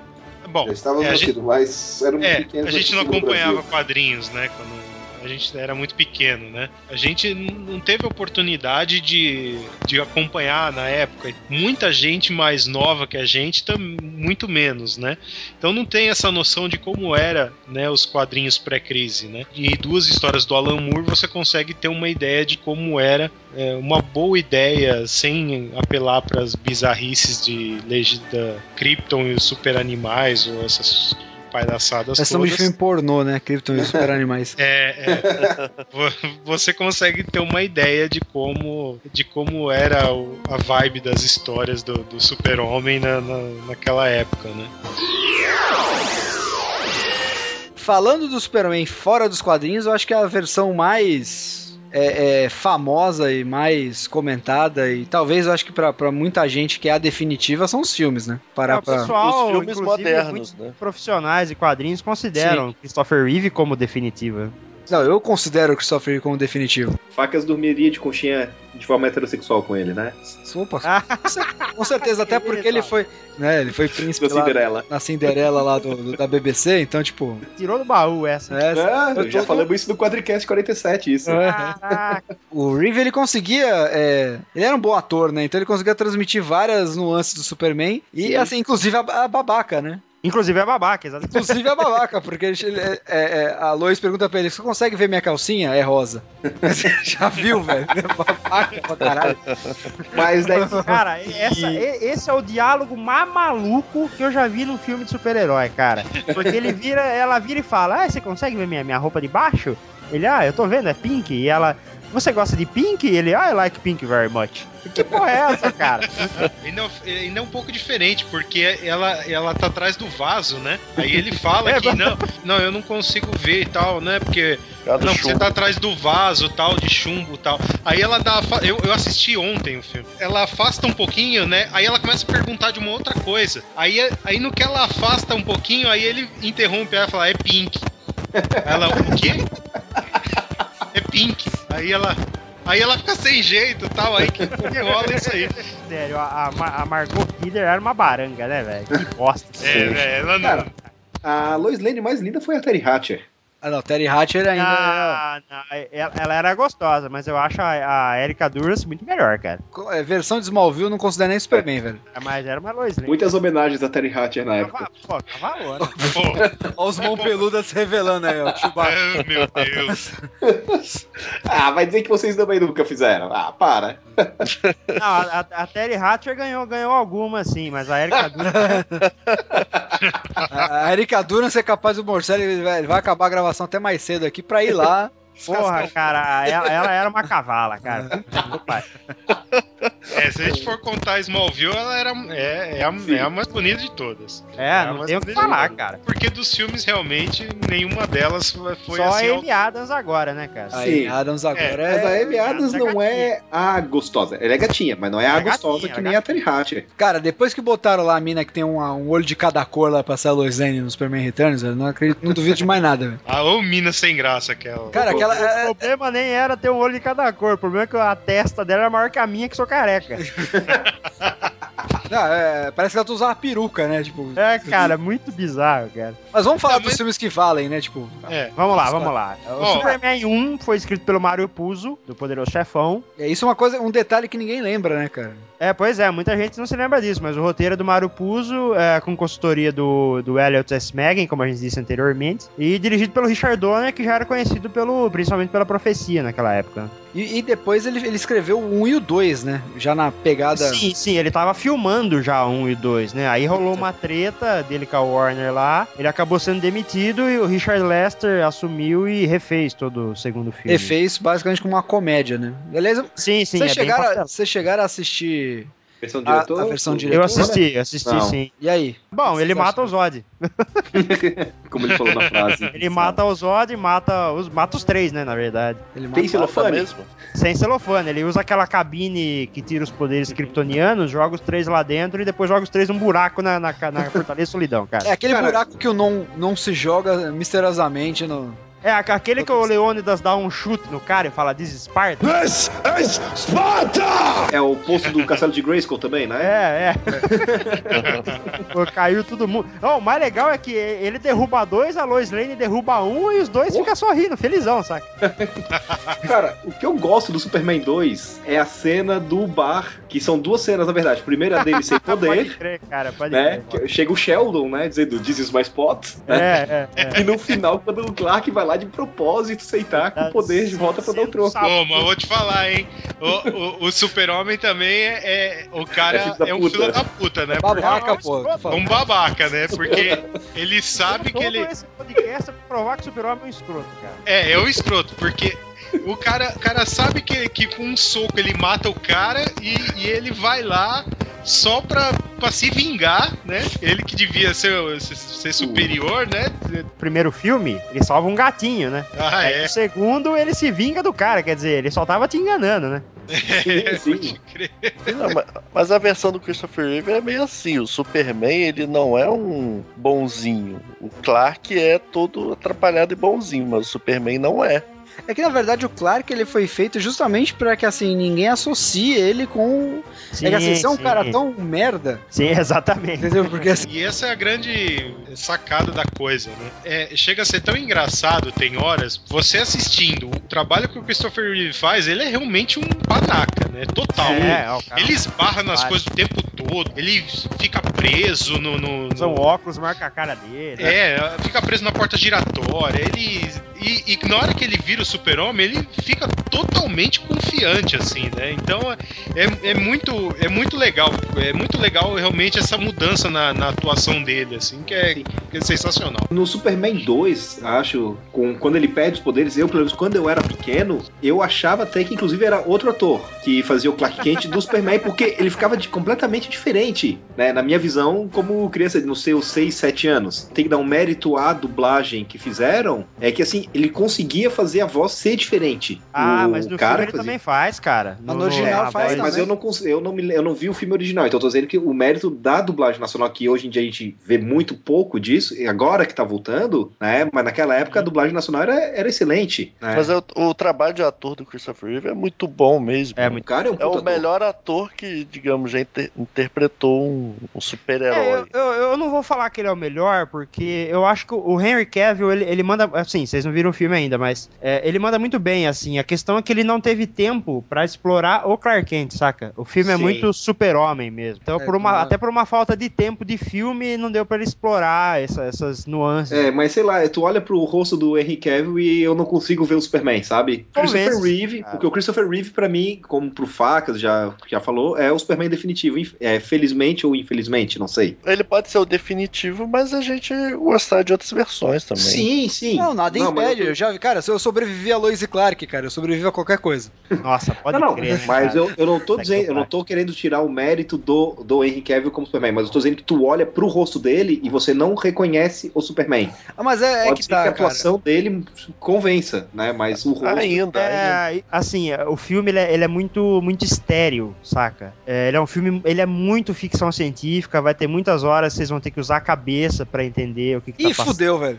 S3: Bom,
S4: Já estava
S3: é, a gente,
S4: nascido, mas era um
S3: é,
S4: pequeno
S3: a gente não acompanhava quadrinhos, né, quando a gente era muito pequeno, né? A gente não teve oportunidade de, de acompanhar na época. Muita gente mais nova que a gente, muito menos, né? Então não tem essa noção de como era, né, os quadrinhos pré-crise, né? E duas histórias do Alan Moore você consegue ter uma ideia de como era é, uma boa ideia sem apelar para as bizarrices de legenda Krypton e os super animais ou essas palhaçadas
S1: Essa é um
S3: todas.
S1: filme pornô, né? Krypton e super animais.
S3: É, é. Vo- você consegue ter uma ideia de como de como era o- a vibe das histórias do, do super-homem na, na- naquela época, né?
S1: Falando do Superman fora dos quadrinhos, eu acho que a versão mais é, é, famosa e mais comentada, e talvez eu acho que pra, pra muita gente que é a definitiva, são os filmes, né?
S5: É,
S1: Parar
S5: o
S1: pra...
S5: pessoal,
S2: Os filmes modernos,
S5: muitos
S2: né?
S5: profissionais de quadrinhos consideram Christopher Reeve como definitiva.
S1: Não, eu considero o Christopher Reeve como definitivo.
S4: Facas dormiria de conchinha de forma heterossexual com ele, né?
S1: Opa, com certeza, até porque ele foi, né, ele foi príncipe
S4: Da
S1: lá
S4: Cinderela.
S1: na Cinderela lá do, do- da BBC, então, tipo...
S5: Tirou do baú essa.
S1: É,
S4: Ah,
S1: eu
S4: já
S1: tô-
S4: falamos isso no Quadricast 47, isso.
S5: Caraca.
S1: O Reeve, ele conseguia. é, ele era um bom ator, né? Então ele conseguia transmitir várias nuances do Superman. E,
S4: Sim.
S1: assim, inclusive a, a babaca, né?
S5: Inclusive é babaca, exatamente.
S1: Inclusive a babaca, porque ele, ele- é- é- a Lois pergunta pra ele: Você consegue ver minha calcinha? É rosa. Você já viu, velho? É babaca pra caralho.
S4: Mas daí.
S5: Cara, essa- e- esse é o diálogo mais maluco que eu já vi num filme de super-herói, cara. Porque ele vira, ela vira e fala: Ah, você consegue ver minha, minha roupa de baixo? Ele, ah, eu tô vendo, é pink. E ela, você gosta de pink? E ele, ah, I like pink very much. Que porra é essa, cara?
S3: Ainda, é- ainda é um pouco diferente, porque ela, ela tá atrás do vaso, né? Aí ele fala
S5: É,
S3: que não, não, eu não consigo ver e tal, né? Porque não,
S2: chumbo.
S3: você tá atrás do vaso tal, de chumbo e tal. Aí ela dá. Eu, eu assisti ontem o filme. Ela afasta um pouquinho, né? Aí ela começa a perguntar de uma outra coisa. Aí, aí no que ela afasta um pouquinho, aí ele interrompe ela e fala, é pink. Ela, o quê? É pink. Aí ela. Aí ela fica sem jeito e tal, aí que, que rola isso aí.
S5: Sério, a, a, a Margot Kidder era uma baranga, né, velho? Que bosta.
S3: É, velho, ela não.
S4: Cara, a Lois Lane mais linda foi a Terry Hatcher.
S1: Ah, não, Terry Hatcher ainda.
S5: Ah, não, ela, ela era gostosa, mas eu acho a, a Erika Duras muito melhor, cara.
S1: é, versão de Smallville eu não considero nem Superman, velho.
S5: Mas era uma Lois Lane.
S4: Muitas homenagens a Terry Hatcher na época.
S5: Pô, cavalona.
S3: Pô,
S1: Olha os mão peludas se revelando aí, ó.
S3: Ah, meu Deus.
S4: Ah, vai dizer que vocês também nunca fizeram. Ah, para.
S5: Não, a, a Terry Hatcher ganhou, ganhou alguma, sim, mas a Erika Duras.
S1: A a Erika Duran ser capaz do Morcelli, ele vai, ele vai acabar a gravação até mais cedo aqui pra ir lá.
S5: Porra, cara, ela, ela era uma cavala, cara.
S3: É, se a gente for contar Smallville, ela era, é, é, a, é a mais bonita de todas.
S5: É,
S3: a
S5: não tem o que falar,
S3: todas.
S5: cara.
S3: Porque dos filmes, realmente, nenhuma delas foi
S5: Só a
S3: assim.
S5: Amy Adams agora, né, cara?
S1: A
S4: Sim.
S1: Amy Adams agora
S4: Mas a
S1: é.
S4: Amy Adams não é a gostosa. Ela é gatinha, mas não é a
S5: é
S4: gostosa
S5: gatinha,
S4: que
S5: é
S4: nem a Terry Hatcher.
S1: Cara, depois que botaram lá a mina que tem um, um olho de cada cor lá pra ser a Lois Lane no Superman Returns, eu não acredito, não duvido de mais nada, velho.
S3: A ô mina sem graça aquela.
S1: Cara, aquela.
S5: O
S1: é-
S5: problema nem era ter um olho de cada cor. O problema é que a testa dela era maior que a minha, que sou careca.
S1: não, é, parece que ela usava peruca, né? Tipo.
S5: É, cara, muito bizarro, cara.
S1: Mas vamos falar
S3: Não,
S1: dos
S3: mas-
S1: filmes que valem, né? Tipo.
S3: É.
S5: Vamos lá, vamos lá. O
S3: Ó.
S5: Superman 1 foi escrito pelo Mario Puzo, do Poderoso Chefão.
S1: É isso é uma coisa, um detalhe que ninguém lembra, né, cara?
S5: É, pois é, muita gente não se lembra disso, mas o roteiro é do Mario Puzo, é, com consultoria do, do Elliot S. Megan, como a gente disse anteriormente, e dirigido pelo Richard Donner, que já era conhecido pelo, principalmente pela profecia naquela época.
S1: E, e depois ele, ele escreveu o 1 e o 2, né? Já na pegada.
S5: Sim, sim, ele tava filmando já 1 e 2, né? Aí rolou uma treta dele com a Warner lá, ele acabou sendo demitido e o Richard Lester assumiu e refez todo o segundo filme.
S1: Ele fez basicamente como uma comédia, né? Beleza?
S5: Sim, sim,
S1: Vocês
S5: é
S1: chegaram, a- chegaram a assistir.
S4: Versão
S1: A-
S4: diretor?
S1: a versão
S4: Ou-
S1: diretor?
S5: Eu assisti, assisti
S4: Não.
S5: sim.
S1: E aí?
S5: Bom, ele mata o Zod.
S4: Como ele falou na frase.
S5: Ele mata o Zod e mata os, mata os três, né, na verdade.
S1: Ele
S4: Tem celofane?
S2: mesmo?
S5: Sem celofane. Ele usa aquela cabine que tira os poderes kryptonianos, joga os três lá dentro e depois joga os três num buraco na, na, na Fortaleza Solidão, cara.
S1: É aquele
S4: Cara-
S1: buraco que o não, não se joga misteriosamente no.
S5: É, aquele que o Leônidas dá um chute no cara e fala This is Sparta.
S7: This is Sparta!
S4: É o posto do Castelo de Grayskull também, né?
S5: É, é. Pô, caiu todo mundo. Não, o mais legal é que ele derruba dois, a Lois Lane derruba um e os dois ficam sorrindo, felizão, saca?
S4: Cara, o que eu gosto do Superman 2 é a cena do bar, que são duas cenas, na verdade. Primeiro a dele sem
S5: Pode
S4: poder,
S5: crer, cara, pode
S4: né?
S5: crer.
S4: Chega o Sheldon, né? Dizendo This is my spot. né?
S5: É, é, é.
S4: E no final, quando o Clark vai lá de propósito aceitar com o poder de volta pra dar o troco.
S3: Pô, mas eu vou te falar, hein? O, o, o super-homem também é, é- O cara
S4: É
S3: é, um filho da puta, né?
S1: Babaca, pô.
S3: Um babaca, né? Porque ele sabe que ele.
S5: esse podcast é pra provar que o super-homem é um escroto, cara.
S3: É, é o escroto, porque o cara, o cara sabe que, que com um soco ele mata o cara e, e ele vai lá só pra, pra se vingar, né? Ele que devia ser, ser, superior, né?
S5: Primeiro filme, ele salva um gatinho, né?
S3: Ah,
S5: Aí
S3: é.
S5: No segundo, ele se vinga do cara, quer dizer, ele só tava te enganando, né?
S4: Sim, sim.
S2: Não, mas, mas a versão do Christopher Reeve é meio assim. O Superman, ele não é um bonzinho. O Clark é todo atrapalhado e bonzinho, mas o Superman não é.
S1: É que na verdade o Clark ele foi feito justamente pra que assim ninguém associe ele com. é que assim, você é um
S5: sim.
S1: cara tão merda.
S5: Sim, exatamente.
S1: Entendeu? Porque assim.
S3: E essa é a grande sacada da coisa, né? É, chega a ser tão engraçado, tem horas, você assistindo, o trabalho que o Christopher Reeve faz, ele é realmente um panaca, né? Total.
S5: É, cara
S3: Ele esbarra nas coisas o tempo todo, ele fica preso no. no, no-
S5: óculos, marca a cara dele. né?
S3: é, fica preso na porta giratória. Ele. E, e na hora que ele vira o super-homem, ele fica totalmente confiante, assim, né? Então é, é, muito, é muito legal. É muito legal realmente essa mudança na, na atuação dele, assim, que é, que é sensacional.
S4: No Superman 2, acho, com, quando ele perde os poderes, eu, pelo menos, quando eu era pequeno, eu achava até que, inclusive, era outro ator que fazia o Clark Kent do Superman, porque ele ficava de, completamente diferente, né? Na minha visão, como criança, nos seus 6, 7 anos. Tem que dar um mérito à dublagem que fizeram, é que, assim, ele conseguia fazer a voz ser diferente.
S5: Ah,
S4: O
S5: mas no
S4: cara
S5: filme ele
S4: fazia-
S5: também faz, cara.
S1: Mas no original
S5: na
S1: faz
S5: voz-
S4: mas
S1: também.
S4: eu não, cons- eu, não me, eu não vi o filme original, então eu tô dizendo que o mérito da dublagem nacional, que hoje em dia a gente vê muito pouco disso, e agora que tá voltando, né? Mas naquela época a dublagem nacional era, era excelente. Né?
S2: Mas é o, o trabalho de ator do Christopher Reeve é muito bom mesmo.
S5: É
S4: o
S5: muito
S4: cara é um
S2: É o
S4: ator.
S2: melhor ator que, digamos, já inter- interpretou um, um
S5: É,
S2: super-herói.
S5: eu, eu, eu não vou falar que ele é o melhor, porque eu acho que o Henry Cavill, ele, ele manda. Assim, vocês não viram o filme ainda, mas é, ele manda muito bem, assim. A questão é que ele não teve tempo pra explorar o Clark Kent, saca? O filme é
S4: Sim.
S5: muito super-homem mesmo. Então,
S1: É,
S5: por uma, até por uma falta de tempo de filme, não deu pra ele explorar essa- essas nuances.
S4: É, mas sei lá, tu olha pro rosto do Henry Cavill e eu não consigo ver o Superman, sabe?
S5: Convence.
S4: Christopher Reeve, porque o Christopher Reeve, pra mim, como pro Facas já, já falou, é o Superman definitivo. É, felizmente ou infelizmente, não sei.
S2: Ele pode ser o definitivo, mas a gente gostar de outras versões também.
S4: Sim, sim.
S1: Não, nada
S4: Não,
S1: impede.
S4: eu-
S1: Eu já, cara, se eu sobrevivi a Lois e Clark, cara, eu sobrevivo a qualquer coisa.
S5: Nossa, pode
S4: não, não,
S5: crer. né,
S4: mas
S5: cara?
S4: eu, eu não tô
S5: Tá que
S4: dizendo, eu não tô querendo tirar o mérito do, do Henry Cavill como Superman, mas eu tô dizendo que tu olha pro rosto dele e você não reconhece o Superman.
S1: Ah, mas é, é
S4: Pode
S1: que
S4: ser
S1: tá,
S4: que a
S1: cara.
S4: atuação dele convença, né? Mas o rosto.
S2: Ainda.
S5: É, assim, o filme ele é, ele é muito, muito estéreo, saca? É, ele é um filme, ele é muito ficção científica, vai ter muitas horas vocês vão ter que usar a cabeça pra entender o que, que
S1: Ih,
S5: tá passando.
S1: fudeu, velho.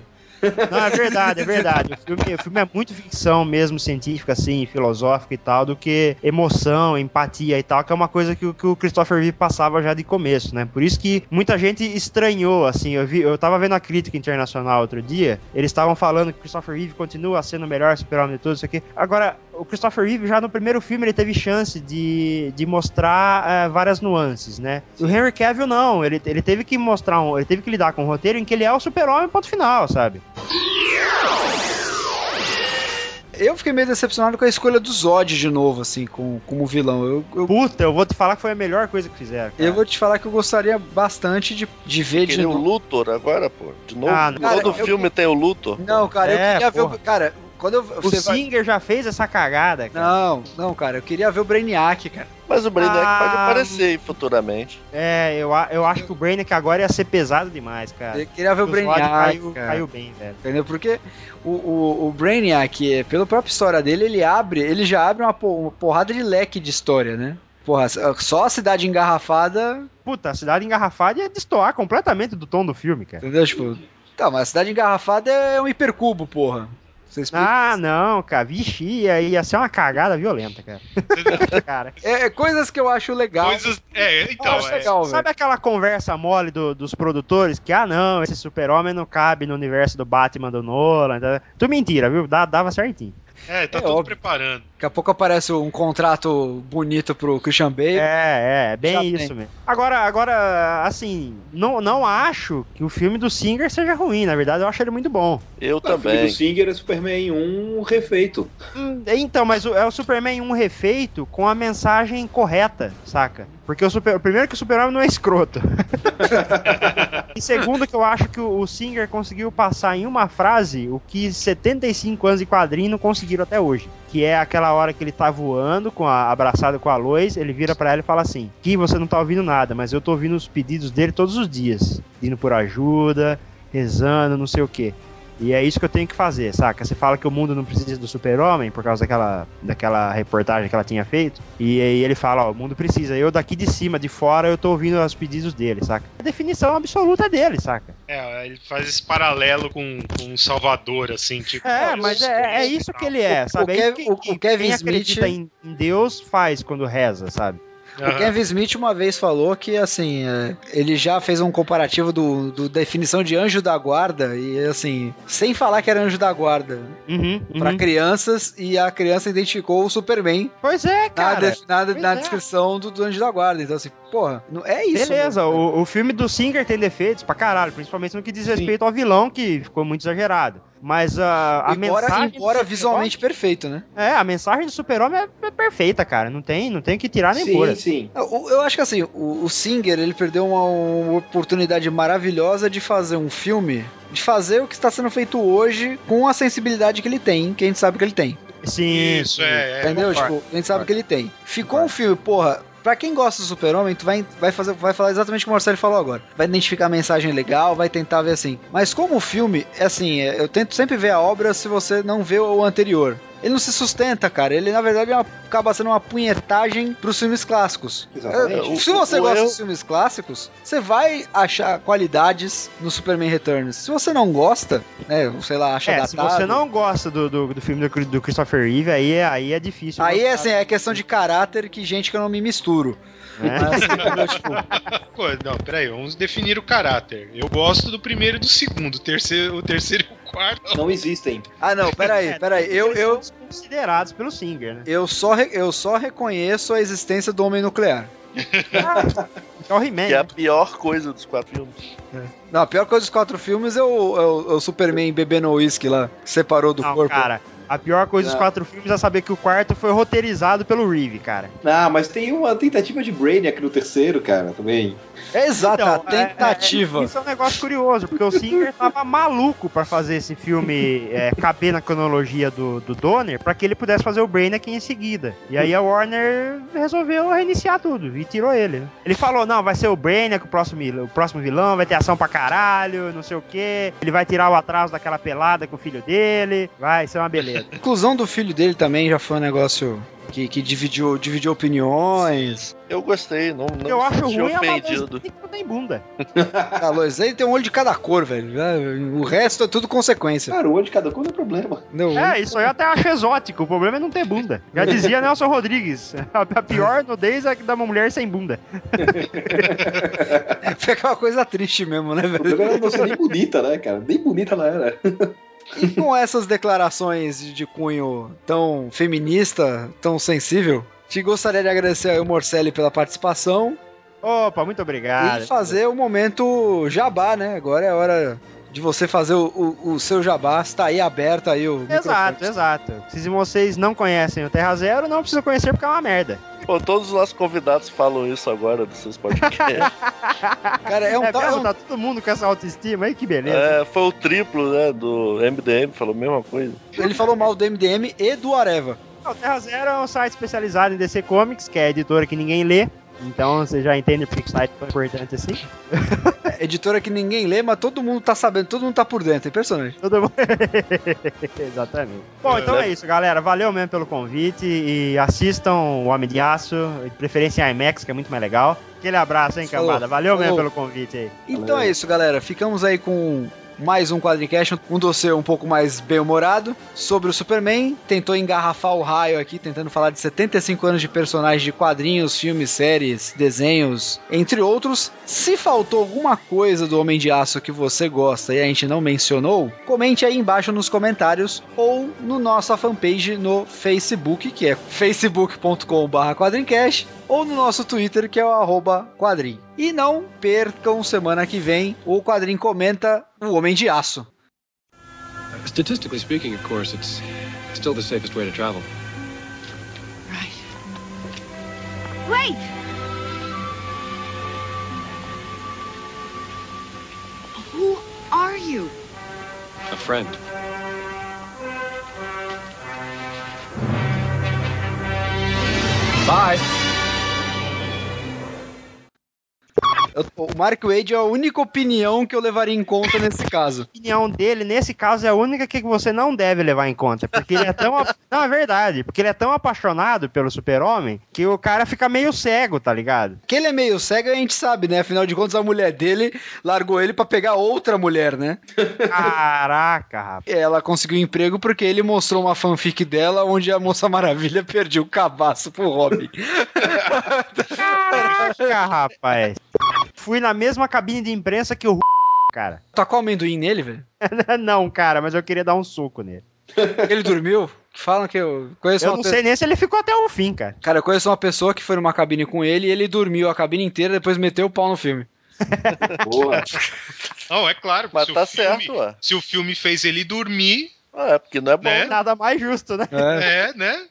S5: Não, é verdade, é verdade. O filme, o filme é muito ficção mesmo, científica, assim, filosófica e tal, do que emoção, empatia e tal, que é uma coisa que, o- que o Christopher Reeve passava já de começo, né? Por isso que muita gente estranhou, assim, eu, vi, eu tava vendo a crítica internacional outro dia, eles estavam falando que Christopher Reeve continua sendo o melhor super-homem de todos, isso aqui. Agora, o Christopher Reeve já no primeiro filme ele teve chance de, de mostrar eh, várias nuances, né? O Henry Cavill não, ele, ele teve que mostrar, um, ele teve que lidar com um roteiro em que ele é o super-homem ponto final, sabe?
S1: Eu fiquei meio decepcionado com a escolha do Zod de novo, assim, com, como vilão. Eu, eu,
S5: Puta, eu vou te falar que foi a melhor coisa que fizeram. cara.
S1: eu vou te falar que eu gostaria bastante de, de ver de
S2: Queria o
S1: novo.
S2: Luthor agora, pô. De novo.
S5: Ah.
S2: Todo
S1: Cara, eu-
S2: filme tem o Luthor.
S1: Não, cara, eu
S5: É,
S1: queria ver
S5: porra.
S1: o. Cara, quando eu.
S5: O
S1: Você vai...
S5: Singer já fez essa cagada, cara.
S1: Não, não, cara, eu queria ver o Brainiac, cara.
S2: Mas o Brainiac
S5: Ah.
S2: pode aparecer aí futuramente.
S5: É, eu, eu acho que o Brainiac agora ia ser pesado demais, cara.
S1: Eu queria ver o
S5: O
S1: Brainiac.
S5: caiu, caiu bem, velho.
S1: Entendeu? Porque o, o, o Brainiac, é, pela própria história dele, ele abre, ele já abre uma, uma porrada de leque de história, né? Porra, só a cidade engarrafada,
S5: Puta, a cidade engarrafada ia destoar completamente do tom do filme, cara.
S1: entendeu? Tipo, tá, mas a cidade engarrafada é um hipercubo, porra. Você explica?
S5: Ah, não, cara. Vixe, ia, ia ser uma cagada violenta, cara. cara.
S1: É, é coisas que eu acho legal.
S3: Coisas. É,
S1: Eu
S3: então.
S1: acho
S3: É,
S1: legal, velho.
S5: Sabe aquela conversa mole do- dos produtores que, ah, não, esse super-homem não cabe no universo do Batman do Nolan. Tá? Tudo mentira, viu? Dava certinho.
S3: É, tá
S1: É
S3: tudo
S1: óbvio.
S3: preparando.
S1: Daqui a pouco aparece um contrato bonito pro Christian Bale.
S5: É, é, bem
S1: Já
S5: isso
S1: tem.
S5: mesmo. Agora, agora, assim, não, não acho que o filme do Singer seja ruim. Na verdade, eu acho ele muito bom.
S2: Eu
S4: O filme
S2: também.
S4: do Singer é Superman 1 refeito.
S5: Hum, Então, mas o- é o Superman 1 refeito com a mensagem correta, saca? Porque o super, primeiro que o Super-Homem não é escroto. e segundo que eu acho que o, o Singer conseguiu passar em uma frase o que 75 anos de quadrinho não conseguiram até hoje. Que é aquela hora que ele tá voando, com a, abraçado com a Lois, ele vira pra ela e fala assim: Que você não tá ouvindo nada, mas eu tô ouvindo os pedidos dele todos os dias. Pedindo por ajuda, rezando, não sei o quê. E é isso que eu tenho que fazer, saca? Você fala que o mundo não precisa do super-homem por causa daquela, daquela reportagem que ela tinha feito. E aí ele fala, ó, o mundo precisa. Eu daqui de cima, de fora, eu tô ouvindo os pedidos dele, saca? A definição absoluta dele, saca?
S3: É, ele faz esse paralelo com, com o Salvador, assim, tipo.
S5: É, mas é, é
S3: sou
S5: isso que ele é,
S1: O-
S5: sabe?
S1: o
S5: É isso
S1: Kev-
S5: que,
S1: o- o Kevin
S5: quem
S1: Smith-
S5: acredita em, em Deus faz quando reza, sabe?
S1: O. Kevin Smith uma vez falou que, assim, é, ele já fez um comparativo do, do definição de anjo da guarda e, assim, sem falar que era anjo da guarda
S5: Uhum,
S1: pra
S5: uhum.
S1: crianças e a criança identificou o Superman
S5: Pois é,
S1: na,
S5: cara.
S1: na-
S5: pois
S1: na
S5: é.
S1: descrição do, do anjo da guarda. Então, assim, porra, não, é isso.
S5: Beleza, o, o filme do Singer tem defeitos pra caralho, principalmente no que diz respeito ao vilão, que ficou muito exagerado. Mas a, a
S1: embora,
S5: mensagem.
S1: embora visualmente perfeito, né?
S5: É, a mensagem do Super-Homem é, é perfeita, cara. Não tem, não tem o que tirar nem pôr.
S4: Sim, sim.
S1: Eu, eu acho que assim, o, o Singer ele perdeu uma, uma oportunidade maravilhosa de fazer um filme, de fazer o que está sendo feito hoje com a sensibilidade que ele tem, que a gente sabe que ele tem.
S5: Sim,
S3: Isso,
S5: sim.
S3: é. é.
S1: entendeu?
S5: concordo,
S1: Tipo, a gente sabe que ele tem. Ficou um filme, porra. Pra quem gosta do Super-Homem, tu vai, vai, fazer, vai falar exatamente o que o Marcelo falou agora. Vai identificar a mensagem legal, vai tentar ver assim. Mas como filme, é assim, é, eu tento sempre ver a obra se você não vê o anterior. Ele não se sustenta, cara. Ele, na verdade, é uma- acaba sendo uma punhetagem pros filmes clássicos.
S4: Exatamente.
S1: É, se você
S2: o-
S1: gosta
S2: eu-
S1: dos filmes clássicos, você vai achar qualidades no Superman Returns. Se você não gosta, né, sei lá, acha
S5: É, se
S1: datado...
S5: você não gosta do, do, do filme do, do Christopher Reeve, aí é, aí é difícil.
S1: Aí é
S5: gostar,
S1: assim, é questão de caráter que gente que eu não me misturo.
S5: Né?
S1: Mas, assim, entendeu? Tipo,
S3: Pô, não, peraí, vamos definir o caráter. Eu gosto do primeiro e do segundo. O terceiro, o terceiro e o quarto.
S4: Não existem.
S1: Ah, não, peraí,
S5: É,
S1: peraí. Eu, eu,
S5: considerados pelo Singer, né?
S1: eu, só, re- eu só reconheço a existência do homem nuclear.
S5: É o He-Man.
S2: Que é a pior coisa dos quatro filmes.
S1: Não, a pior coisa dos quatro filmes é o, é o, é o Superman bebendo uísque lá, que separou do
S5: Não,
S1: corpo.
S5: cara. A pior coisa dos
S4: Não.
S5: quatro filmes é saber que o quarto foi roteirizado pelo Reeve, cara.
S4: Ah, mas tem uma tentativa de Brainiac no terceiro, cara, também.
S1: Exato,
S5: Então,
S1: a tentativa.
S5: é- é- isso é um negócio curioso, porque o Singer tava maluco pra fazer esse filme é, caber na cronologia do, do Donner, pra que ele pudesse fazer o Brainiac em seguida. E aí a Warner resolveu reiniciar tudo e tirou ele. né? Ele falou, não, vai ser o Brainiac o próximo, o próximo vilão, vai ter ação pra caralho, não sei o que. Ele vai tirar o atraso daquela pelada com o filho dele, vai ser uma beleza.
S1: A inclusão do filho dele também já foi um negócio que, que dividiu, dividiu opiniões.
S2: Eu gostei, não, não
S5: Eu acho ruim a
S2: ofendido.
S5: que não tem bunda.
S1: A Lois, ele tem um olho de cada cor, velho. O resto é tudo consequência.
S4: Cara, o olho de cada cor não é problema.
S1: Entendeu?
S5: É, isso aí eu até acho exótico. O problema é não ter bunda. Já dizia Nelson Rodrigues. A a pior nudez é que dá uma mulher sem bunda.
S1: Fica uma coisa triste mesmo, né,
S4: O
S1: velho?
S4: problema é não ser nem bonita, né, cara? Nem bonita ela era.
S1: E com essas declarações de cunho tão feminista, tão sensível, te gostaria de agradecer ao Morcelli pela participação
S5: Opa, muito obrigado.
S1: e fazer o momento jabá, né? Agora é hora de você fazer o, o- o seu jabá. Está aí aberto aí o
S5: Exato,
S1: microfone.
S5: exato. Se vocês não conhecem o Terra Zero, não precisam conhecer porque é uma merda.
S2: Pô, todos os nossos convidados falam isso agora dos seus podcasts.
S1: Cara, é um,
S5: É
S1: tal- é
S5: Tá todo mundo com essa autoestima aí, que beleza.
S2: é, foi o triplo, né, do MDM, falou a mesma coisa.
S1: ele falou mal do MDM e do Areva.
S5: O Terra Zero é um site especializado em DC Comics, que é a editora que ninguém lê. Então você já entende por que o site é tão importante assim.
S1: É editora que ninguém lê, mas todo mundo tá sabendo, todo mundo tá por dentro. É impressionante.
S5: Todo mundo... Exatamente. Bom, então é isso, galera. Valeu mesmo pelo convite e assistam o Homem de Aço, de preferência em IMAX, que é muito mais legal. Aquele abraço, hein,
S1: Falou.
S5: cambada. Valeu mesmo
S1: Falou.
S5: pelo convite aí.
S1: Então é isso, galera. Ficamos aí com mais um Quadrincast, um dossiê um pouco mais bem-humorado, sobre o Superman. Tentou engarrafar o raio aqui, tentando falar de 75 anos de personagens de quadrinhos, filmes, séries, desenhos, entre outros. Se faltou alguma coisa do Homem de Aço que você gosta e a gente não mencionou, comente aí embaixo nos comentários ou no nossa fanpage no Facebook, que é facebook.com.br ou no nosso Twitter, que é o arroba quadrim. E não percam semana que vem o quadrim comenta o Homem de Aço.
S9: Statistically speaking, of course, it's still the safest way to travel.
S10: Wait! Who are you?
S9: A friend.
S1: Bye! Eu- o Mark Wade é a única opinião que eu levaria em conta nesse caso.
S5: A opinião dele, nesse caso, é a única que você não deve levar em conta. Porque ele é tão. não, é verdade. Porque ele é tão apaixonado pelo super-homem que o cara fica meio cego, tá ligado?
S1: Que ele é meio cego, a gente sabe, né? Afinal de contas, a mulher dele largou ele pra pegar outra mulher, né?
S5: Caraca, rapaz.
S1: Ela conseguiu emprego porque ele mostrou uma fanfic dela onde a Moça Maravilha perdia o cabaço pro Robin.
S5: Caraca, rapaz. Fui na mesma cabine de imprensa que o cara.
S1: Tacou amendoim nele, velho?
S5: não, cara, mas eu queria dar um soco nele.
S1: Ele dormiu? Falam que eu conheço
S5: Eu
S1: uma
S5: não sei nem se ele ficou até o fim, cara.
S1: Cara, eu conheço uma pessoa que foi numa cabine com ele e ele dormiu a cabine inteira depois meteu o pau no filme.
S4: Boa.
S3: Não, é claro.
S2: Mas
S3: se
S2: tá
S3: o filme,
S2: certo, ué.
S3: Se o filme fez ele dormir,
S2: Ah, é porque não é bom.
S3: Né?
S5: Nada mais justo, né?
S3: é, né?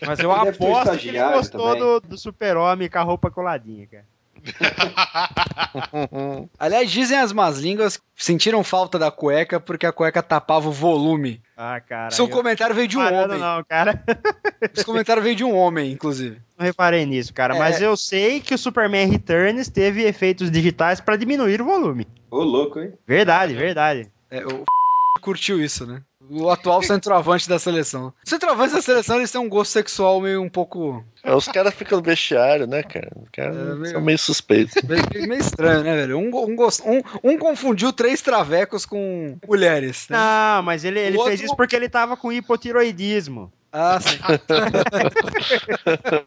S5: Mas eu
S4: um
S5: aposto que ele gostou
S4: também.
S5: do, do super-homem com a roupa coladinha, cara.
S1: Aliás, dizem as más línguas que sentiram falta da cueca porque a cueca tapava o volume.
S5: Ah, cara.
S1: Seu
S5: eu-
S1: comentário veio de um
S5: Parando
S1: homem.
S5: não, cara.
S1: Esse comentário veio de um homem, inclusive.
S5: Não reparei nisso, cara.
S1: É.
S5: Mas eu sei que o Superman Returns teve efeitos digitais pra diminuir o volume.
S4: Ô, louco, hein?
S5: Verdade, verdade.
S1: É, o curtiu isso, né? O atual centroavante da seleção. Os centroavantes da seleção, eles têm um gosto sexual meio um pouco...
S2: É, os caras ficam no vestiário, né, cara? Os caras
S1: É, meio-
S2: são meio suspeitos.
S1: meio, meio estranho, né, velho? Um, um, gost- um, um confundiu três travecos com mulheres, né?
S5: Não, mas ele, ele
S1: O
S5: fez
S1: outro-
S5: isso porque ele tava com hipotiroidismo.
S1: Ah, sim.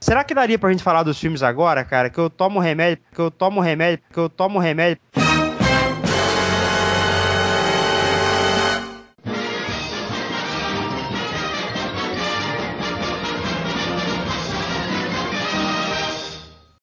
S5: Será que daria pra gente falar dos filmes agora, cara? Que eu tomo remédio, que eu tomo remédio, que eu tomo remédio.